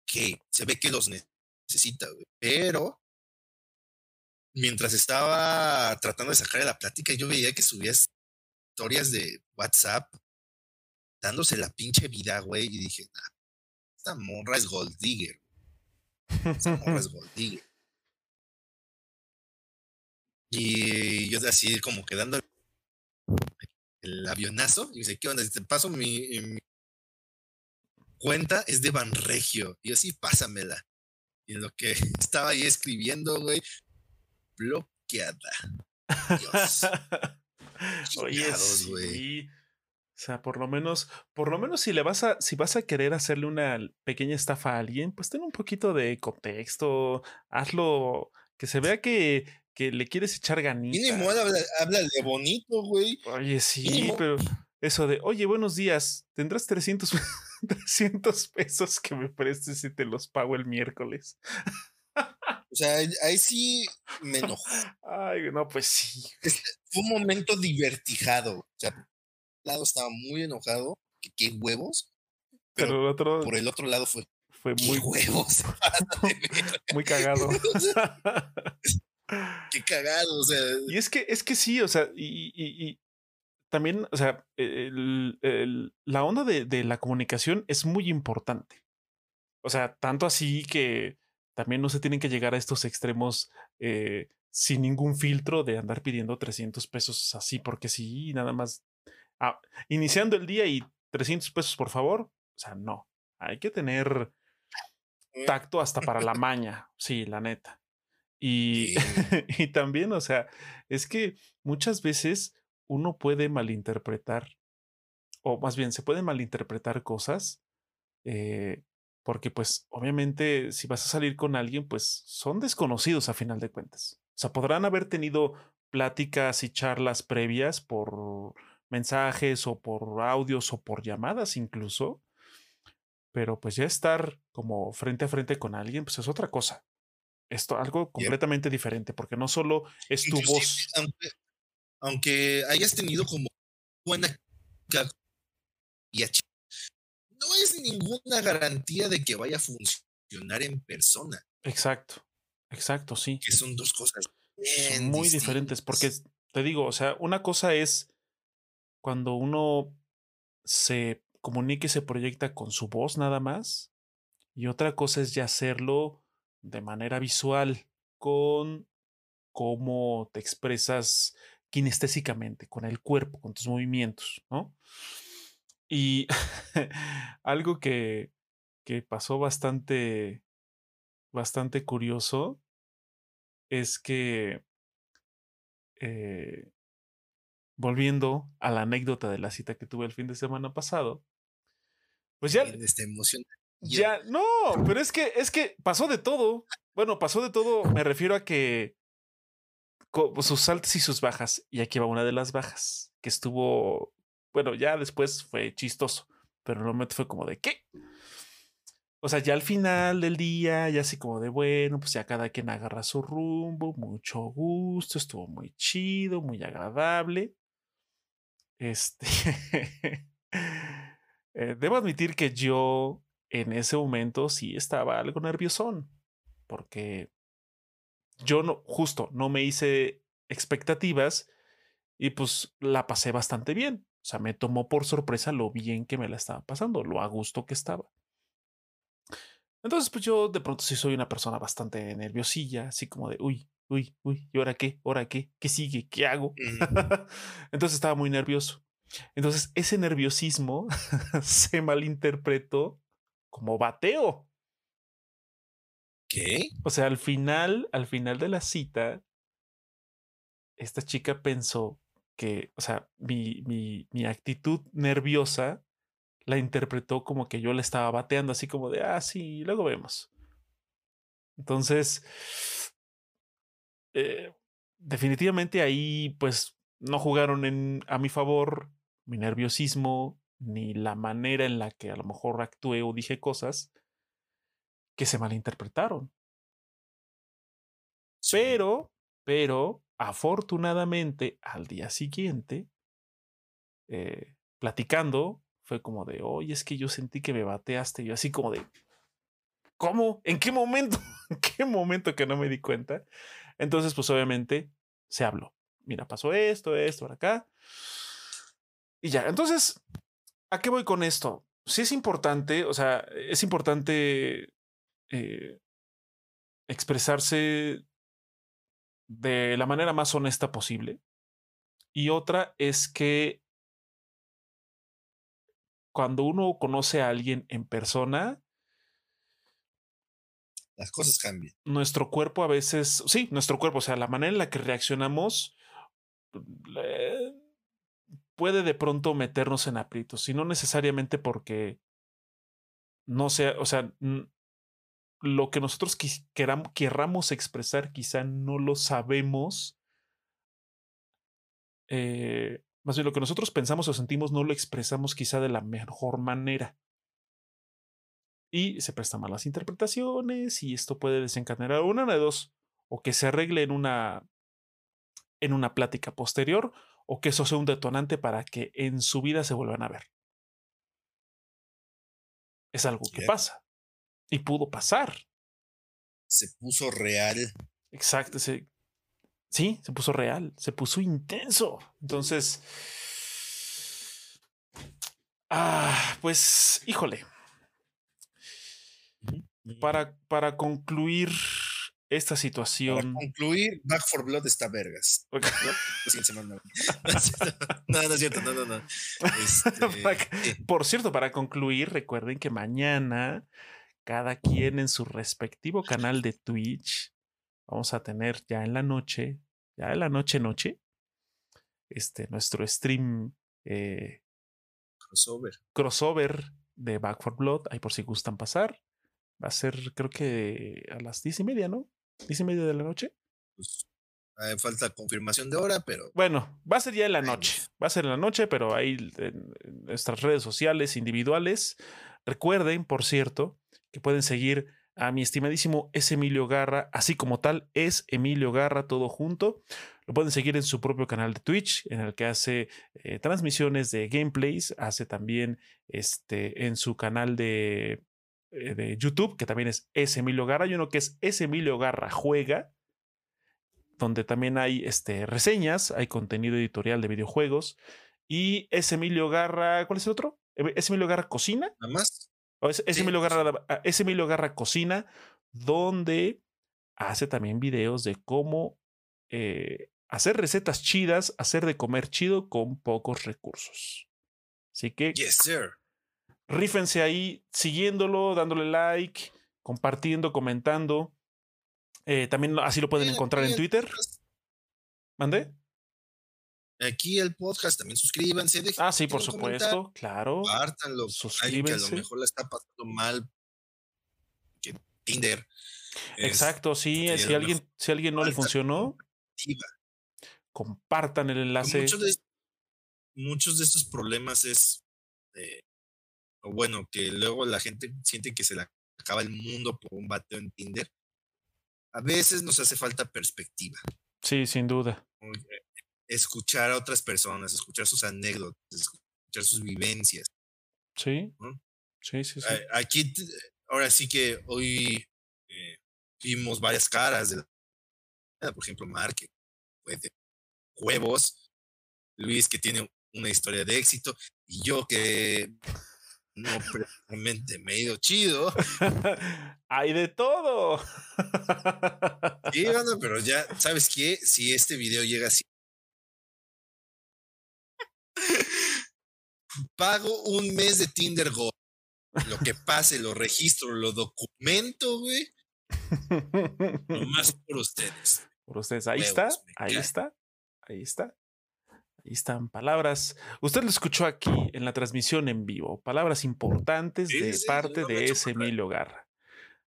Speaker 2: que se ve que los necesita, güey. Pero mientras estaba tratando de sacarle la plática, yo veía que subía historias de WhatsApp dándose la pinche vida, güey. Y dije, nah, esta morra es gold digger. Esta morra es gold digger. Y yo así como que dando el avionazo. Y dice, ¿qué onda? Te paso mi, mi cuenta, es de Banregio. Y yo, sí, pásamela. Y en lo que estaba ahí escribiendo, güey, bloqueada. Dios.
Speaker 1: Oye,
Speaker 2: Chingados,
Speaker 1: sí. O sea, por lo menos, por lo menos si le vas a, si vas a querer hacerle una pequeña estafa a alguien, pues ten un poquito de contexto, hazlo, que se vea que, que le quieres echar ganita.
Speaker 2: Mínimo, habla, háblale bonito, güey.
Speaker 1: Oye, sí,
Speaker 2: Mínimo.
Speaker 1: pero eso de, oye, buenos días, tendrás 300, 300 pesos que me prestes y te los pago el miércoles.
Speaker 2: O sea, ahí sí me enojó.
Speaker 1: Ay, no, pues sí.
Speaker 2: Fue un momento divertijado. O sea, por un lado estaba muy enojado, que qué huevos.
Speaker 1: Pero
Speaker 2: Pero
Speaker 1: el otro
Speaker 2: por el otro lado fue,
Speaker 1: fue muy,
Speaker 2: huevos.
Speaker 1: muy cagado.
Speaker 2: qué cagado. O sea,
Speaker 1: Y es que, es que sí, o sea, y, y- y también, o sea, el- el- la onda de, de la comunicación es muy importante. O sea, tanto así que también no se tienen que llegar a estos extremos eh, sin ningún filtro de andar pidiendo 300 pesos así, porque sí, nada más. ah, iniciando el día y 300 pesos, por favor. O sea, no. Hay que tener tacto hasta para la maña, sí, la neta. Y,
Speaker 2: Sí.
Speaker 1: y también, o sea, es que muchas veces uno puede malinterpretar, o más bien se pueden malinterpretar cosas, eh, porque pues obviamente si vas a salir con alguien, pues son desconocidos a final de cuentas. O sea, podrán haber tenido pláticas y charlas previas por mensajes o por audios o por llamadas incluso, pero pues ya estar como frente a frente con alguien, pues es otra cosa. Esto algo completamente diferente, porque no solo es tu
Speaker 2: inclusive,
Speaker 1: voz.
Speaker 2: Aunque, aunque hayas tenido como buena y ach- no es ninguna garantía de que vaya a funcionar en persona,
Speaker 1: Exacto, exacto, sí.
Speaker 2: que son dos cosas bien
Speaker 1: muy diferentes, porque te digo, o sea, una cosa es cuando uno se comunica y se proyecta con su voz nada más, y otra cosa es ya hacerlo de manera visual, con cómo te expresas kinestésicamente, con el cuerpo, con tus movimientos, ¿no? Y algo que, que pasó bastante, bastante curioso es que, eh, volviendo a la anécdota de la cita que tuve el fin de semana pasado, pues ya,
Speaker 2: Esta emoción.
Speaker 1: ya, no, pero es que, es que pasó de todo. Bueno, pasó de todo, me refiero a que sus altas y sus bajas, y aquí va una de las bajas, que estuvo, bueno, ya después fue chistoso, pero en el momento fue como de, ¿qué? O sea, ya al final del día, ya así como de, bueno, pues ya cada quien agarra su rumbo, mucho gusto, estuvo muy chido, muy agradable. Este, eh, debo admitir que yo en ese momento sí estaba algo nerviosón, porque yo no, justo, no me hice expectativas y pues la pasé bastante bien. O sea, me tomó por sorpresa lo bien que me la estaba pasando, lo a gusto que estaba. Entonces, pues yo de pronto sí soy una persona bastante nerviosilla, así como de, uy, uy, uy, ¿y ahora qué? ¿Ahora qué? ¿Qué sigue? ¿Qué hago? Entonces estaba muy nervioso. Entonces, ese nerviosismo se malinterpretó como bateo.
Speaker 2: ¿Qué?
Speaker 1: O sea, al final, al final de la cita, esta chica pensó que, o sea, mi, mi, mi actitud nerviosa la interpretó como que yo le estaba bateando, así como de, ah, sí, luego vemos. Entonces, eh, definitivamente ahí, pues, no jugaron en, a mi favor mi nerviosismo, ni la manera en la que a lo mejor actué o dije cosas que se malinterpretaron. Pero, pero, afortunadamente, al día siguiente, eh, platicando, fue como de, oye, es que yo sentí que me bateaste. yo así como de, ¿cómo? ¿En qué momento? ¿En qué momento que no me di cuenta? Entonces, pues obviamente se habló. Mira, pasó esto, esto, por acá. Y ya, entonces, ¿a qué voy con esto? Sí es importante, o sea, es importante eh, expresarse de la manera más honesta posible. Y otra es que cuando uno conoce a alguien en persona,
Speaker 2: las cosas cambian.
Speaker 1: Nuestro cuerpo a veces, sí, nuestro cuerpo, o sea, la manera en la que reaccionamos puede de pronto meternos en aprietos, y no necesariamente porque no sea, o sea, lo que nosotros queramos, querramos expresar quizá no lo sabemos. Eh, más bien lo que nosotros pensamos o sentimos no lo expresamos quizá de la mejor manera. Y se prestan malas interpretaciones y esto puede desencadenar una de dos, o que se arregle en una, en una plática posterior, o que eso sea un detonante para que en su vida se vuelvan a ver. Es algo que pasa. Y pudo pasar.
Speaker 2: Se puso real.
Speaker 1: Exacto. sí, se puso real. Se puso intenso. Entonces. Ah, pues, híjole. Para, para concluir esta situación.
Speaker 2: Para concluir, Back for Blood está vergas. No, no, es cierto, no, no, no.
Speaker 1: Este, por cierto, para concluir, recuerden que mañana cada quien en su respectivo canal de Twitch vamos a tener ya en la noche, ya en la noche noche, este, nuestro stream eh,
Speaker 2: crossover.
Speaker 1: crossover de Back for Blood, ahí por si gustan pasar. Va a ser, creo que a las diez y media, ¿no? ¿Diez y media de la noche?
Speaker 2: Pues falta confirmación de hora, pero.
Speaker 1: Bueno, va a ser ya en la noche. Va a ser en la noche, pero ahí en, nuestras redes sociales individuales. Recuerden, por cierto, que pueden seguir a mi estimadísimo es Emilio Garra, así como tal, es Emilio Garra, todo junto. Lo pueden seguir en su propio canal de Twitch, en el que hace eh, transmisiones de gameplays, hace también este, en su canal de eh, de YouTube, que también es S. Emilio Garra. Hay uno que es S. Emilio Garra Juega, donde también hay este, reseñas, hay contenido editorial de videojuegos. Y S. Emilio Garra, ¿cuál es el otro? ¿Es Emilio Garra Cocina?
Speaker 2: Nada más.
Speaker 1: ¿O es, Emilio Garra, Emilio Garra Cocina, donde hace también videos de cómo eh, hacer recetas chidas, hacer de comer chido con pocos recursos. Así que.
Speaker 2: Yes, sir
Speaker 1: rífense ahí siguiéndolo, dándole like, compartiendo, comentando. Eh, también así lo pueden encontrar en Twitter. ¿Mande?
Speaker 2: Aquí el podcast, también suscríbanse.
Speaker 1: Ah, sí, por supuesto, claro.
Speaker 2: Compártanlo. Suscríbanse. que a lo mejor la está pasando mal. Que Tinder.
Speaker 1: Exacto, sí. Si alguien, si alguien no le funcionó, compartan el enlace.
Speaker 2: Muchos de, muchos de estos problemas es eh, bueno, que luego la gente siente que se le acaba el mundo por un bateo en Tinder, a veces nos hace falta perspectiva.
Speaker 1: Sí, sin duda.
Speaker 2: Escuchar a otras personas, escuchar sus anécdotas, escuchar sus vivencias.
Speaker 1: Sí. Sí, sí, sí.
Speaker 2: Aquí, ahora sí que hoy eh, vimos varias caras de por ejemplo, Mark, que de huevos, Luis, que tiene una historia de éxito, y yo que no precisamente me he ido chido.
Speaker 1: Hay de todo.
Speaker 2: sí, pero ya, ¿sabes qué? Si este video llega así. Pago un mes de Tinder Gold. Lo que pase, lo registro, lo documento, güey. Nomás por ustedes.
Speaker 1: Por ustedes. Ahí está, ahí está, ahí está. Ahí están palabras. Usted lo escuchó aquí en la transmisión en vivo. Palabras importantes
Speaker 2: Sí,
Speaker 1: de
Speaker 2: sí,
Speaker 1: parte
Speaker 2: me
Speaker 1: de ese. Emilio Garra.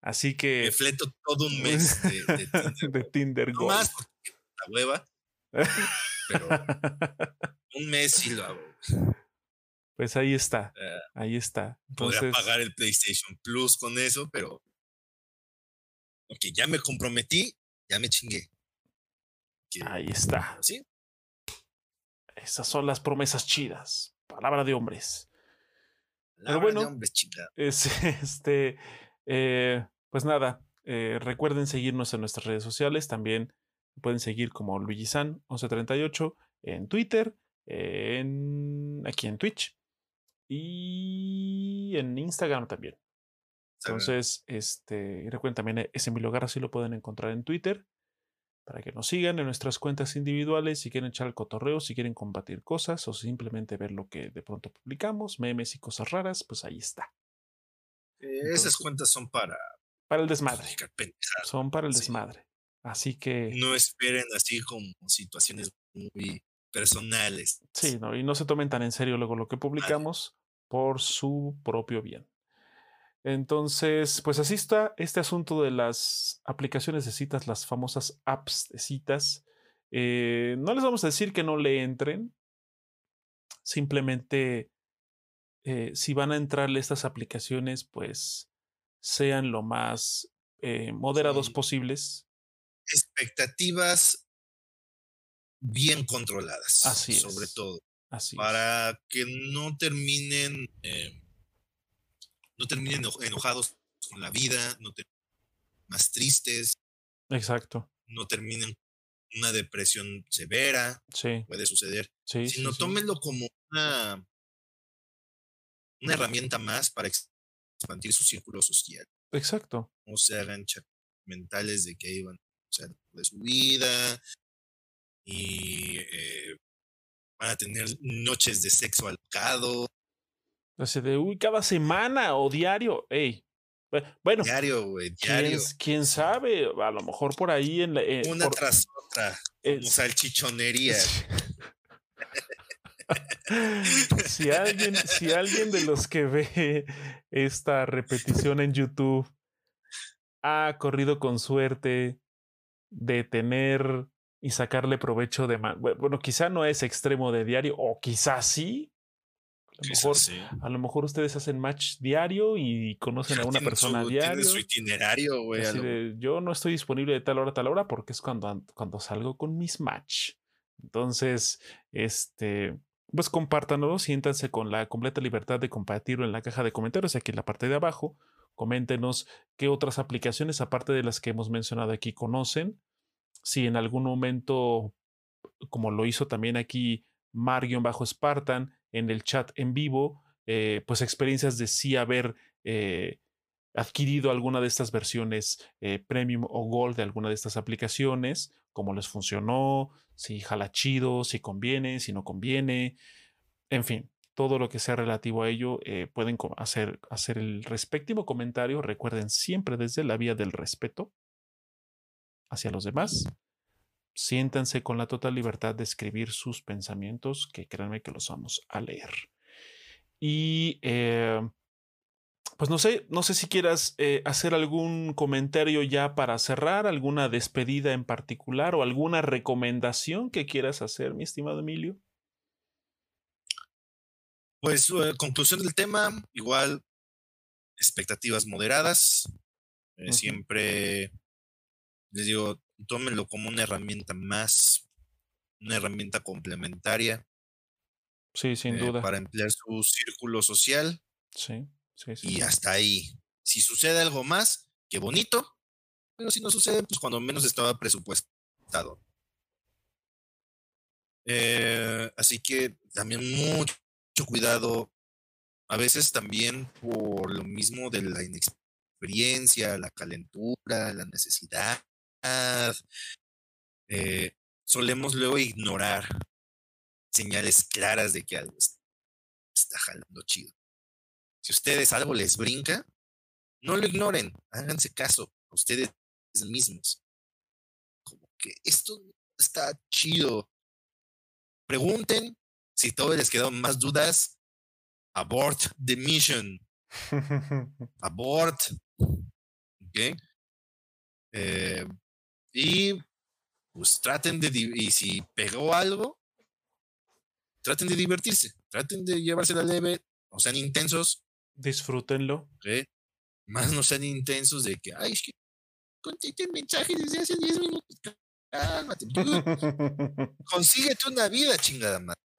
Speaker 1: Así
Speaker 2: Me
Speaker 1: que.
Speaker 2: fleto todo un mes de, de Tinder.
Speaker 1: de Tinder Gold.
Speaker 2: más porque la hueva, pero un mes sí lo hago.
Speaker 1: Pues ahí está.
Speaker 2: Eh,
Speaker 1: Ahí está.
Speaker 2: Podría
Speaker 1: Entonces,
Speaker 2: pagar el PlayStation Plus con eso, pero. Ok, ya me comprometí, ya me chingué.
Speaker 1: Ahí está.
Speaker 2: Sí,
Speaker 1: Esas son las promesas chidas. Palabra de hombres.
Speaker 2: palabra
Speaker 1: bueno,
Speaker 2: de hombres, chica.
Speaker 1: Es, este, eh, pues nada, eh, recuerden seguirnos en nuestras redes sociales. También pueden seguir como Luigi San 1138 en Twitter, en, aquí en Twitch y en Instagram también. Entonces, este, recuerden también eh, ese Emilio Garra sí lo pueden encontrar en Twitter para que nos sigan en nuestras cuentas individuales si quieren echar el cotorreo, si quieren compartir cosas o simplemente ver lo que de pronto publicamos, memes y cosas raras, pues ahí está.
Speaker 2: Eh,
Speaker 1: entonces-
Speaker 2: esas cuentas son para
Speaker 1: Para el desmadre. Son para el
Speaker 2: Sí.
Speaker 1: desmadre. Así que
Speaker 2: No esperen así como situaciones muy personales.
Speaker 1: sí, ¿no? y no se tomen tan en serio luego lo que publicamos por su propio bien. Entonces, pues así está este asunto de las aplicaciones de citas, las famosas apps de citas. Eh, no les vamos a decir que no le entren. Simplemente, eh, si van a entrarle estas aplicaciones, pues sean lo más eh, moderados
Speaker 2: Sí.
Speaker 1: posibles.
Speaker 2: Expectativas bien controladas.
Speaker 1: Así
Speaker 2: sobre
Speaker 1: es.
Speaker 2: todo.
Speaker 1: Así es.
Speaker 2: Para que no terminen. eh, no terminen eno- enojados con la vida, no terminen más tristes,
Speaker 1: Exacto.
Speaker 2: no terminen una depresión severa,
Speaker 1: Sí,
Speaker 2: puede suceder.
Speaker 1: sí.
Speaker 2: sino
Speaker 1: sí.
Speaker 2: tómenlo como una, una herramienta más para ex- expandir su círculo social.
Speaker 1: Exacto.
Speaker 2: No se hagan mentales de que ahí van a ser de su vida y eh, van a tener noches de sexo alocado,
Speaker 1: Así de, uy, cada semana o diario. Ey. bu- Bueno,
Speaker 2: diario, güey,
Speaker 1: ¿quién,
Speaker 2: diario.
Speaker 1: quién sabe? A lo mejor por ahí en la. eh,
Speaker 2: Una
Speaker 1: por-
Speaker 2: tras otra,
Speaker 1: eh,
Speaker 2: como salchichonería.
Speaker 1: si alguien, si alguien de los que ve esta repetición en YouTube ha corrido con suerte de tener y sacarle provecho de bueno, quizá no es extremo de diario, o quizá sí. A lo
Speaker 2: Quizás
Speaker 1: mejor,
Speaker 2: sí.
Speaker 1: a lo mejor ustedes hacen match diario y conocen a una persona
Speaker 2: su-
Speaker 1: diario.
Speaker 2: tienen su itinerario, güey. lo-
Speaker 1: yo no estoy disponible de tal hora a tal hora porque es cuando, an- cuando salgo con mis match. Entonces, este, pues compártanlo, siéntanse con la completa libertad de compartirlo en la caja de comentarios aquí en la parte de abajo. Coméntenos qué otras aplicaciones, aparte de las que hemos mencionado aquí, conocen. Si en algún momento, como lo hizo también aquí Mar-Spartan en el chat en vivo, eh, pues experiencias de sí haber eh, adquirido alguna de estas versiones eh, premium o gold de alguna de estas aplicaciones, cómo les funcionó, si jala chido, si conviene, si no conviene, en fin, todo lo que sea relativo a ello, eh, pueden hacer, hacer el respectivo comentario. Recuerden siempre desde la vía del respeto hacia los demás. Siéntanse con la total libertad de escribir sus pensamientos, que créanme que los vamos a leer. Y eh, pues no sé, no sé si quieras eh, hacer algún comentario ya para cerrar, alguna despedida en particular o alguna recomendación que quieras hacer, mi estimado Emilio.
Speaker 2: Pues eh, conclusión del tema, igual expectativas moderadas. eh. Siempre les digo, tómenlo como una herramienta más, una herramienta complementaria
Speaker 1: Sí, sin
Speaker 2: eh,
Speaker 1: duda.
Speaker 2: para emplear su círculo social
Speaker 1: Sí, sí, sí.
Speaker 2: y hasta ahí. Si sucede algo más, qué bonito, pero si no sucede, pues cuando menos estaba presupuestado. Eh, así que también mucho, cuidado, a veces también por lo mismo de la inexperiencia, la calentura, la necesidad, eh, solemos luego ignorar señales claras de que algo es- está jalando chido. Si ustedes algo les brinca, no lo ignoren, háganse caso a ustedes mismos. Como que esto está chido. pregunten si todavía les quedan más dudas. Abort the mission. Abort. ¿Ok? Eh, y pues traten de, y si pegó algo, traten de divertirse, traten de llevarse la leve, no sean intensos.
Speaker 1: Disfrútenlo.
Speaker 2: Más no sean intensos de que, ay, es que contesté el mensaje desde hace 10 minutos. Cálmate. Consíguete una vida, chingada madre.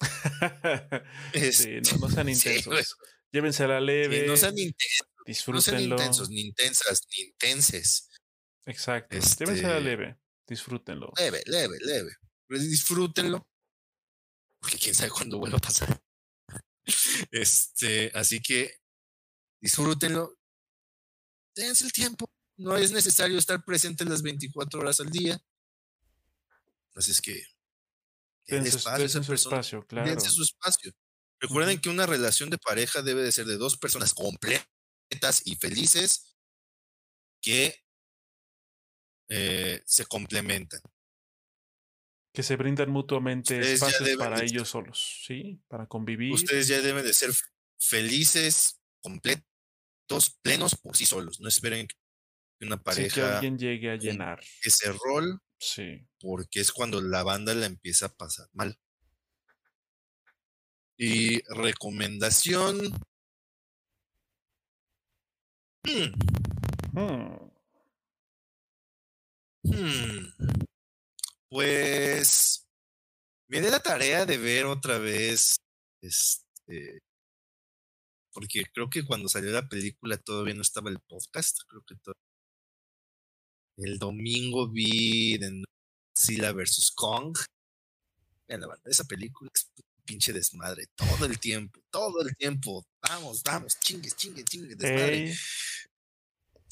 Speaker 1: sí, no, no sean
Speaker 2: Sí,
Speaker 1: intensos.
Speaker 2: güey.
Speaker 1: Llévense a la
Speaker 2: Sí,
Speaker 1: leve.
Speaker 2: no sean intensos, no sean
Speaker 1: disfrútenlo.
Speaker 2: intensos, ni intensas, ni intenses.
Speaker 1: Exacto. Llévense a la
Speaker 2: Este-
Speaker 1: leve. Disfrútenlo.
Speaker 2: Leve, leve, leve. Pues disfrútenlo. Porque quién sabe cuándo vuelva a pasar. Este, así que disfrútenlo. Dense el tiempo. No es necesario estar presente las 24 horas al día. Así es que
Speaker 1: Dense,
Speaker 2: espacio
Speaker 1: dense su
Speaker 2: persona.
Speaker 1: espacio, claro.
Speaker 2: Dense su espacio. Recuerden que una relación de pareja debe de ser de dos personas completas y felices que eh, se complementan.
Speaker 1: Que se brindan mutuamente
Speaker 2: Ustedes
Speaker 1: espacios para
Speaker 2: de
Speaker 1: ellos solos, ¿sí? Para convivir.
Speaker 2: Ustedes ya deben de ser felices, completos, plenos por sí solos. No esperen que una
Speaker 1: sin que
Speaker 2: pareja
Speaker 1: alguien llegue a llenar.
Speaker 2: ese rol,
Speaker 1: Sí.
Speaker 2: porque es cuando la banda la empieza a pasar mal. Y recomendación. Hmm,
Speaker 1: Hmm.
Speaker 2: hmm. Pues me di la tarea de ver otra vez este porque creo que cuando salió la película todavía no estaba el podcast, creo que to- el domingo vi de Godzilla vs Kong. Esa película es un pinche desmadre todo el tiempo, todo el tiempo. Vamos, vamos, chingues, chingues, chingues, desmadre.
Speaker 1: Ey,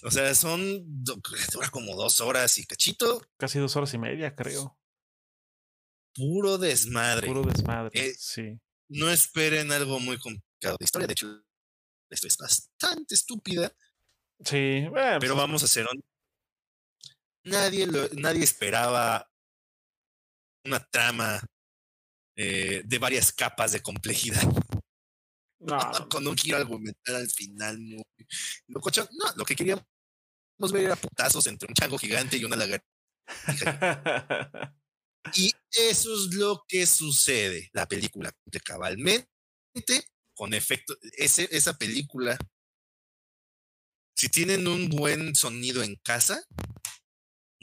Speaker 2: O sea, son dura como dos horas y cachito,
Speaker 1: casi dos horas y media, creo.
Speaker 2: puro desmadre.
Speaker 1: Puro desmadre.
Speaker 2: Eh,
Speaker 1: sí.
Speaker 2: no esperen algo muy complicado de historia. De hecho, esto es bastante estúpida,
Speaker 1: Sí. bueno,
Speaker 2: pero
Speaker 1: pues,
Speaker 2: vamos a ser hon- Nadie, lo- nadie esperaba una trama eh, de varias capas de complejidad
Speaker 1: no,
Speaker 2: con un giro argumental al final. Muy locochón. No, lo que queríamos ver era putazos entre un chango gigante y una lagartija. Y eso es lo que sucede. La película cumple cabalmente con efecto. Ese, esa película, si tienen un buen sonido en casa,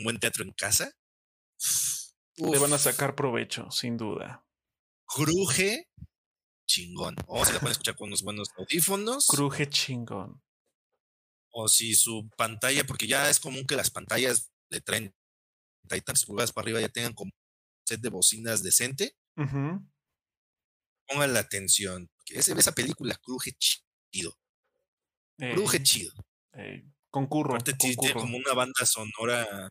Speaker 2: buen teatro en casa,
Speaker 1: Le van a sacar provecho, sin duda.
Speaker 2: cruje chingón. O si la pueden escuchar con unos buenos audífonos,
Speaker 1: Cruje chingón.
Speaker 2: o si su pantalla, porque ya es común que las pantallas de 30 y tantas pulgadas para arriba ya tengan como un set de bocinas decente.
Speaker 1: Ujú.
Speaker 2: pongan la atención. Que ese, esa película cruje chido. Cruje chido.
Speaker 1: ey, Concurro.
Speaker 2: Aparte tiene tiene
Speaker 1: concurro.
Speaker 2: como una banda sonora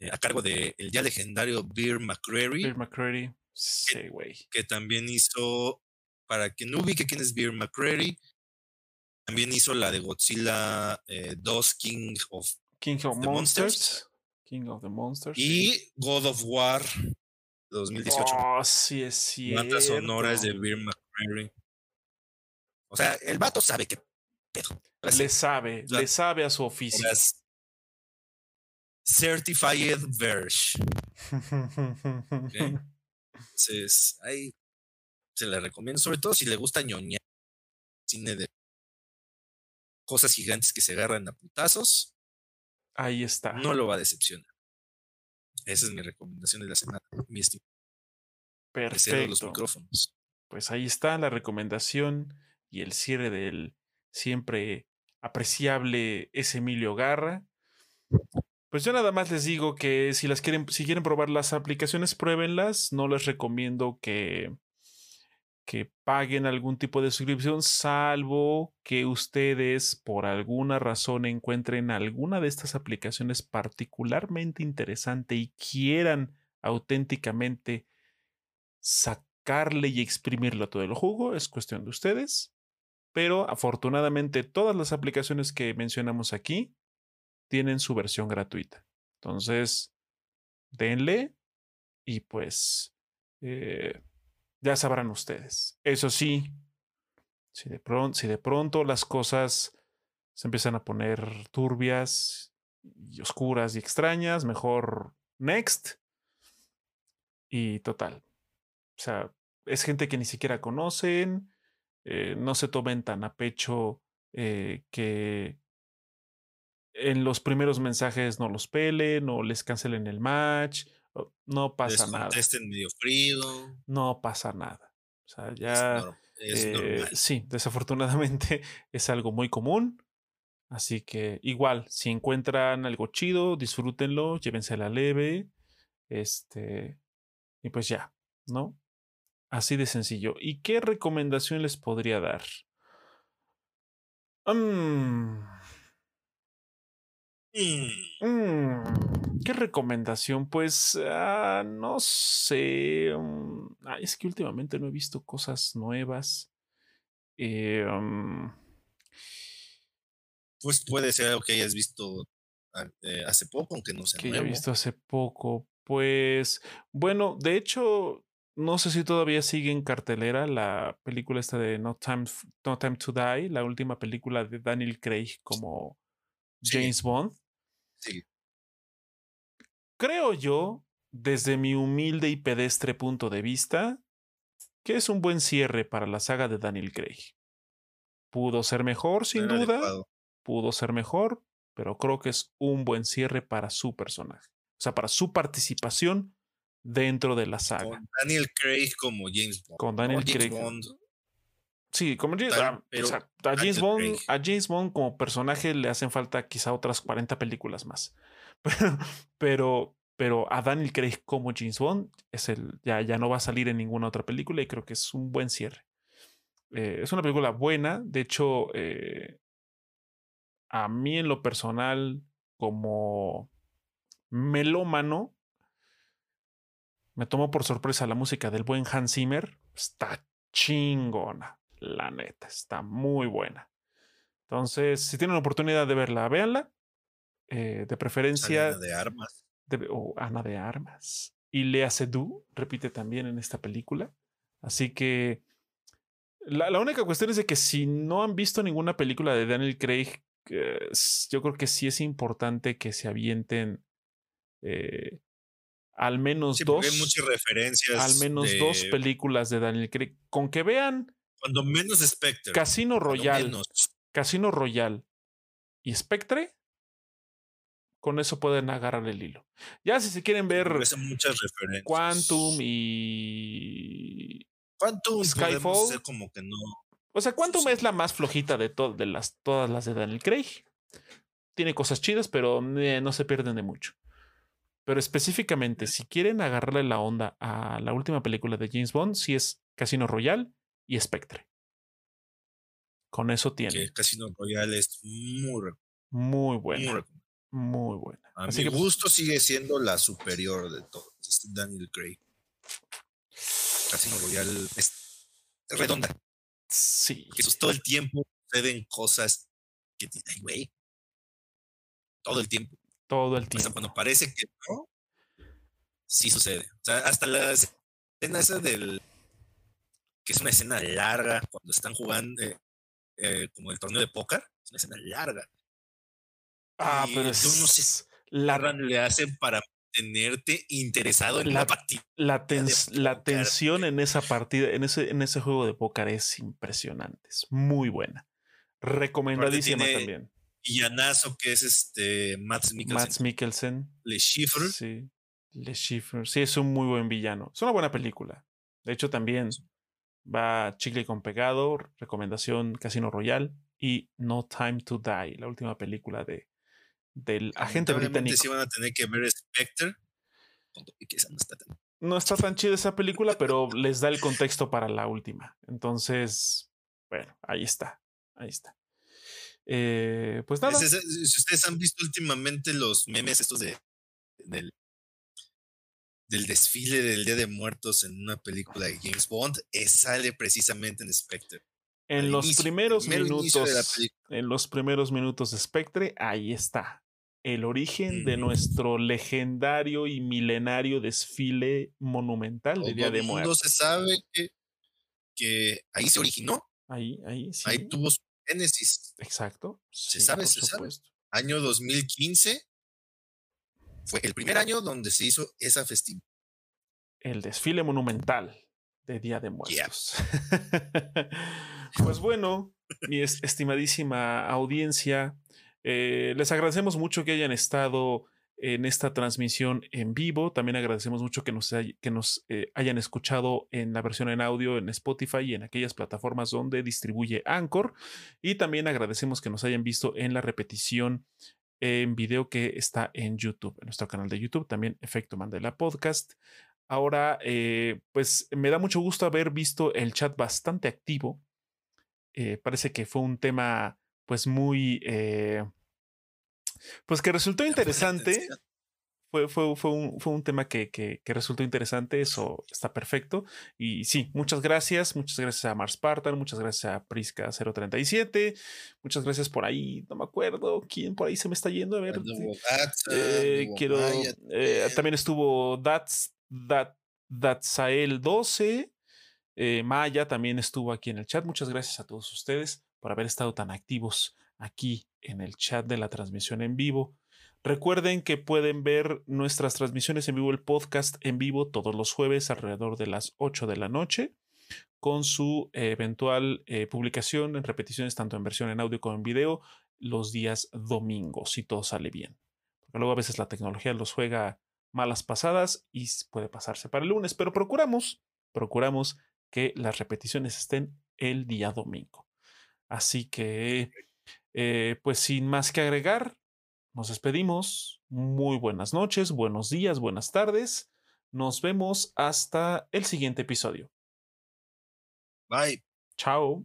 Speaker 2: eh, a cargo del el ya legendario Beer McCreary,
Speaker 1: Bill McCready. Sí, güey.
Speaker 2: que también hizo, para que no ubique quién es Beer McCreary, también hizo la de Godzilla eh, 2 King of
Speaker 1: King of
Speaker 2: The Monsters.
Speaker 1: Monsters. King of the Monsters.
Speaker 2: y God of War 2018.
Speaker 1: Oh, sí es cierto.
Speaker 2: Sonora es de Beer McCreary. O sea, el vato sabe que pedo.
Speaker 1: Le sabe, le sabe a su oficio.
Speaker 2: las Certified Verge. Entonces, ahí se le recomiendo, sobre todo si le gusta ñoñar cine de cosas gigantes que se agarran a putazos,
Speaker 1: Ahí está.
Speaker 2: no lo va a decepcionar. Esa es mi recomendación de la semana, mi estimado. Los
Speaker 1: Perfecto.
Speaker 2: micrófonos.
Speaker 1: Pues ahí está la recomendación y el cierre del siempre apreciable S. Emilio Garra. Pues yo nada más les digo que si las quieren, si quieren probar las aplicaciones, pruébenlas. No les recomiendo que, que paguen algún tipo de suscripción, salvo que ustedes por alguna razón encuentren alguna de estas aplicaciones particularmente interesante y quieran auténticamente sacarle y exprimirlo todo el jugo, es cuestión de ustedes. Pero afortunadamente todas las aplicaciones que mencionamos aquí tienen su versión gratuita. Entonces, denle y pues eh, ya sabrán ustedes. Eso sí, si de, pronto, si de pronto las cosas se empiezan a poner turbias y oscuras y extrañas, mejor next. Y total. O sea, es gente que ni siquiera conocen, eh, no se tomen tan a pecho eh, que en los primeros mensajes no los pelen o les cancelen el match. No pasa nada.
Speaker 2: medio frío.
Speaker 1: No pasa nada. O sea, ya. Eh, sí, desafortunadamente es algo muy común. Así que igual, si encuentran algo chido, disfrútenlo, llévense la leve. Este. Y pues ya, ¿no? Así de sencillo. ¿Y qué recomendación les podría dar? Mm. Mm, ¿Qué recomendación? Pues ah, no sé. Mm, es que últimamente no he visto cosas nuevas. Eh,
Speaker 2: pues puede ser algo que hayas visto eh, hace poco, aunque no sea
Speaker 1: que he visto hace poco. Pues bueno, de hecho, no sé si todavía sigue en cartelera la película esta de No Time, no Time to Die, la última película de Daniel Craig como James Bond.
Speaker 2: Sí.
Speaker 1: Creo yo, desde mi humilde y pedestre punto de vista, que es un buen cierre para la saga de Daniel Craig. Pudo ser mejor, sin duda. Pudo ser mejor, pero creo que es un buen cierre para su personaje. O sea, para su participación dentro de la saga. Con
Speaker 2: Daniel Craig como James Bond.
Speaker 1: Con Daniel Craig. Sí, como James, a, James Bond, a James Bond como personaje le hacen falta quizá otras 40 películas más. Pero, pero, a Daniel Craig como James Bond es el, ya, ya no va a salir en ninguna otra película y creo que es un buen cierre. Eh, es una película buena, de hecho, eh, a mí en lo personal, como melómano, me tomó por sorpresa la música del buen Hans Zimmer. Está chingona, la neta, está muy buena. Entonces, si tienen la oportunidad de verla, véanla. Eh, de preferencia.
Speaker 2: Ana de Armas.
Speaker 1: o Ana de Armas. Y Lea Seydoux repite también en esta película. Así que la, la, única cuestión es de que si no han visto ninguna película de Daniel Craig, yo creo que sí es importante que se avienten eh, al menos dos.
Speaker 2: Hay muchas referencias.
Speaker 1: Al menos dos películas de Daniel Craig. Con que vean.
Speaker 2: Cuando menos Spectre.
Speaker 1: Casino Royale. Casino Royale y Spectre. Con eso pueden agarrar el hilo. Ya si se quieren ver.
Speaker 2: muchas referencias.
Speaker 1: Quantum y.
Speaker 2: Quantum. Skyfall. Como que no.
Speaker 1: O sea, Quantum es la más flojita de, de las, todas las de Daniel Craig. Tiene cosas chidas, pero eh, no se pierden de mucho. Pero específicamente, si quieren agarrarle la onda a la última película de James Bond, sí es Casino Royale y Spectre. Con eso tiene.
Speaker 2: Casino Royale es muy,
Speaker 1: muy buena. Muy, buena.
Speaker 2: A mi gusto sigue siendo la superior de todos. Daniel Craig. Casino Royale es redonda.
Speaker 1: Sí.
Speaker 2: Porque todo el tiempo suceden cosas que. Ay, güey. Todo el tiempo.
Speaker 1: Todo el tiempo.
Speaker 2: cuando parece que no, sí sucede. O sea, hasta la escena esa del. Que es una escena larga, cuando están jugando eh, eh, como el torneo de póker, es una escena larga.
Speaker 1: Ah, pero es.
Speaker 2: no sé. La le hacen para tenerte interesado en
Speaker 1: la,
Speaker 2: partida.
Speaker 1: La, la tensión en esa partida, en ese, en ese juego de póker es impresionante, es muy buena. Recomendadísima también
Speaker 2: villanazo que es este Max Mikkelsen.
Speaker 1: Mikkelsen.
Speaker 2: Le Schiffer.
Speaker 1: Sí. Le Schiffer. Sí, es un muy buen villano. Es una buena película. De hecho, también va chicle con pegado. Recomendación Casino Royale y No Time to Die, la última película de del agente británico.
Speaker 2: Sí van a tener que ver Spectre.
Speaker 1: No está tan chida esa película, pero les da el contexto para la última. Entonces, bueno, ahí está. Ahí está. Eh, pues nada.
Speaker 2: si ustedes han visto últimamente los memes estos de del, del desfile del Día de Muertos en una película de James Bond, eh, sale precisamente en Spectre.
Speaker 1: En los primeros minutos, en los primeros minutos de Spectre, ahí está. el origen de nuestro legendario y milenario desfile monumental de Día de Muertos.
Speaker 2: se sabe que, que ahí se originó.
Speaker 1: Ahí, ahí, sí.
Speaker 2: Ahí tuvo su génesis.
Speaker 1: Exacto.
Speaker 2: Se sabe, se sabe. Año 2015 fue el primer año donde se hizo esa festividad.
Speaker 1: El desfile monumental de Día de Muertos. pues bueno, mi estimadísima audiencia, eh, les agradecemos mucho que hayan estado en esta transmisión en vivo. También agradecemos mucho que nos, que nos eh, hayan escuchado en la versión en audio en Spotify y en aquellas plataformas donde distribuye Anchor. Y también agradecemos que nos hayan visto en la repetición en video que está en YouTube, en nuestro canal de YouTube, también Efecto Mandela Podcast. Ahora, eh, pues me da mucho gusto haber visto el chat bastante activo. Eh, parece que fue un tema, pues muy, eh, pues que resultó interesante. Fue, fue, fue, un, fue un tema que, que, resultó interesante, eso está perfecto. Y sí, muchas gracias, muchas gracias a Mars Spartan, muchas gracias a Prisca037, muchas gracias por ahí, no me acuerdo quién por ahí se me está yendo, a ver. quiero, también estuvo Dats Dat, Datsael 12. Eh, Maya también estuvo aquí en el chat. Muchas gracias a todos ustedes por haber estado tan activos aquí en el chat de la transmisión en vivo. Recuerden que pueden ver nuestras transmisiones en vivo, el podcast en vivo todos los jueves alrededor de las 8 de la noche, con su eventual eh, publicación en repeticiones tanto en versión en audio como en video los días domingos, si todo sale bien. Porque luego a veces la tecnología los juega malas pasadas y puede pasarse para el lunes, pero procuramos, procuramos que las repeticiones estén el día domingo. Así que, eh, pues sin más que agregar, nos despedimos. Muy buenas noches, buenos días, buenas tardes. Nos vemos hasta el siguiente episodio.
Speaker 2: Bye.
Speaker 1: Chao.